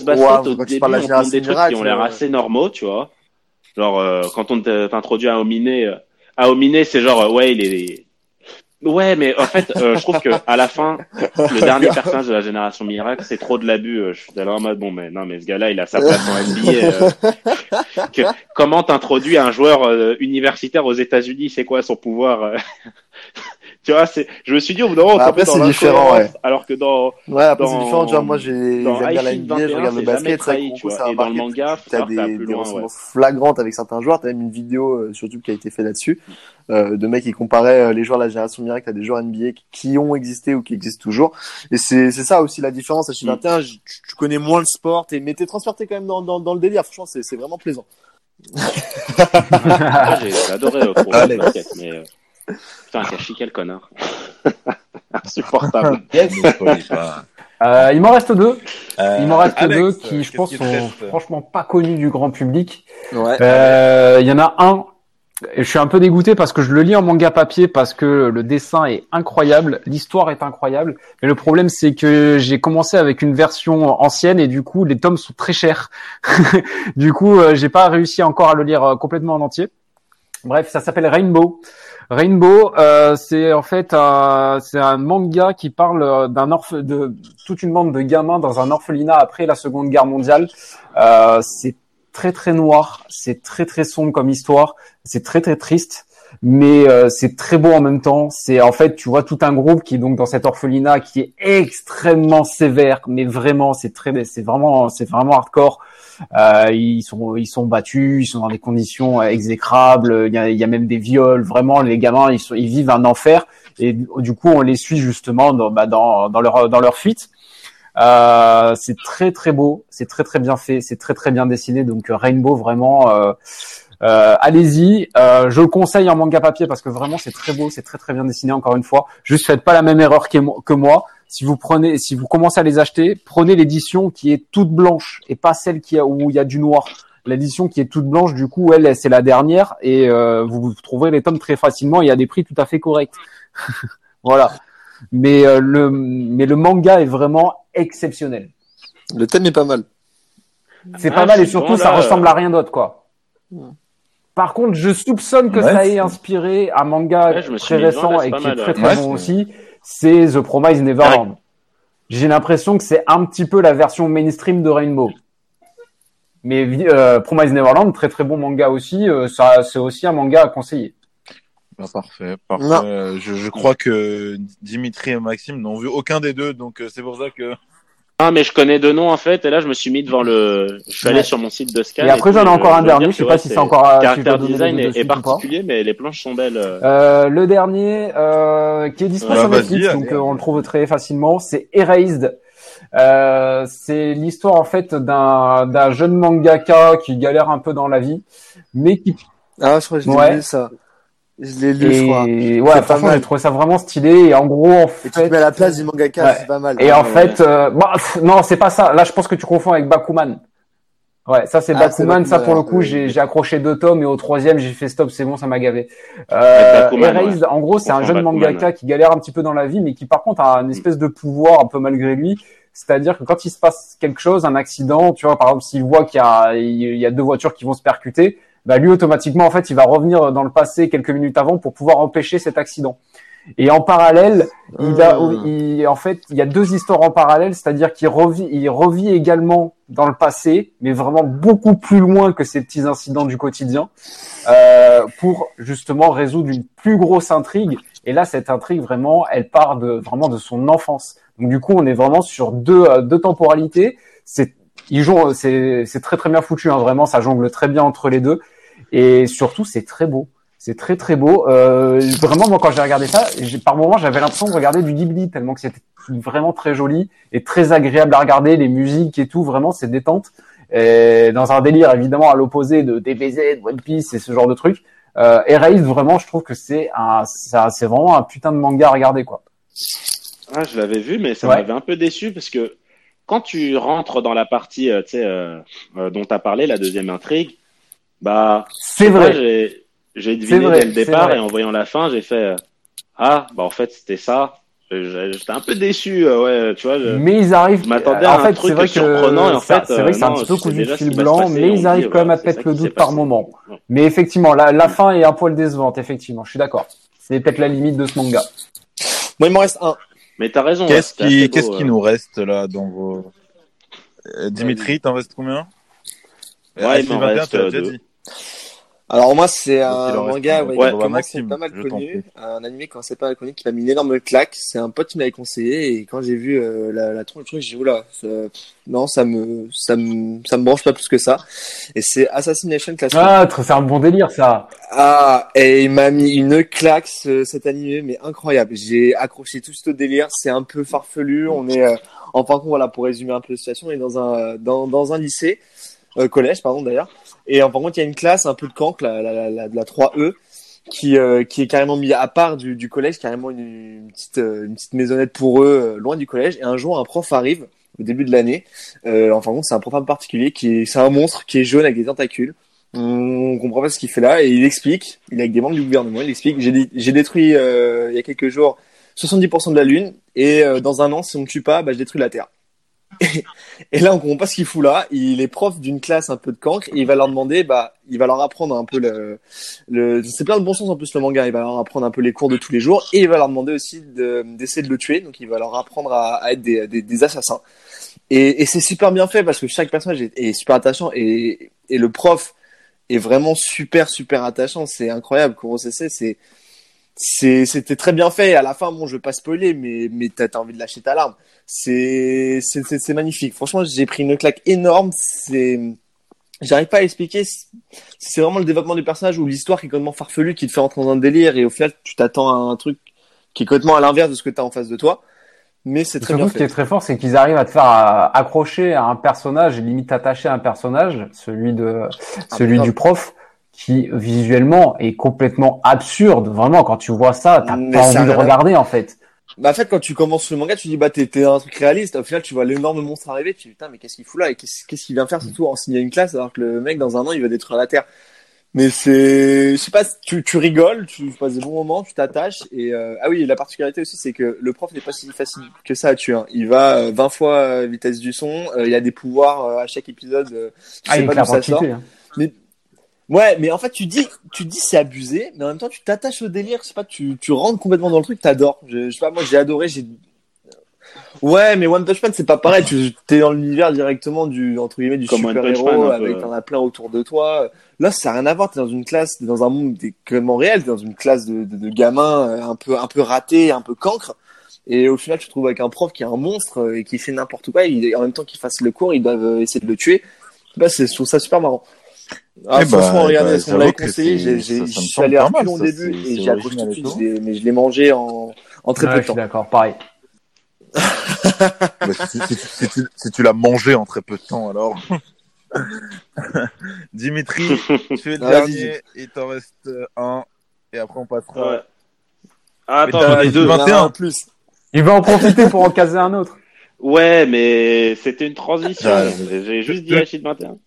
Basket, Ouais, au quand début, on montre des trucs qui ont l'air assez normaux, tu vois. Genre, euh, quand on t'introduit à Ominé, euh, à Ominé, c'est genre, euh, ouais, il est... Ouais, mais en fait, euh, je trouve que à la fin, *laughs* le dernier personnage de la génération miracle, c'est trop de l'abus. Euh, Je suis là en mode bon, mais non, mais ce gars-là, il a sa place en NBA. euh. *laughs* Que- comment t'introduis un joueur euh, universitaire aux États-Unis? C'est quoi son pouvoir euh? Tu vois, c'est. Je me suis dit au bout d'un moment, on Bah, après, c'est différent, ouais. Alors que dans Ouais, après, Dans- c'est différent, tu vois, moi, j'ai, dans j'aime bien la NBA, je 21, regarde le basket, trahi, ça a Et dans le manga, t'as ça des, des loin, ressemblances ouais. flagrantes avec certains joueurs, t'as même une vidéo euh, sur YouTube qui a été faite là-dessus, euh, de mecs qui comparaient euh, les joueurs de la génération miracle à des joueurs NBA qui, ont existé ou qui existent toujours. Et c'est, c'est ça aussi la différence à chez Mm. 21, je- tu, tu connais moins le sport, t'es, mais t'es transporté quand même dans, dans, dans le délire, franchement, c'est, c'est vraiment plaisant. Moi, *laughs* j'ai adoré euh, Alex. Basket, mais euh, putain, quel chic, quel connard. *laughs* Spoilez *laughs* pas. Euh, il m'en reste deux. Euh, Il m'en reste Alex, deux qui, je qu'est-ce pense, sont franchement pas connus du grand public. Ouais. Euh, Il y en a un. Et je suis un peu dégoûté parce que je le lis en manga papier parce que le dessin est incroyable, l'histoire est incroyable. Mais le problème c'est que j'ai commencé avec une version ancienne et du coup les tomes sont très chers. *laughs* du coup euh, j'ai pas réussi encore à le lire euh, complètement en entier. Bref, ça s'appelle Rainbow. Rainbow, euh, c'est en fait un, c'est un manga qui parle euh, d'un orphe de toute une bande de gamins dans un orphelinat après la Seconde Guerre mondiale. Euh, c'est très très noir, c'est très très sombre comme histoire, c'est très très triste, mais euh, c'est très beau en même temps. C'est en fait, tu vois tout un groupe qui est donc dans cet orphelinat qui est extrêmement sévère, mais vraiment c'est très, c'est vraiment, c'est vraiment hardcore. Euh, ils sont ils sont battus, ils sont dans des conditions exécrables. Il y a, il y a même des viols. Vraiment, les gamins ils sont ils vivent un enfer et du coup on les suit justement dans bah, dans, dans leur dans leur fuite. Euh, c'est très très beau, c'est très très bien fait, c'est très très bien dessiné. Donc euh, Rainbow vraiment. Euh, euh, allez-y, euh, je le conseille en manga papier parce que vraiment c'est très beau, c'est très très bien dessiné encore une fois. Juste faites pas la même erreur que moi. Si vous prenez, si vous commencez à les acheter, prenez l'édition qui est toute blanche et pas celle qui a où il y a du noir. L'édition qui est toute blanche, du coup, elle, c'est la dernière et euh, vous, trouverez les tomes très facilement et à des prix tout à fait corrects. *laughs* voilà. Mais euh, le mais le manga est vraiment exceptionnel. Le thème est pas mal. C'est Ah, pas mal et surtout bon, ça ressemble à rien d'autre quoi. Par contre, je soupçonne que Ouais, ça ait inspiré un manga Ouais, très récent et qui est très très Ouais, bon aussi. C'est The Promise Neverland. J'ai l'impression que c'est un petit peu la version mainstream de Rainbow. Mais euh, Promise Neverland, très très bon manga aussi. euh, ça, c'est aussi un manga à conseiller. Bah, parfait, parfait. Euh, Je, je crois que Dimitri et Maxime n'ont vu aucun des deux, donc euh, c'est pour ça que. Ah, mais je connais deux noms en fait, et là je me suis mis devant le. Je suis allé Ouais. sur mon site de Scan. Et après, j'en ai encore un dernier. Je sais pas ouais, si c'est encore. Si caractère design est, de particulier, mais les planches sont belles. euh. Euh, le dernier, euh, qui est disponible Bah, sur Netflix, allez, donc euh, allez. on le trouve très facilement. C'est Erased. Euh, c'est l'histoire en fait d'un d'un jeune mangaka qui galère un peu dans la vie, mais qui Ah, je crois que je l'ai Ouais. ça. Je l'ai lu, je crois. et ouais, pas franchement, mal. j'ai trouvé ça vraiment stylé. Et en gros, en Et tu te fait, mets à la place du mangaka, Ouais. c'est pas mal. et Ah, en ouais. fait, euh, bah, pff, non, c'est pas ça. Là, je pense que tu confonds avec Bakuman. Ouais, ça c'est Ah, Bakuman. Ça pour le coup, j'ai j'ai accroché deux tomes et au troisième, j'ai fait stop. C'est bon, ça m'a gavé. Euh, Bakuman, Erased, en gros, c'est un jeune Bakuman, mangaka qui galère un petit peu dans la vie, mais qui par contre a une espèce de pouvoir un peu malgré lui, C'est-à-dire que quand il se passe quelque chose, un accident, tu vois, par exemple, s'il voit qu'il y a, il y a deux voitures qui vont se percuter, bah lui automatiquement en fait il va revenir dans le passé quelques minutes avant pour pouvoir empêcher cet accident. Et en parallèle, il a, Hmm. il- en fait, il y a deux histoires en parallèle, c'est-à-dire qu'il revit, il revit également dans le passé, mais vraiment beaucoup plus loin que ces petits incidents du quotidien, euh, pour justement résoudre une plus grosse intrigue. Et là, cette intrigue vraiment, elle part de vraiment de son enfance. Donc du coup, on est vraiment sur deux euh, deux temporalités. C'est ils jouent, c'est c'est très très bien foutu, hein, vraiment, ça jongle très bien entre les deux. Et surtout, c'est très beau. C'est très très beau. Euh, vraiment, moi, quand j'ai regardé ça, par moments, j'avais l'impression de regarder du Ghibli tellement que c'était vraiment très joli et très agréable à regarder. Les musiques et tout, vraiment, c'est détente. Et dans un délire évidemment à l'opposé de DBZ, One Piece et ce genre de trucs. Euh, Erased, vraiment, je trouve que c'est un, ça- c'est vraiment un putain de manga à regarder quoi. Ah, je l'avais vu, mais ça Ouais. m'avait un peu déçu parce que quand tu rentres dans la partie, euh, tu sais, euh, euh, dont tu as parlé, la deuxième intrigue, bah, C'est vrai. j'ai, deviné vrai, dès le départ et en voyant la fin, j'ai fait, euh, ah, bah, en fait, c'était ça. J'étais un peu déçu, euh, ouais, tu vois. je- Mais ils arrivent. je m'attendais à en un fait, truc c'est vrai que surprenant et en fait, c'est vrai que c'est euh, un petit peu cousu de fil blanc, passer, mais ils dit, arrivent quand même à te c'est mettre ça le doute par moment. Ouais. Mais effectivement, la, la fin est un poil décevante. Effectivement, je suis d'accord. C'est peut-être la limite de ce manga. Moi, il m'en reste un. Mais t'as raison. Qu'est-ce qui, qu'est-ce qui euh. nous reste là dans vos. Euh, Dimitri, t'en restes combien? Ouais, il m'en 21, reste, tu l'as euh, déjà deux. Alors moi, c'est un manga un. ouais, Ouais, qui Maxime, pas mal connu, un animé qui commençait pas mal connu, qui m'a mis une énorme claque. C'est un pote qui m'avait conseillé et quand j'ai vu euh, la, la tronche, le truc, j'ai dit oula, non, ça me, ça me, ça me branche pas plus que ça. Et c'est Assassination Classroom. Ah, c'est un bon délire ça. Ah, et il m'a mis une claque ce- cet animé, mais incroyable. J'ai accroché tout ce délire. C'est un peu farfelu. On est, euh, en fin de compte, voilà, pour résumer un peu la situation, on est dans un, dans, dans un lycée, euh, collège, pardon d'ailleurs. Et en fin de compte, il y a une classe un peu de cancre, la, la, la, la, de la 3E, qui, euh, qui est carrément mis à part du, du collège, carrément une, une petite, euh, une petite maisonnette pour eux, euh, loin du collège. Et un jour, un prof arrive au début de l'année. Euh, en fin de compte, c'est un prof peu particulier qui est, c'est un monstre qui est jaune avec des tentacules. On comprend pas ce qu'il fait là et il explique, il est avec des membres du gouvernement, il explique, j'ai dé- j'ai détruit euh, il y a quelques jours 70% de la Lune et euh, dans un an, si on me tue pas, bah, je détruis la Terre. *laughs* Et, là, on comprend pas ce qu'il fout là. Il est prof d'une classe un peu de cancre et il va leur demander, bah, il va leur apprendre un peu le, le c'est plein de bon sens en plus le manga. Il va leur apprendre un peu les cours de tous les jours et il va leur demander aussi de- d'essayer de le tuer. Donc, il va leur apprendre à, à être des, des, assassins. Et, et c'est super bien fait parce que chaque personnage est, est super attachant et, et le prof est vraiment super super attachant. C'est incroyable. Kurosese, c'est c'était très bien fait. Et à la fin, bon, je vais pas spoiler, mais mais t'as t'as envie de lâcher ta larme. C'est c'est c'est c'est magnifique. Franchement, j'ai pris une claque énorme. C'est J'arrive pas à expliquer. C'est vraiment le développement du personnage ou l'histoire qui est complètement farfelue, qui te fait rentrer dans un délire et au final, tu t'attends à un truc qui est complètement à l'inverse de ce que tu as en face de toi. Mais c'est très bien ce qui est fait. très fort, c'est qu'ils arrivent à te faire accrocher à un personnage, et limite attacher à un personnage, celui de, celui grave. du prof, qui visuellement est complètement absurde. Vraiment, quand tu vois ça, t'as Mais pas envie de regarder en fait. Bah, en fait, quand tu commences le manga, tu dis, bah, t'es, un truc réaliste. Au final, tu vois l'énorme monstre arriver. Tu dis, putain, mais qu'est-ce qu'il fout là? Et qu'est-ce, qu'est-ce qu'il vient faire, surtout en signant une classe, alors que le mec, dans un an, il va détruire la Terre. Mais c'est, je sais pas, tu, tu rigoles, tu passes des bons moments, tu t'attaches. Et, euh, ah oui, la particularité aussi, c'est que le prof n'est pas si facile que ça à tuer. hein. Il va euh, 20 fois euh, vitesse du son. euh, il a des pouvoirs euh, à chaque épisode. euh, tu Ah, sais pas d'où ça sort. hein. Ouais, mais en fait, tu dis, tu dis c'est abusé, mais en même temps, tu t'attaches au délire. Je sais pas, tu, tu rentres complètement dans le truc, t'adores. Je, je sais pas, moi, j'ai adoré. J'ai. Ouais, mais One Punch Man, c'est pas pareil. Tu es dans l'univers directement du entre guillemets du Comme super héros avec t'en as plein autour de toi. Là, ça n'a rien à voir. T'es dans une classe, t'es dans un monde, t'es complètement réel. T'es dans une classe de, de, de gamins euh, un peu un peu ratés, un peu cancre. Et au final, tu te trouves avec un prof qui est un monstre euh, et qui fait n'importe quoi. Il, en même temps qu'il fasse le cours, ils doivent euh, essayer de le tuer. Bah, c'est, je trouve ça super marrant. Ah, Eh bah, franchement, eh regardez, bah, ce qu'on que conseillé, j'ai, j'ai, je suis allé à au ça, début c'est- et j'ai accroché tout de suite, mais je l'ai mangé en, en très Ouais, peu de suis temps. d'accord, pareil. *laughs* Bah, si, si- si tu, si tu l'as mangé en très peu de temps, alors. *laughs* Dimitri, tu es le Ah, dernier, il t'en reste un, et après on passera. Ouais. Ah, attends, t'as j'en ai deux. 21. en plus. Il va en profiter pour en caser un autre. Ouais, mais c'était une transition. Ouais. J'ai juste dit Hachid 21.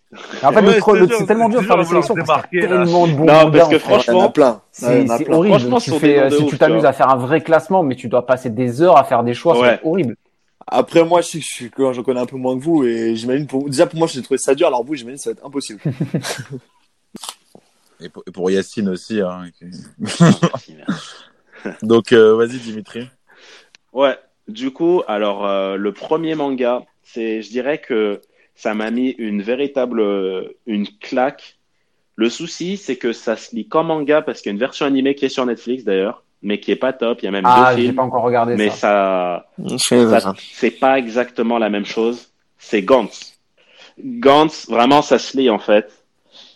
En fait, Ouais, le c'est tellement dur de faire des sélections parce qu'il y a tellement de bons Non, parce que en fait. Il y en a franchement, plein. C'est horrible. Franchement, tu fais, si ouf, tu t'amuses à faire un vrai classement, mais tu dois passer des heures à faire des choix, Ouais. c'est horrible. Après, moi, je sais que je suis, que j'en connais un peu moins que vous et j'imagine pour, déjà pour moi, j'ai trouvé ça dur. Alors vous, j'imagine que ça va être impossible. *laughs* Et pour, et pour Yacine aussi. Hein. *laughs* Donc, euh, vas-y, Dimitri. Ouais, du coup, alors euh, le premier manga, c'est, je dirais que ça m'a mis une véritable, euh, une claque. Le souci, c'est que ça se lit comme manga parce qu'il y a une version animée qui est sur Netflix d'ailleurs, mais qui est pas top. Il y a même Ah, deux j'ai films, pas encore regardé mais ça. ça, ça- c'est pas exactement la même chose. C'est Gantz. Gantz, vraiment, ça se lit en fait.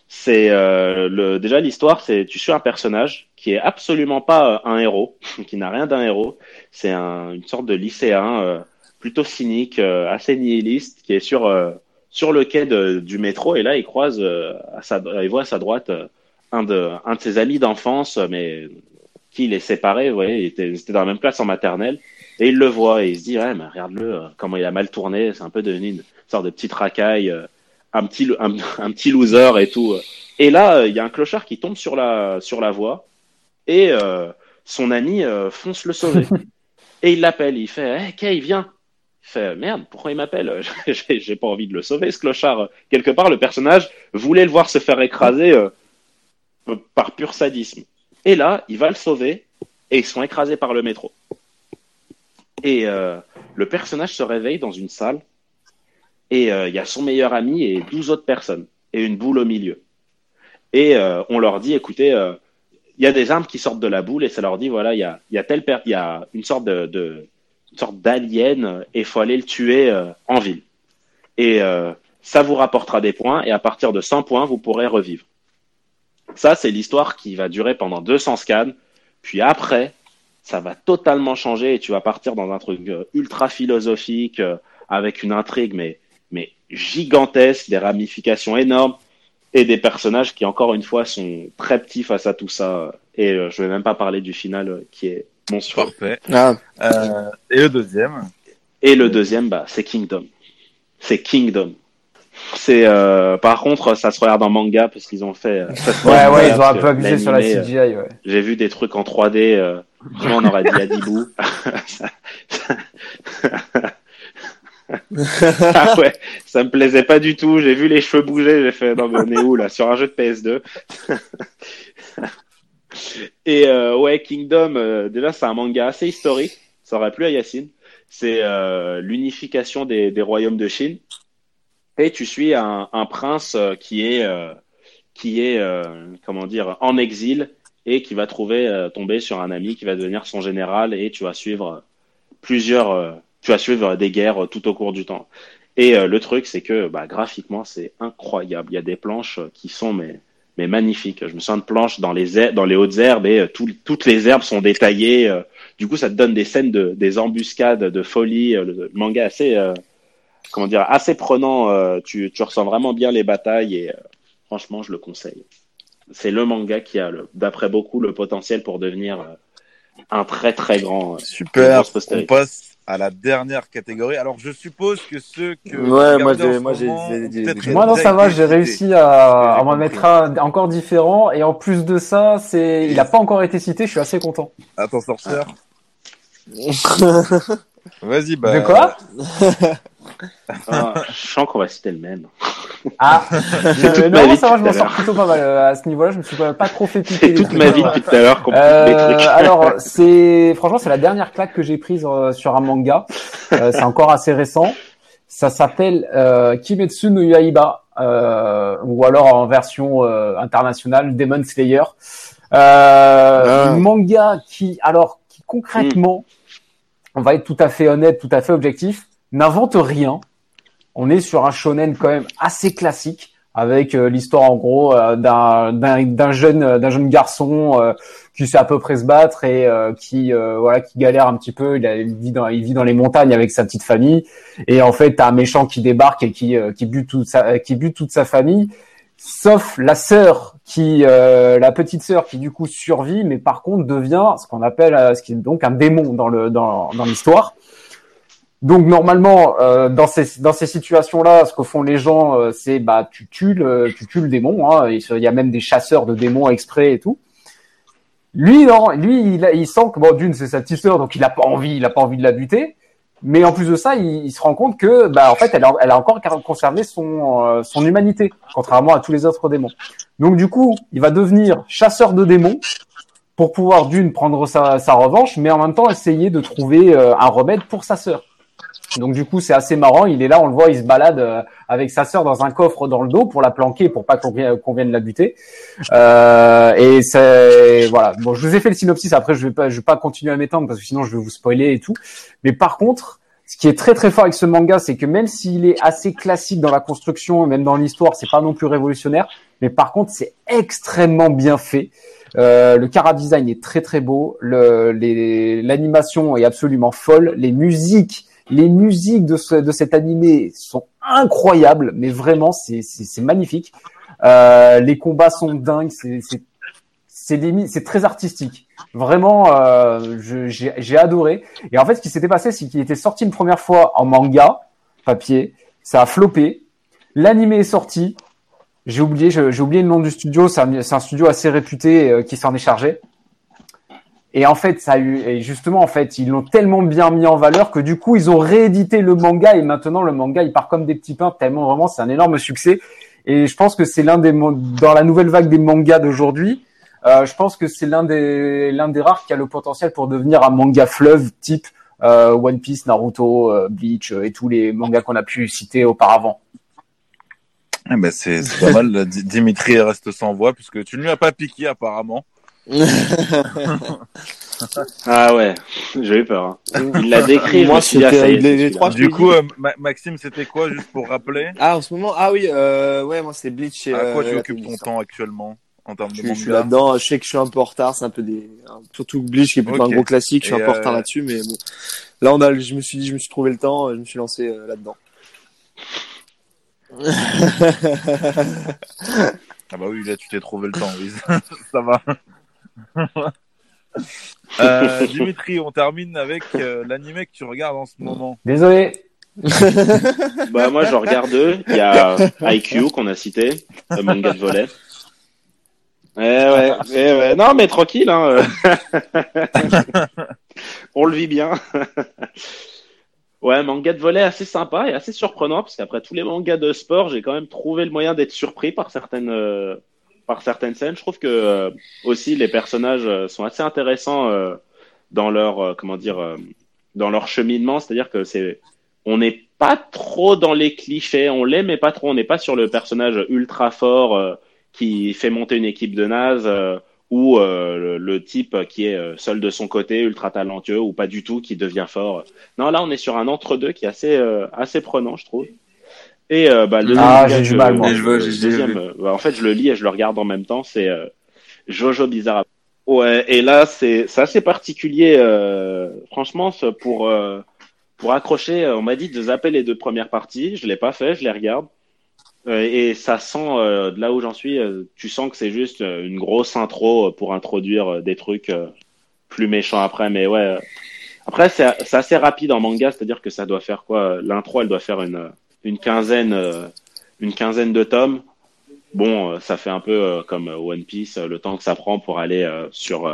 C'est euh, le déjà l'histoire, c'est tu suis un personnage qui est absolument pas euh, un héros, *laughs* qui n'a rien d'un héros. C'est un, une sorte de lycéen euh, plutôt cynique, euh, assez nihiliste, qui est sur euh, sur le quai de- du métro et là il croise euh, à sa, il voit à sa droite euh, un de un de ses amis d'enfance, mais qui il est séparé, vous voyez, ils étaient dans la même classe en maternelle. Et il le voit et il se dit, ouais, mais regarde-le, euh, comment il a mal tourné, c'est un peu devenu une sorte de petite racaille, euh, un petit, un, un petit loser et tout. Et là, euh, il y a un clochard qui tombe sur la, sur la voie et euh, son ami euh, fonce le sauver. *laughs* et il l'appelle, il fait, hey, Kay, viens. Fait, merde, pourquoi il m'appelle? *laughs* J'ai pas envie de le sauver, ce clochard. Quelque part, le personnage voulait le voir se faire écraser euh, par pur sadisme. Et là, il va le sauver et ils sont écrasés par le métro. Et euh, le personnage se réveille dans une salle et euh, il y a son meilleur ami et 12 autres personnes et une boule au milieu. Et euh, on leur dit, écoutez, euh, il y a des armes qui sortent de la boule et ça leur dit, voilà, il y a, y a y a une sorte de une sorte d'alien et il faut aller le tuer euh, en ville. Et euh, ça vous rapportera des points et à partir de 100 points, vous pourrez revivre. Ça, c'est l'histoire qui va durer pendant 200 scans. Puis après, ça va totalement changer et tu vas partir dans un truc euh, ultra philosophique euh, avec une intrigue mais mais gigantesque, des ramifications énormes et des personnages qui encore une fois sont très petits face à tout ça. Et euh, je vais même pas parler du final euh, qui est monstrueux. Parfait. Ah, Euh, et le deuxième Et le deuxième, bah, c'est Kingdom. C'est Kingdom. C'est euh, par contre, ça se regarde en manga parce qu'ils ont fait. euh, Ouais, ouais, ils ont un peu abusé sur la l'animé, euh, CGI, ouais. J'ai vu des trucs en 3D. Euh, on aurait dit Adibou. *laughs* *laughs* Ah ouais, ça me plaisait pas du tout. J'ai vu les cheveux bouger. J'ai fait non mais on est où là sur un jeu de PS2 *laughs* Et euh, ouais, Kingdom. euh, déjà, c'est un manga assez historique. Ça aurait plu à Yacine. C'est euh, l'unification des, des royaumes de Chine. Et tu suis un, prince qui est qui est comment dire en exil et qui va trouver tomber sur un ami qui va devenir son général et tu vas suivre plusieurs tu vas suivre des guerres tout au cours du temps. Et le truc c'est que bah, graphiquement c'est incroyable. Il y a des planches qui sont mais mais magnifiques. Je me sens de planches dans les dans les hautes herbes et euh, tout- toutes les herbes sont détaillées. euh, du coup ça te donne des scènes de des embuscades de folie. euh, Le, le manga est assez euh, comment dire assez prenant. tu tu ressens vraiment bien les batailles et euh, franchement je le conseille c'est le manga qui a, d'après beaucoup, le potentiel pour devenir un très très grand. Super. On passe à la dernière catégorie. Alors, je suppose que ceux que. Ouais, moi, j'ai- moi, j'ai- Moi, non, ça va, j'ai réussi à, à m'en mettre un encore différent. Et en plus de ça, c'est, il a pas encore été cité, je suis assez content. Attends, sorcière. Vas-y, bah. De quoi? *laughs* Ah, je sens qu'on va citer le même. Ah, *laughs* C'est euh, non, vie ça va, je m'en sors plutôt pas mal euh, à ce niveau-là. Je me suis pas, pas trop fait piquer. C'est toute ma vie depuis tout à l'heure qu'on Euh, trucs. alors, c'est franchement, c'est la dernière claque que j'ai prise euh, sur un manga. C'est encore assez récent. Ça s'appelle Kimetsu no Yaiba, ou alors en version internationale Demon Slayer. Euh, Ah. Manga qui, alors, qui concrètement, on va être tout à fait honnête, tout à fait objectif, n'invente rien. On est sur un shonen quand même assez classique avec euh, l'histoire en gros euh, euh, d'un jeune garçon qui sait à peu près se battre et qui voilà qui galère un petit peu. Il, vit dans les montagnes avec sa petite famille. Et en fait t'as un méchant qui débarque et qui qui bute toute sa famille. Sauf la sœur qui la petite sœur qui du coup survit mais par contre devient ce qu'on appelle ce qui est donc un démon dans l'histoire donc normalement, euh, dans ces dans ces situations-là, ce que font les gens, euh, c'est bah tu tues le tu tues le démon. Hein, il y a même des chasseurs de démons exprès et tout. Lui non, lui il, il sent que bon d'une c'est sa petite sœur, donc il a pas envie, il a pas envie de la buter. Mais en plus de ça, il, il se rend compte que, bah, en fait, elle a, elle a encore conservé son, euh, son humanité, contrairement à tous les autres démons. Donc, du coup, il va devenir chasseur de démons pour pouvoir d'une prendre sa, sa revanche, mais en même temps essayer de trouver un remède pour sa sœur. Donc du coup, c'est assez marrant. Il est là, on le voit, il se balade euh, avec sa sœur dans un coffre dans le dos pour la planquer, pour pas qu'on vienne, la buter. Euh, et c'est voilà. Bon, je vous ai fait le synopsis. Après, je vais pas, je vais pas continuer à m'étendre parce que sinon, je vais vous spoiler et tout. Mais par contre, ce qui est très très fort avec ce manga, c'est que même s'il est assez classique dans la construction, même dans l'histoire, c'est pas non plus révolutionnaire. Mais par contre, c'est extrêmement bien fait. Euh, le cara design est très très beau. L'animation est absolument folle. Les musiques, les musiques de, ce, de cet animé sont incroyables, mais vraiment c'est magnifique. Euh, les combats sont dingues. C'est très artistique. Vraiment, euh, j'ai adoré. Et en fait, ce qui s'était passé, c'est qu'il était sorti une première fois en manga papier. Ça a floppé. L'animé est sorti. J'ai oublié, j'ai oublié le nom du studio. C'est un, c'est un studio assez réputé euh, qui s'en est chargé. Et en fait, ça a eu, et justement, en fait, ils l'ont tellement bien mis en valeur que du coup, ils ont réédité le manga et maintenant le manga, il part comme des petits pains tellement vraiment, c'est un énorme succès. Et je pense que c'est l'un des, dans la nouvelle vague des mangas d'aujourd'hui, euh, je pense que c'est l'un des, l'un des rares qui a le potentiel pour devenir un manga fleuve type euh, One Piece, Naruto, euh, Bleach et tous les mangas qu'on a pu citer auparavant. Eh ben, c'est pas mal. *laughs* Di- Dimitri reste sans voix puisque tu ne lui as pas piqué apparemment. *laughs* Ah ouais, j'ai eu peur. hein. Il l'a décrit. Moi, ah, c'était est, les- les trois- Du coup, euh, Ma- Maxime, c'était quoi juste pour rappeler? Ah, en ce moment, ah oui, euh, ouais, moi c'est Bleach. et, À quoi euh, tu la occupes ton temps actuellement en termes de Je, je suis là-dedans. Je sais que je suis un peu en retard. C'est un peu des, surtout Bleach qui est plutôt Ok. un gros classique. Je suis Et, un peu en retard euh, là-dessus, mais bon. Là, on a, je me suis dit, je me suis trouvé le temps. Je me suis lancé euh, là-dedans. Ah bah oui, là tu t'es trouvé le temps, oui. *laughs* ça va. *laughs* euh, Dimitri, on termine avec euh, l'animé que tu regardes en ce moment. Désolé. *laughs* Bah moi je regarde deux. Il y a IQ qu'on a cité, le manga de volet. Eh ouais, eh ouais. Non mais tranquille, hein. *laughs* On le vit bien. Ouais, manga de volet assez sympa et assez surprenant parce qu'après tous les mangas de sport, j'ai quand même trouvé le moyen d'être surpris par certaines euh, par certaines scènes. Je trouve que euh, aussi les personnages euh, sont assez intéressants euh, dans leur euh, comment dire dans leur cheminement, c'est-à-dire que c'est on n'est pas trop dans les clichés, on l'est mais pas trop, on n'est pas sur le personnage ultra fort qui fait monter une équipe de naze euh, ou euh, le, type qui est seul de son côté, ultra talentueux ou pas du tout qui devient fort. Non, là on est sur un entre-deux qui est assez euh, assez prenant, je trouve. Et euh, bah, le Ah, manga j'ai du mal, moi. Je deuxième, euh, bah, en fait, je le lis et je le regarde en même temps. C'est euh, Jojo Bizarre. Ouais, et là c'est c'est assez particulier. euh, franchement, pour euh, pour accrocher, on m'a dit de zapper les deux premières parties. Je l'ai pas fait, je les regarde. Euh, et ça sent, euh, de là où j'en suis, euh, tu sens que c'est juste euh, une grosse intro euh, pour introduire euh, des trucs euh, plus méchants après. Mais ouais, euh, après c'est c'est assez rapide en manga, c'est-à-dire que ça doit faire quoi L'intro, elle doit faire une une quinzaine euh, une quinzaine de tomes. Bon, euh, ça fait un peu euh, comme One Piece, le temps que ça prend pour aller sur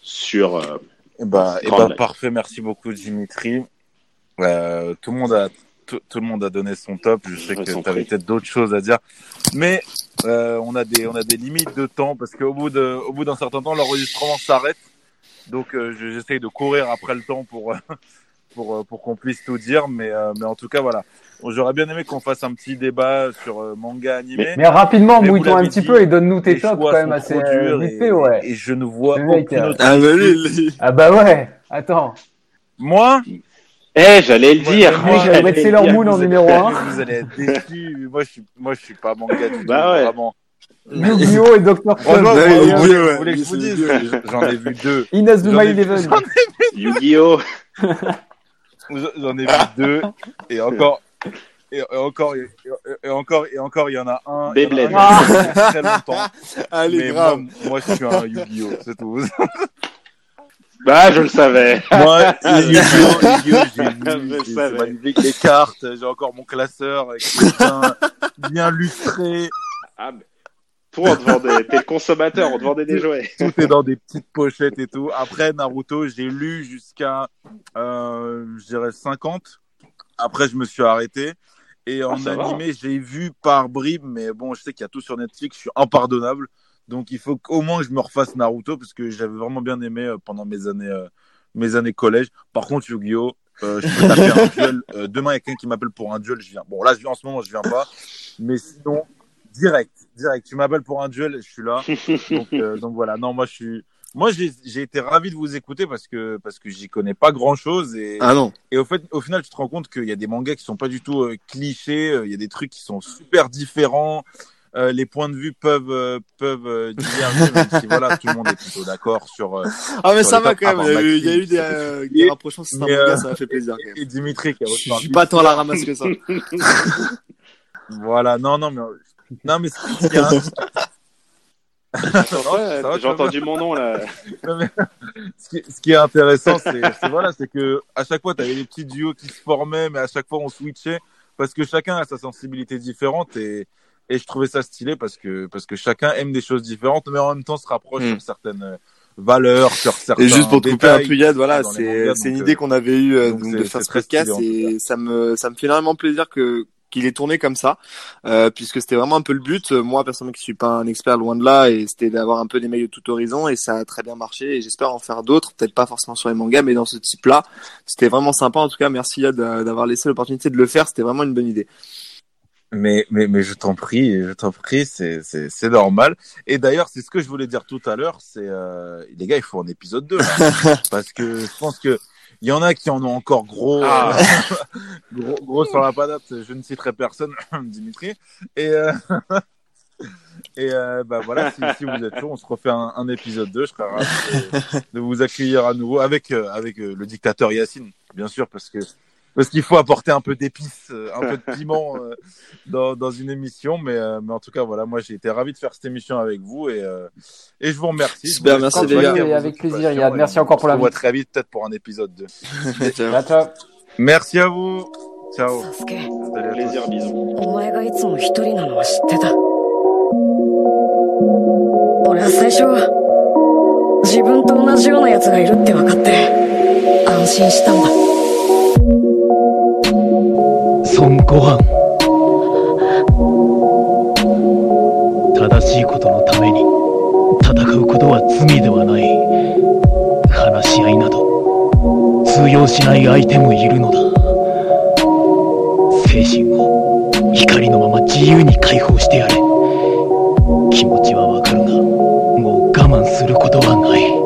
sur euh, Eh bah, eh Grande bah, blague. parfait, merci beaucoup Dimitri. Euh, tout le monde a tout, tout le monde a donné son top. Je sais que tu avais peut-être d'autres choses à dire, mais euh, on a des on a des limites de temps parce qu'au bout de au bout d'un certain temps l'enregistrement s'arrête. Donc euh, je- j'essaye de courir après le temps pour pour euh, pour qu'on puisse tout dire, mais euh, mais en tout cas voilà. J'aurais bien aimé qu'on fasse un petit débat sur euh, manga animé. Mais rapidement, Mais mouille-toi un petit dit, peu et donne-nous tes tops quand même assez euh, vite et, fait, ouais. et je ne vois aucune autre Ah, bah, lui. Ah bah ouais. Attends. Moi, Eh, j'allais le dire. moi, j'allais mettre Sailor. Moon en numéro allez- 1. Vous allez être déçus. moi, je suis, moi, je suis pas manga du tout. Bah ouais. Vraiment. Yu-Gi-Oh et Dr. Ouais, vous, voulez- que je vous dise? J'en ai vu deux. Inazuma Eleven. Yu-Gi-Oh! *laughs* J'en ai vu deux. Et *laughs* encore. Et, et encore, et, encore, et encore, il y en a un. Beyblade. *laughs* très longtemps. Allez, mais grave. moi, moi, je suis un Yu-Gi-Oh, c'est tout. *laughs* Bah, je le savais. moi, Yu-Gi-Oh, c'est- magnifique. Les cartes, j'ai encore mon classeur, qui est bien, bien lustré. Ah, mais- Toi, on te vendait, t'es le consommateur, on te vendait des jouets. tout est dans des petites pochettes et tout. Après Naruto, j'ai lu jusqu'à, euh, je dirais 50. Après, je me suis arrêté. Et en Ah, animé, j'ai vu par bribes, mais bon, je sais qu'il y a tout sur Netflix, je suis impardonnable. Donc, il faut qu'au moins que je me refasse Naruto, parce que j'avais vraiment bien aimé euh, pendant mes années, euh, mes années collège. Par contre, Yu-Gi-Oh! euh, je peux taper un duel. Euh, demain, il y a quelqu'un qui m'appelle pour un duel, je viens. Bon, là, je viens en ce moment, je viens pas. Mais sinon, direct, direct. Tu m'appelles pour un duel, je suis là. *laughs* Donc, euh, donc voilà. Non, moi, je suis. Moi, j'ai j'ai été ravi de vous écouter parce que parce que j'y connais pas grand chose et Ah non. et au fait au final tu te rends compte qu'il y a des mangas qui sont pas du tout euh, clichés, euh, il y a des trucs qui sont super différents. Euh, les points de vue peuvent euh, peuvent euh, diverger même si voilà tout le monde est plutôt d'accord sur euh, Ah mais Sur ça va quand même. Il y a eu, il y a eu des, euh, des rapprochements sur manga, ça m'a fait plaisir quand même. et Dimitri qui a Je suis pas tant à la ramasse que ça. *laughs* Voilà, non non mais non mais *laughs* Ouais, tu J'ai entendu mon nom là. Non, mais ce, qui, ce qui est intéressant, c'est voilà, c'est que à chaque fois, tu avais des petits duos qui se formaient, mais à chaque fois, on switchait parce que chacun a sa sensibilité différente et, et je trouvais ça stylé parce que parce que chacun aime des choses différentes, mais en même temps se rapproche Mm. sur certaines euh, valeurs, sur certains Et juste pour te couper un peu Yad, voilà, c'est une idée qu'on avait eue euh, donc donc c'est- de faire ce podcast et ça me ça me fait énormément plaisir que qu'il ait tourné comme ça, euh, puisque c'était vraiment un peu le but. Euh, Moi, personnellement, qui suis pas un expert loin de là, et c'était d'avoir un peu des mails de tout horizon, et ça a très bien marché. Et j'espère en faire d'autres, peut-être pas forcément sur les mangas, mais dans ce type-là, c'était vraiment sympa. En tout cas, merci d'avoir laissé l'opportunité de le faire. C'était vraiment une bonne idée. Mais, mais, mais je t'en prie, je t'en prie, c'est, c'est, c'est normal. Et d'ailleurs, c'est ce que je voulais dire tout à l'heure, c'est, euh, les gars, il faut un épisode 2, là. *laughs* parce que je pense que il y en a qui en ont encore gros, Ah. euh, *laughs* gros, gros sur la patate. Je ne citerai personne, *clears throat* Dimitri. Et, euh, *laughs* et euh, bah voilà, si, si vous êtes chaud, on se refait un, un épisode 2. Je serais ravi de, de vous accueillir à nouveau avec, euh, avec euh, le dictateur Yacine, bien sûr, parce que parce qu'il faut apporter un peu d'épices, euh, un peu de *laughs* piment euh, dans, dans une émission. Mais, euh, mais en tout cas, voilà, moi j'ai été ravi de faire cette émission avec vous et, euh, et je vous remercie. Super, Je vous laisse merci, continuer les gars. à vos Et avec plaisir, occupations Yann. et Merci on- encore pour On se revoit l'invite. très vite, peut-être pour un épisode 2. *laughs* Ciao, ciao. Merci à vous. Ciao. サスケ Salut à tous. Plaisir, bisous. お前がいつも一人なのは知ってた俺は最初自分と同じような奴がいるって分かって安心したんだ 孫悟飯。正しいことのために戦うことは罪ではない。話し合いなど通用しない相手もいるのだ。精神を光のまま自由に解放してやれ。気持ちはわかるがもう我慢することはない。